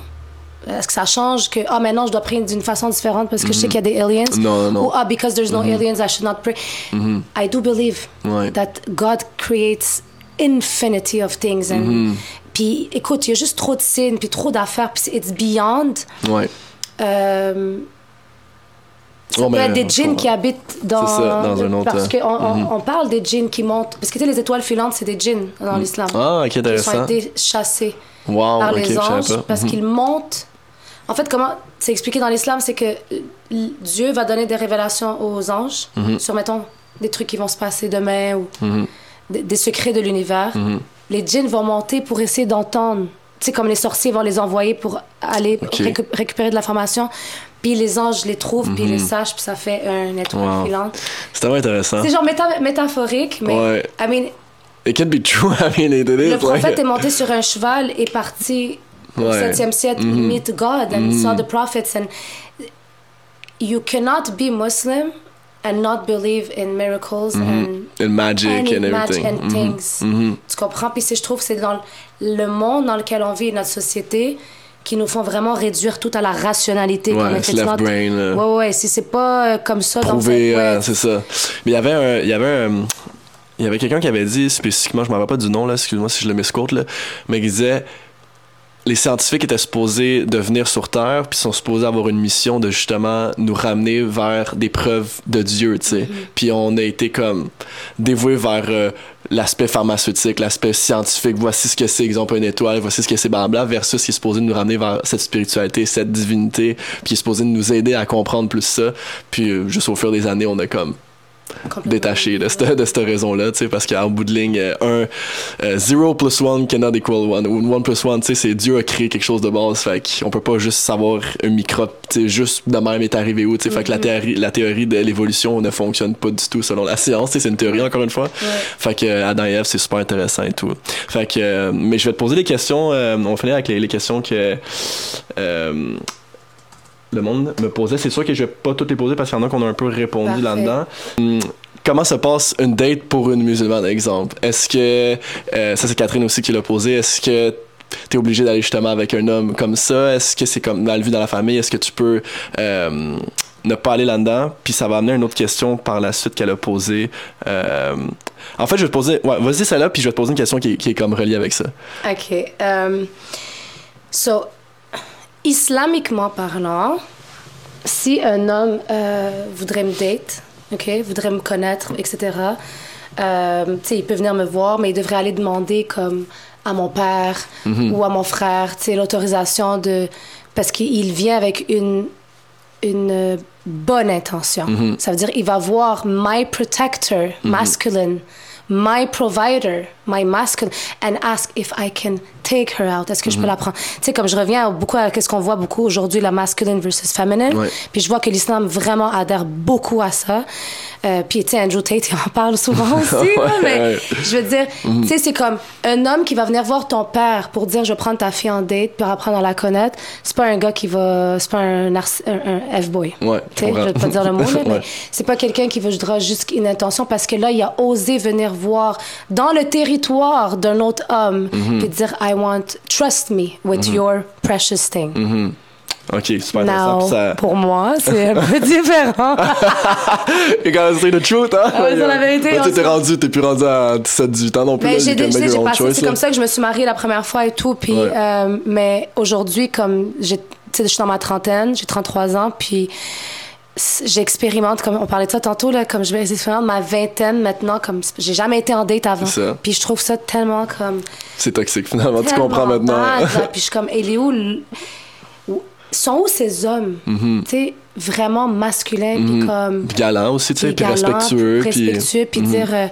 Est-ce que ça change que, ah, maintenant, je dois prier d'une façon différente parce que je sais qu'il y a des aliens? Non, non, non. Ou, ah, because there's no aliens, I should not pray. I do believe Ouais. that God creates infinity of things. And, Puis, écoute, il y a juste trop de signes, puis trop d'affaires, puis c'est- it's beyond. Ouais. Euh, ça Oh, peut être des djinns qui habitent dans... Ça, dans un autre- Parce qu'on on, Mhm. on parle des djinns qui montent. Parce que, tu sais, les étoiles filantes, c'est des djinns dans l'islam. Ah, ok, Ils ont été chassés Wow, par les anges pas. parce Mhm. qu'ils montent. En fait, comment c'est expliqué dans l'islam, c'est que euh, Dieu va donner des révélations aux anges Mhm. sur, mettons, des trucs qui vont se passer demain ou des, des secrets de l'univers. Les djinns vont monter pour essayer d'entendre. Tu sais, comme les sorciers vont les envoyer pour aller récu- récupérer de l'information. Puis les anges les trouvent, puis ils les sachent, puis ça fait un étoile Mhm. Wow. filante. C'est tellement intéressant. C'est genre méta- métaphorique, mais Ouais. I mean, It can be true. [laughs] I mean, it is. le prophète like- est monté sur un cheval et parti au Ouais. 7e siècle, Mhm. meet God and saw the prophets. And you cannot be Muslim and not believe in miracles and, And magic and, and magic everything. Mhm. things. Mhm. Tu comprends? Puis je trouve que c'est dans le monde dans lequel on vit, notre société, qui nous font vraiment réduire tout à la rationalité. Ouais, comme left brain, là. Ouais, ouais, si c'est pas euh, comme ça, donc Prouver, c'est- ouais. euh, c'est ça. Mais il y avait un, y avait un- il y avait quelqu'un qui avait dit spécifiquement, je me rappelle pas du nom là, excuse-moi si je le misquote là, mais qui disait les scientifiques étaient supposés de venir sur Terre, puis sont supposés avoir une mission de justement nous ramener vers des preuves de Dieu, tu sais. Mm-hmm. Puis on a été comme dévoué vers euh, l'aspect pharmaceutique, l'aspect scientifique. Voici ce que c'est, exemple, une étoile, voici ce que c'est, blabla, versus qui est supposé nous ramener vers cette spiritualité, cette divinité, puis qui est supposé nous aider à comprendre plus ça. Puis euh, juste au fur des années, on a comme. Détaché de cette, de cette raison-là, tu sais, parce qu'en bout de ligne, euh, un, euh, zero plus one cannot equal one, ou one plus one, tu sais, c'est Dieu a créé quelque chose de base, fait qu'on peut pas juste savoir un microbe, tu sais, juste de même est arrivé où, tu sais, fait que la théorie, la théorie de l'évolution ne fonctionne pas du tout selon la science, tu sais, c'est une théorie encore une fois, fait que euh, Adam et Ève, c'est super intéressant et tout. Fait que, euh, mais je vais te poser des questions, euh, on va finir avec les, les questions que... euh, le monde me posait. C'est sûr que je vais pas toutes les poser parce qu'il y en a qu'on a un peu répondu là-dedans. Hum, Comment se passe une date pour une musulmane, exemple? Est-ce que, euh, ça c'est Catherine aussi qui l'a posé, est-ce que tu es obligé d'aller justement avec un homme comme ça? Est-ce que c'est comme mal vu dans la famille? Est-ce que tu peux euh, ne pas aller là-dedans? Puis ça va amener une autre question par la suite qu'elle a posée. Euh, en fait, je vais te poser... Ouais, vas-y celle-là, puis je vais te poser une question qui, qui est comme reliée avec ça. OK. Um, so, islamiquement parlant, si un homme euh, voudrait me date, OK, voudrait me connaître, etc., euh, il peut venir me voir, mais il devrait aller demander comme à mon père Mhm. ou à mon frère, l'autorisation de... Parce qu'il vient avec une, une euh, bonne intention. Mhm. Ça veut dire il va voir my protector, masculine, my provider, my masculine, and ask if I can take her out. Est-ce que je Mhm. peux la prendre? Tu sais, comme je reviens beaucoup à ce qu'on voit beaucoup aujourd'hui, la masculine versus feminine. Ouais. Puis je vois que l'islam vraiment adhère beaucoup à ça. Euh, puis, tu sais, Andrew Tate, il en parle souvent [laughs] aussi. là, mais ouais. je veux dire, tu sais, c'est comme un homme qui va venir voir ton père pour dire je vais prendre ta fille en date puis apprendre à la connaître. C'est pas un gars qui va. C'est pas un, narci- un, un F-boy. Ouais, je Tu sais, je vais pas dire le mot, [laughs] là, mais c'est pas quelqu'un qui voudra juste une intention parce que là, il a osé venir voir dans le territoire d'un autre homme Mhm. puis dire I want, trust me with your precious thing. Mhm. OK, super. Now, ça... pour moi, c'est un peu [laughs] différent. You gotta say the truth, hein? Ah ouais, c'est la vérité, on t'es rendu, t'es plus rendu à 17-18 ans non plus. Mais là, j'ai j'ai j'ai own passé, choice, c'est là. comme ça que je me suis mariée la première fois et tout. Puis, Ouais. euh, mais aujourd'hui, comme j'ai, je suis dans ma trentaine, j'ai 33 ans, puis j'expérimente, comme on parlait de ça tantôt, là, comme je vais expérimenter ma vingtaine maintenant, comme j'ai jamais été en date avant. Ça. Puis je trouve ça tellement comme. C'est toxique, finalement. Tu comprends maintenant. bad, là. [laughs] Puis je suis comme, il est où, sont où ces hommes, Mm-hmm. tu sais, vraiment masculins, puis comme Puis galant aussi, tu sais, puis respectueux. puis Puis... respectueux, puis Mhm. dire euh,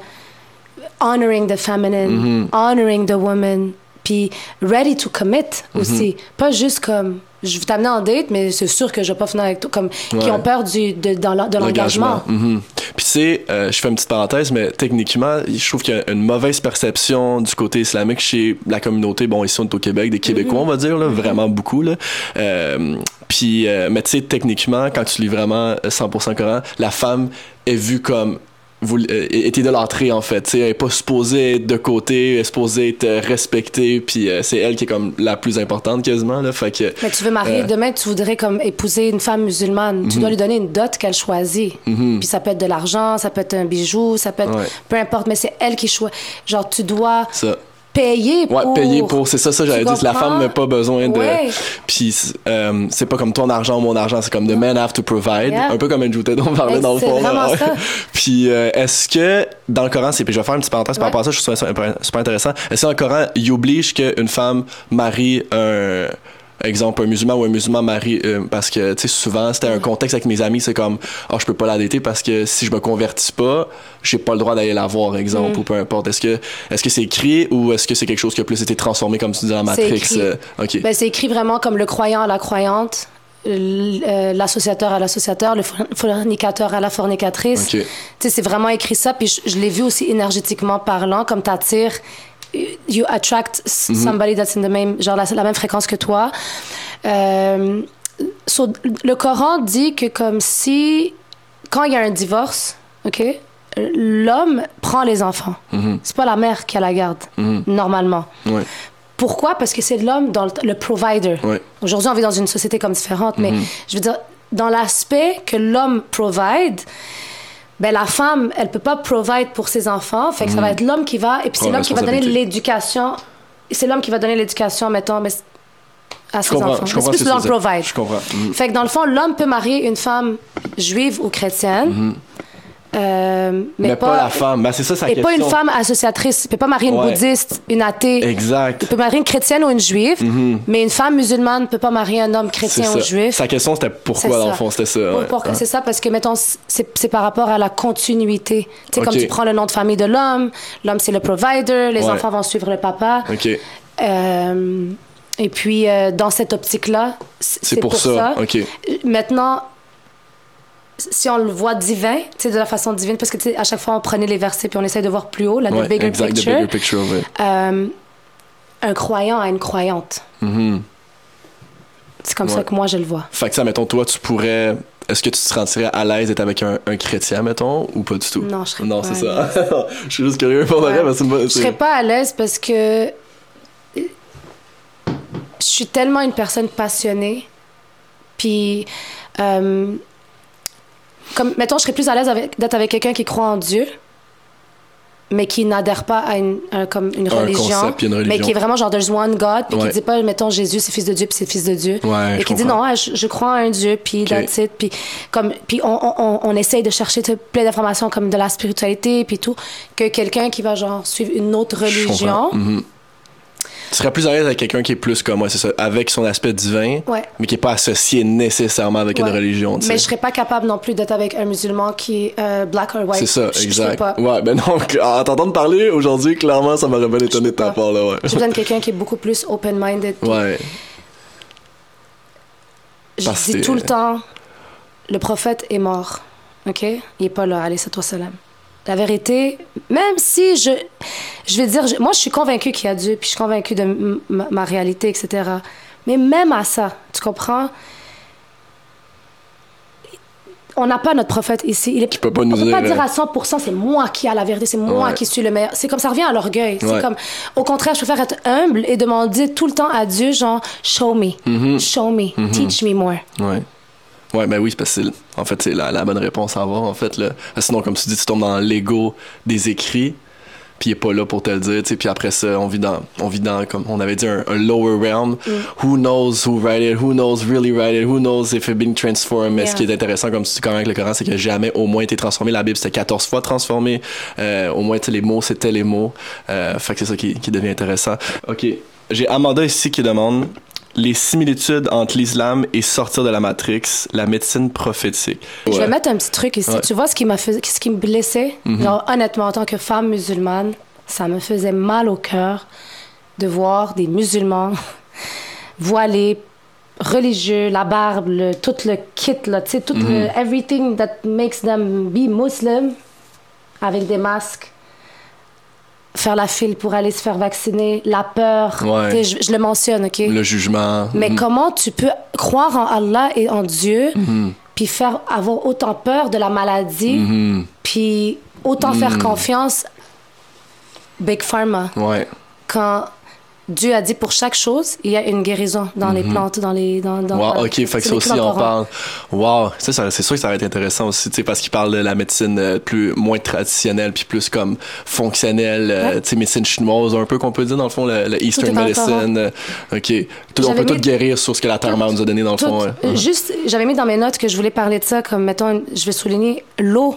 honoring the feminine, honoring the woman, puis ready to commit Mhm. aussi. Pas juste comme je vais t'amener en date, mais c'est sûr que je vais pas finir avec toi, comme qui ont peur du, de, l'engagement. Mhm. Puis sais, euh, je fais une petite parenthèse, mais techniquement, je trouve qu'il y a une mauvaise perception du côté islamique chez la communauté. Bon, ici on est au Québec, des Québécois, on va dire, là, vraiment beaucoup. Là. Euh, puis, euh, mais tu sais, techniquement, quand tu lis vraiment 100% Coran, la femme est vue comme est idolâtrée en fait. Tu sais, elle est pas supposée être de côté, elle est supposée être euh, respectée, puis euh, c'est elle qui est comme la plus importante quasiment. Là, fait que, Mais tu veux marier Euh. demain, tu voudrais comme épouser une femme musulmane. Mhm. Tu dois lui donner une dot qu'elle choisit. Puis ça peut être de l'argent, ça peut être un bijou, ça peut être Ouais. peu importe, mais c'est elle qui choisit. Genre tu dois ça. Payer Ouais, pour payer pour, c'est ça, ça j'avais dit. La femme n'a pas besoin de. Ouais. Puis euh, c'est pas comme ton argent ou mon argent, c'est comme the men have to provide. Yeah. Un peu comme Andrew Tate, on parlait Ex- dans le fond. ouais. ça. Puis euh, est-ce que dans le Coran, c'est. Puis je vais faire une petite parenthèse par Ouais. rapport à ça, je trouve ça super, super intéressant. Est-ce que dans le Coran, il oblige qu'une femme marie un. Exemple, un musulman ou un musulman marie. euh, parce que, tu sais, souvent, c'était un contexte avec mes amis, c'est comme, oh, je peux pas la dater parce que si je me convertis pas, j'ai pas le droit d'aller la voir, exemple, Mm. ou peu importe. Est-ce que est-ce que c'est écrit ou est-ce que c'est quelque chose qui a plus été transformé, comme tu dis dans Matrix? écrit. euh, ok. Ben, c'est écrit vraiment comme le croyant à la croyante, euh, l'associateur à l'associateur, le for- fornicateur à la fornicatrice. Ok. Tu sais, c'est vraiment écrit ça. Puis je, je l'ai vu aussi énergétiquement parlant, comme t'attires, you attract s- Mhm. somebody that's in the même, genre la, la même fréquence que toi. Euh, so, le Coran dit que comme si, quand il y a un divorce, ok, l'homme prend les enfants. Mhm. C'est pas la mère qui a la garde, Mhm. normalement. Ouais. Pourquoi? Parce que c'est l'homme dans le, le provider. Ouais. Aujourd'hui, on vit dans une société comme différente, mais Mhm. je veux dire, dans l'aspect que l'homme provide, ben la femme, elle peut pas provide pour ses enfants, fait que ça va être l'homme qui va, et puis c'est Prendre l'homme qui va donner l'éducation, c'est l'homme qui va donner l'éducation, mettons, mais à Je ses enfants. c'est ce plus dans le provide. Je comprends. Mhm. Fait que dans le fond, l'homme peut marier une femme juive ou chrétienne, Mhm. Euh, mais, Mais, pas, la femme. Ben, c'est ça sa et question. pas une femme associatrice. Il peut pas marier une Ouais. bouddhiste, une athée. Exact. Il peut marier une chrétienne ou une juive, mais une femme musulmane ne peut pas marier un homme Mhm. Chrétien ça. ou juif. Sa question, c'était pourquoi, dans le ça. fond, c'était ça. Pour- ouais. pour- Ouais. C'est ça parce que, mettons, c'est par rapport à la continuité. Tu sais, Ok. comme tu prends le nom de famille de l'homme, l'homme c'est le provider, les enfants vont suivre le papa. OK. Euh, et puis, euh, dans cette optique-là, C'est pour, ça. OK. Maintenant, si on le voit divin, tu sais, de la façon divine, parce que tu à chaque fois on prenait les versets puis on essaie de voir plus haut, là, Ouais, the bigger exact, the picture. bigger picture, ouais. Euh, un croyant a une croyante. Mhm. C'est comme Ouais. ça que moi je le vois. Fait que ça, mettons, toi, tu pourrais. Est-ce que tu te sentirais à l'aise d'être avec un, un chrétien, mettons, ou pas du tout? Non, je serais Non, pas c'est à ça. [laughs] Je suis juste curieux pour Ouais. c'est une bonne- Je serais pas à l'aise parce que suis tellement une personne passionnée. Puis, euh, comme, mettons, je serais plus à l'aise avec- d'être avec quelqu'un qui croit en Dieu, mais qui n'adhère pas à une, un- comme une Un religion, concept une mais religion. qui est vraiment genre there's one God, puis Ouais. qui dit pas, mettons, Jésus, c'est fils de Dieu, puis c'est fils de Dieu. Ouais, et qui dit non, je, je crois en un Dieu, puis that's it. Puis, comme, puis on, on, on, essaye de chercher plein d'informations comme de la spiritualité, puis tout, que quelqu'un qui va genre suivre une autre religion. Mhm. Tu serais plus à l'aise avec quelqu'un qui est plus comme moi, c'est ça, avec son aspect divin, Ouais. mais qui est pas associé nécessairement avec Ouais. une religion. Mais je serais pas capable non plus d'être avec un musulman qui est euh, black or white. C'est ça, Je- je exact. sais pas. Ouais, ben non, en t'entendant parler aujourd'hui, clairement, ça m'aurait bien étonné de ta part, là, ouais. J'ai besoin de quelqu'un qui est beaucoup plus open-minded. Ouais. Je Parce dis tout le temps, le prophète est mort. OK? Il est pas là. Allez, c'est toi, salam. La vérité, même si je. Je vais dire, je- moi, je suis convaincue qu'il y a Dieu, puis je suis convaincue de ma, ma réalité, etc. Mais même à ça, tu comprends? On n'a pas notre prophète ici. Il est, Qui peut pas nous on peut dire, pas dire à 100% c'est moi qui a la vérité, c'est moi Ouais. qui suis le meilleur. C'est comme ça revient à l'orgueil. C'est comme, au contraire, je préfère être humble et demander tout le temps à Dieu, genre, show me, Mm-hmm. show me, teach me more. Ouais. Ouais, ben oui, c'est parce que c'est- en fait, c'est la, la bonne réponse à avoir, en fait. Là. Sinon, comme tu dis, tu tombes dans l'ego des écrits, puis il est pas là pour te le dire. Puis après ça, on vit dans, on vit dans, comme on avait dit, un, un lower realm. Mm. Who knows who write it? Who knows really write it? Who knows if it's being transformed? Mais ce qui est intéressant, comme tu dis quand même avec le Coran, c'est que jamais au moins été transformé. La Bible, c'était 14 fois transformé. Euh, au moins, les mots, c'était les mots. Euh, fait que c'est ça qui, qui devient intéressant. OK. J'ai Amanda ici qui demande les similitudes entre l'islam et sortir de la Matrix, la médecine prophétique. Je vais mettre un petit truc ici. Ouais. Tu vois ce qui m'a fait, ce qui me blessait? Genre, honnêtement, en tant que femme musulmane, ça me faisait mal au cœur de voir des musulmans [laughs] voilés, religieux, la barbe, le- tout le kit, là, tu sais, tout le everything that makes them be Muslim, avec des masques, faire la file pour aller se faire vacciner, la peur. Ouais. Je, je le mentionne, OK? Le jugement. Mais Mhm. comment tu peux croire en Allah et en Dieu, puis faire avoir autant peur de la maladie, Mhm. puis autant faire confiance Big Pharma? Ouais. quand Dieu a dit pour chaque chose, il y a une guérison dans les plantes, dans les dans, dans Wow, ok, fait que ça aussi, on parle. Wow, ça, ça- c'est sûr que ça va être intéressant aussi, tu sais, parce qu'il parle de la médecine euh, plus, moins traditionnelle, puis plus comme fonctionnelle, euh, Ouais. tu sais, médecine chinoise, un peu qu'on peut dire, dans le fond, le, le Eastern Medicine. euh, ok. Tout, on peut tout guérir sur ce que la Terre-Mère nous a donné, dans le Tout- fond. euh, Juste, j'avais mis dans mes notes que je voulais parler de ça, comme, mettons, je vais souligner l'eau.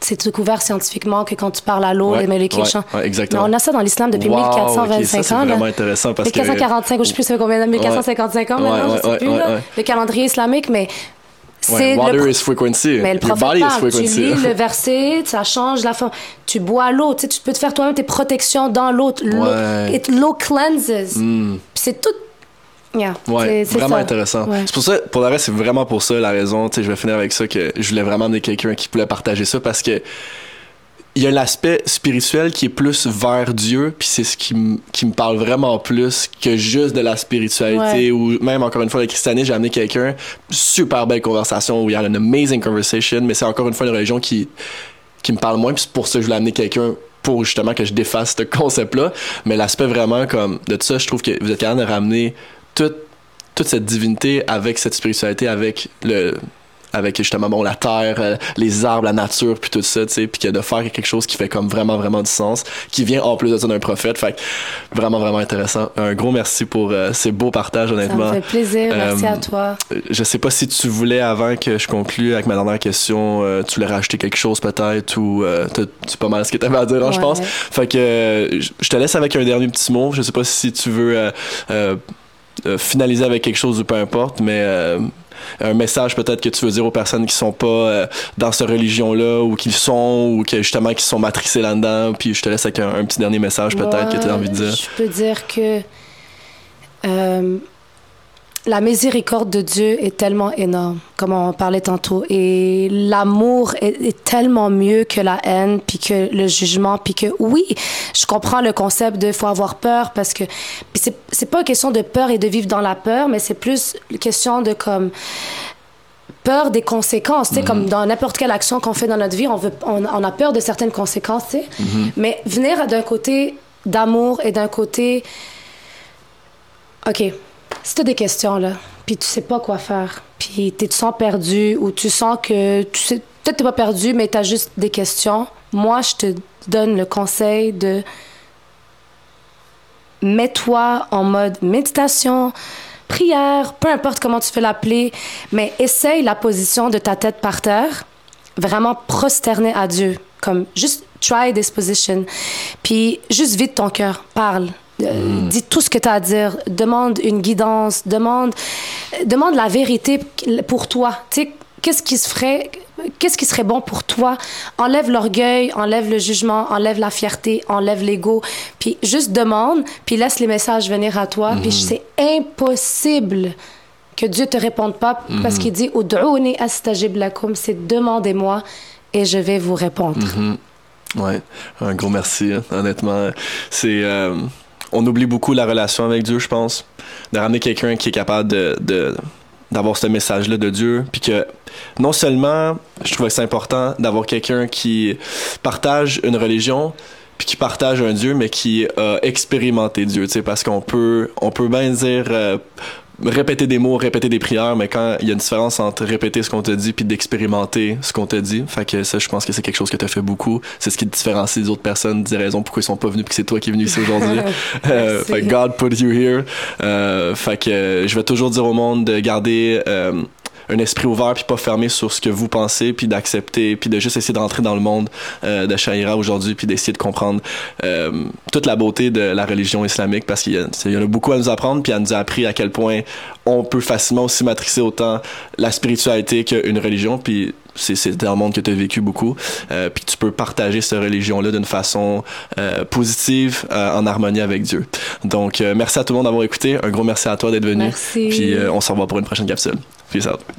C'est découvert scientifiquement que quand tu parles à l'eau, Ouais, les molécules changent. ouais, exactement. Mais on a ça dans l'islam depuis Wow, 1425 ok, ça, c'est ans. là. vraiment intéressant parce que- 1445, ou je sais plus c'est combien, 1455 ans maintenant, je sais plus, là, le calendrier islamique, mais c'est water le, is frequency. mais le Your prophète body is tu lis le [laughs] verset, ça change la forme. Tu bois l'eau, tu sais, tu peux te faire toi-même tes protections dans l'eau. L'eau cleanses. Mm. C'est tout... Yeah, Ouais, c'est- vraiment ça. intéressant. Ouais. C'est pour ça, pour le reste, c'est vraiment pour ça la raison. Tu sais, je vais finir avec ça que je voulais vraiment amener quelqu'un qui voulait partager ça parce que il y a l'aspect spirituel qui est plus vers Dieu, puis c'est ce qui, qui me parle vraiment plus que juste de la spiritualité Ouais. ou même encore une fois le christianisme. J'ai amené quelqu'un, super belle conversation où il y a une amazing conversation, mais c'est encore une fois une religion qui qui me parle moins, puis c'est pour ça que je voulais amener quelqu'un pour justement que je défasse ce concept-là. Mais l'aspect vraiment comme de tout ça, je trouve que vous êtes capable de ramener toute, toute cette divinité avec cette spiritualité, avec le avec justement bon la terre, euh, les arbres, la nature, puis tout ça, tu sais, puis que de faire quelque chose qui fait comme vraiment vraiment du sens, qui vient en plus de ça d'un prophète, fait que vraiment vraiment intéressant. Un gros merci pour euh, ces beaux partages Ça honnêtement. me fait plaisir, merci Euh, à toi. Je sais pas si tu voulais, avant que je conclue avec ma dernière question, euh, tu voulais rajouter quelque chose peut-être ou c'est pas mal ce que tu avais à dire, hein, je pense. Fait que je- te laisse avec un dernier petit mot. Je sais pas si tu veux finaliser avec quelque chose ou peu importe, mais euh, un message peut-être que tu veux dire aux personnes qui sont pas euh, dans cette religion-là ou qui le sont ou que justement qui sont matricées là-dedans. Puis je te laisse avec un, un petit dernier message peut-être que tu as envie de dire. Je peux dire que euh, la miséricorde de Dieu est tellement énorme, comme on parlait tantôt, et l'amour est, est tellement mieux que la haine, puis que le jugement, puis que oui, je comprends le concept de faut avoir peur parce que c'est c'est pas une question de peur et de vivre dans la peur, mais c'est plus une question de comme peur des conséquences, tu sais, comme dans n'importe quelle action qu'on fait dans notre vie, on, veut, on, on a peur de certaines conséquences, tu sais. Mais venir d'un côté d'amour et d'un côté OK, si tu as des questions, là, puis tu sais pas quoi faire, puis tu te sens perdu ou tu sens que tu sais, peut-être t'es pas perdu, mais tu as juste des questions, moi, je te donne le conseil de mets-toi en mode méditation, prière, peu importe comment tu fais l'appeler, mais essaye la position de ta tête par terre, vraiment prosterné à Dieu, comme juste try this position, puis juste vide ton cœur, parle. Euh, Dis tout ce que tu as à dire, demande une guidance, demande, demande la vérité pour toi. Tu sais, qu'est-ce qui se ferait, qu'est-ce qui serait bon pour toi? Enlève l'orgueil, enlève le jugement, enlève la fierté, enlève l'ego, puis juste demande, puis laisse les messages venir à toi. Puis c'est impossible que Dieu te réponde pas parce qu'il dit astajib lakum, c'est demandez-moi et je vais vous répondre. Ouais, un gros merci, hein. honnêtement. C'est. euh, on oublie beaucoup la relation avec Dieu, je pense. De ramener quelqu'un qui est capable de. d'avoir ce message-là de Dieu, puis que non seulement je trouvais que c'est important d'avoir quelqu'un qui partage une religion, puis qui partage un Dieu, mais qui a expérimenté Dieu, tu parce qu'on peut, on peut bien dire euh, répéter des mots, répéter des prières, mais quand il y a une différence entre répéter ce qu'on te dit puis d'expérimenter ce qu'on te dit, fait que ça, je pense que c'est quelque chose que tu as fait beaucoup. C'est ce qui te différencie des autres personnes, des raisons pourquoi ils sont pas venus puis que c'est toi qui es venu ici aujourd'hui. [laughs] Euh, fait God put you here. Euh, fait que je vais toujours dire au monde de garder euh, un esprit ouvert puis pas fermé sur ce que vous pensez puis d'accepter puis de juste essayer de rentrer dans le monde euh, de Shaira aujourd'hui puis d'essayer de comprendre euh, toute la beauté de la religion islamique parce qu'il y, y en a beaucoup à nous apprendre puis elle nous a appris à quel point on peut facilement aussi matricer autant la spiritualité qu'une religion puis c'est dans le monde que tu as vécu beaucoup euh, puis tu peux partager cette religion là d'une façon euh, positive euh, en harmonie avec Dieu. Donc euh, merci à tout le monde d'avoir écouté. Un gros merci à toi d'être venu. Merci. puis euh, on se revoit pour une prochaine capsule peace out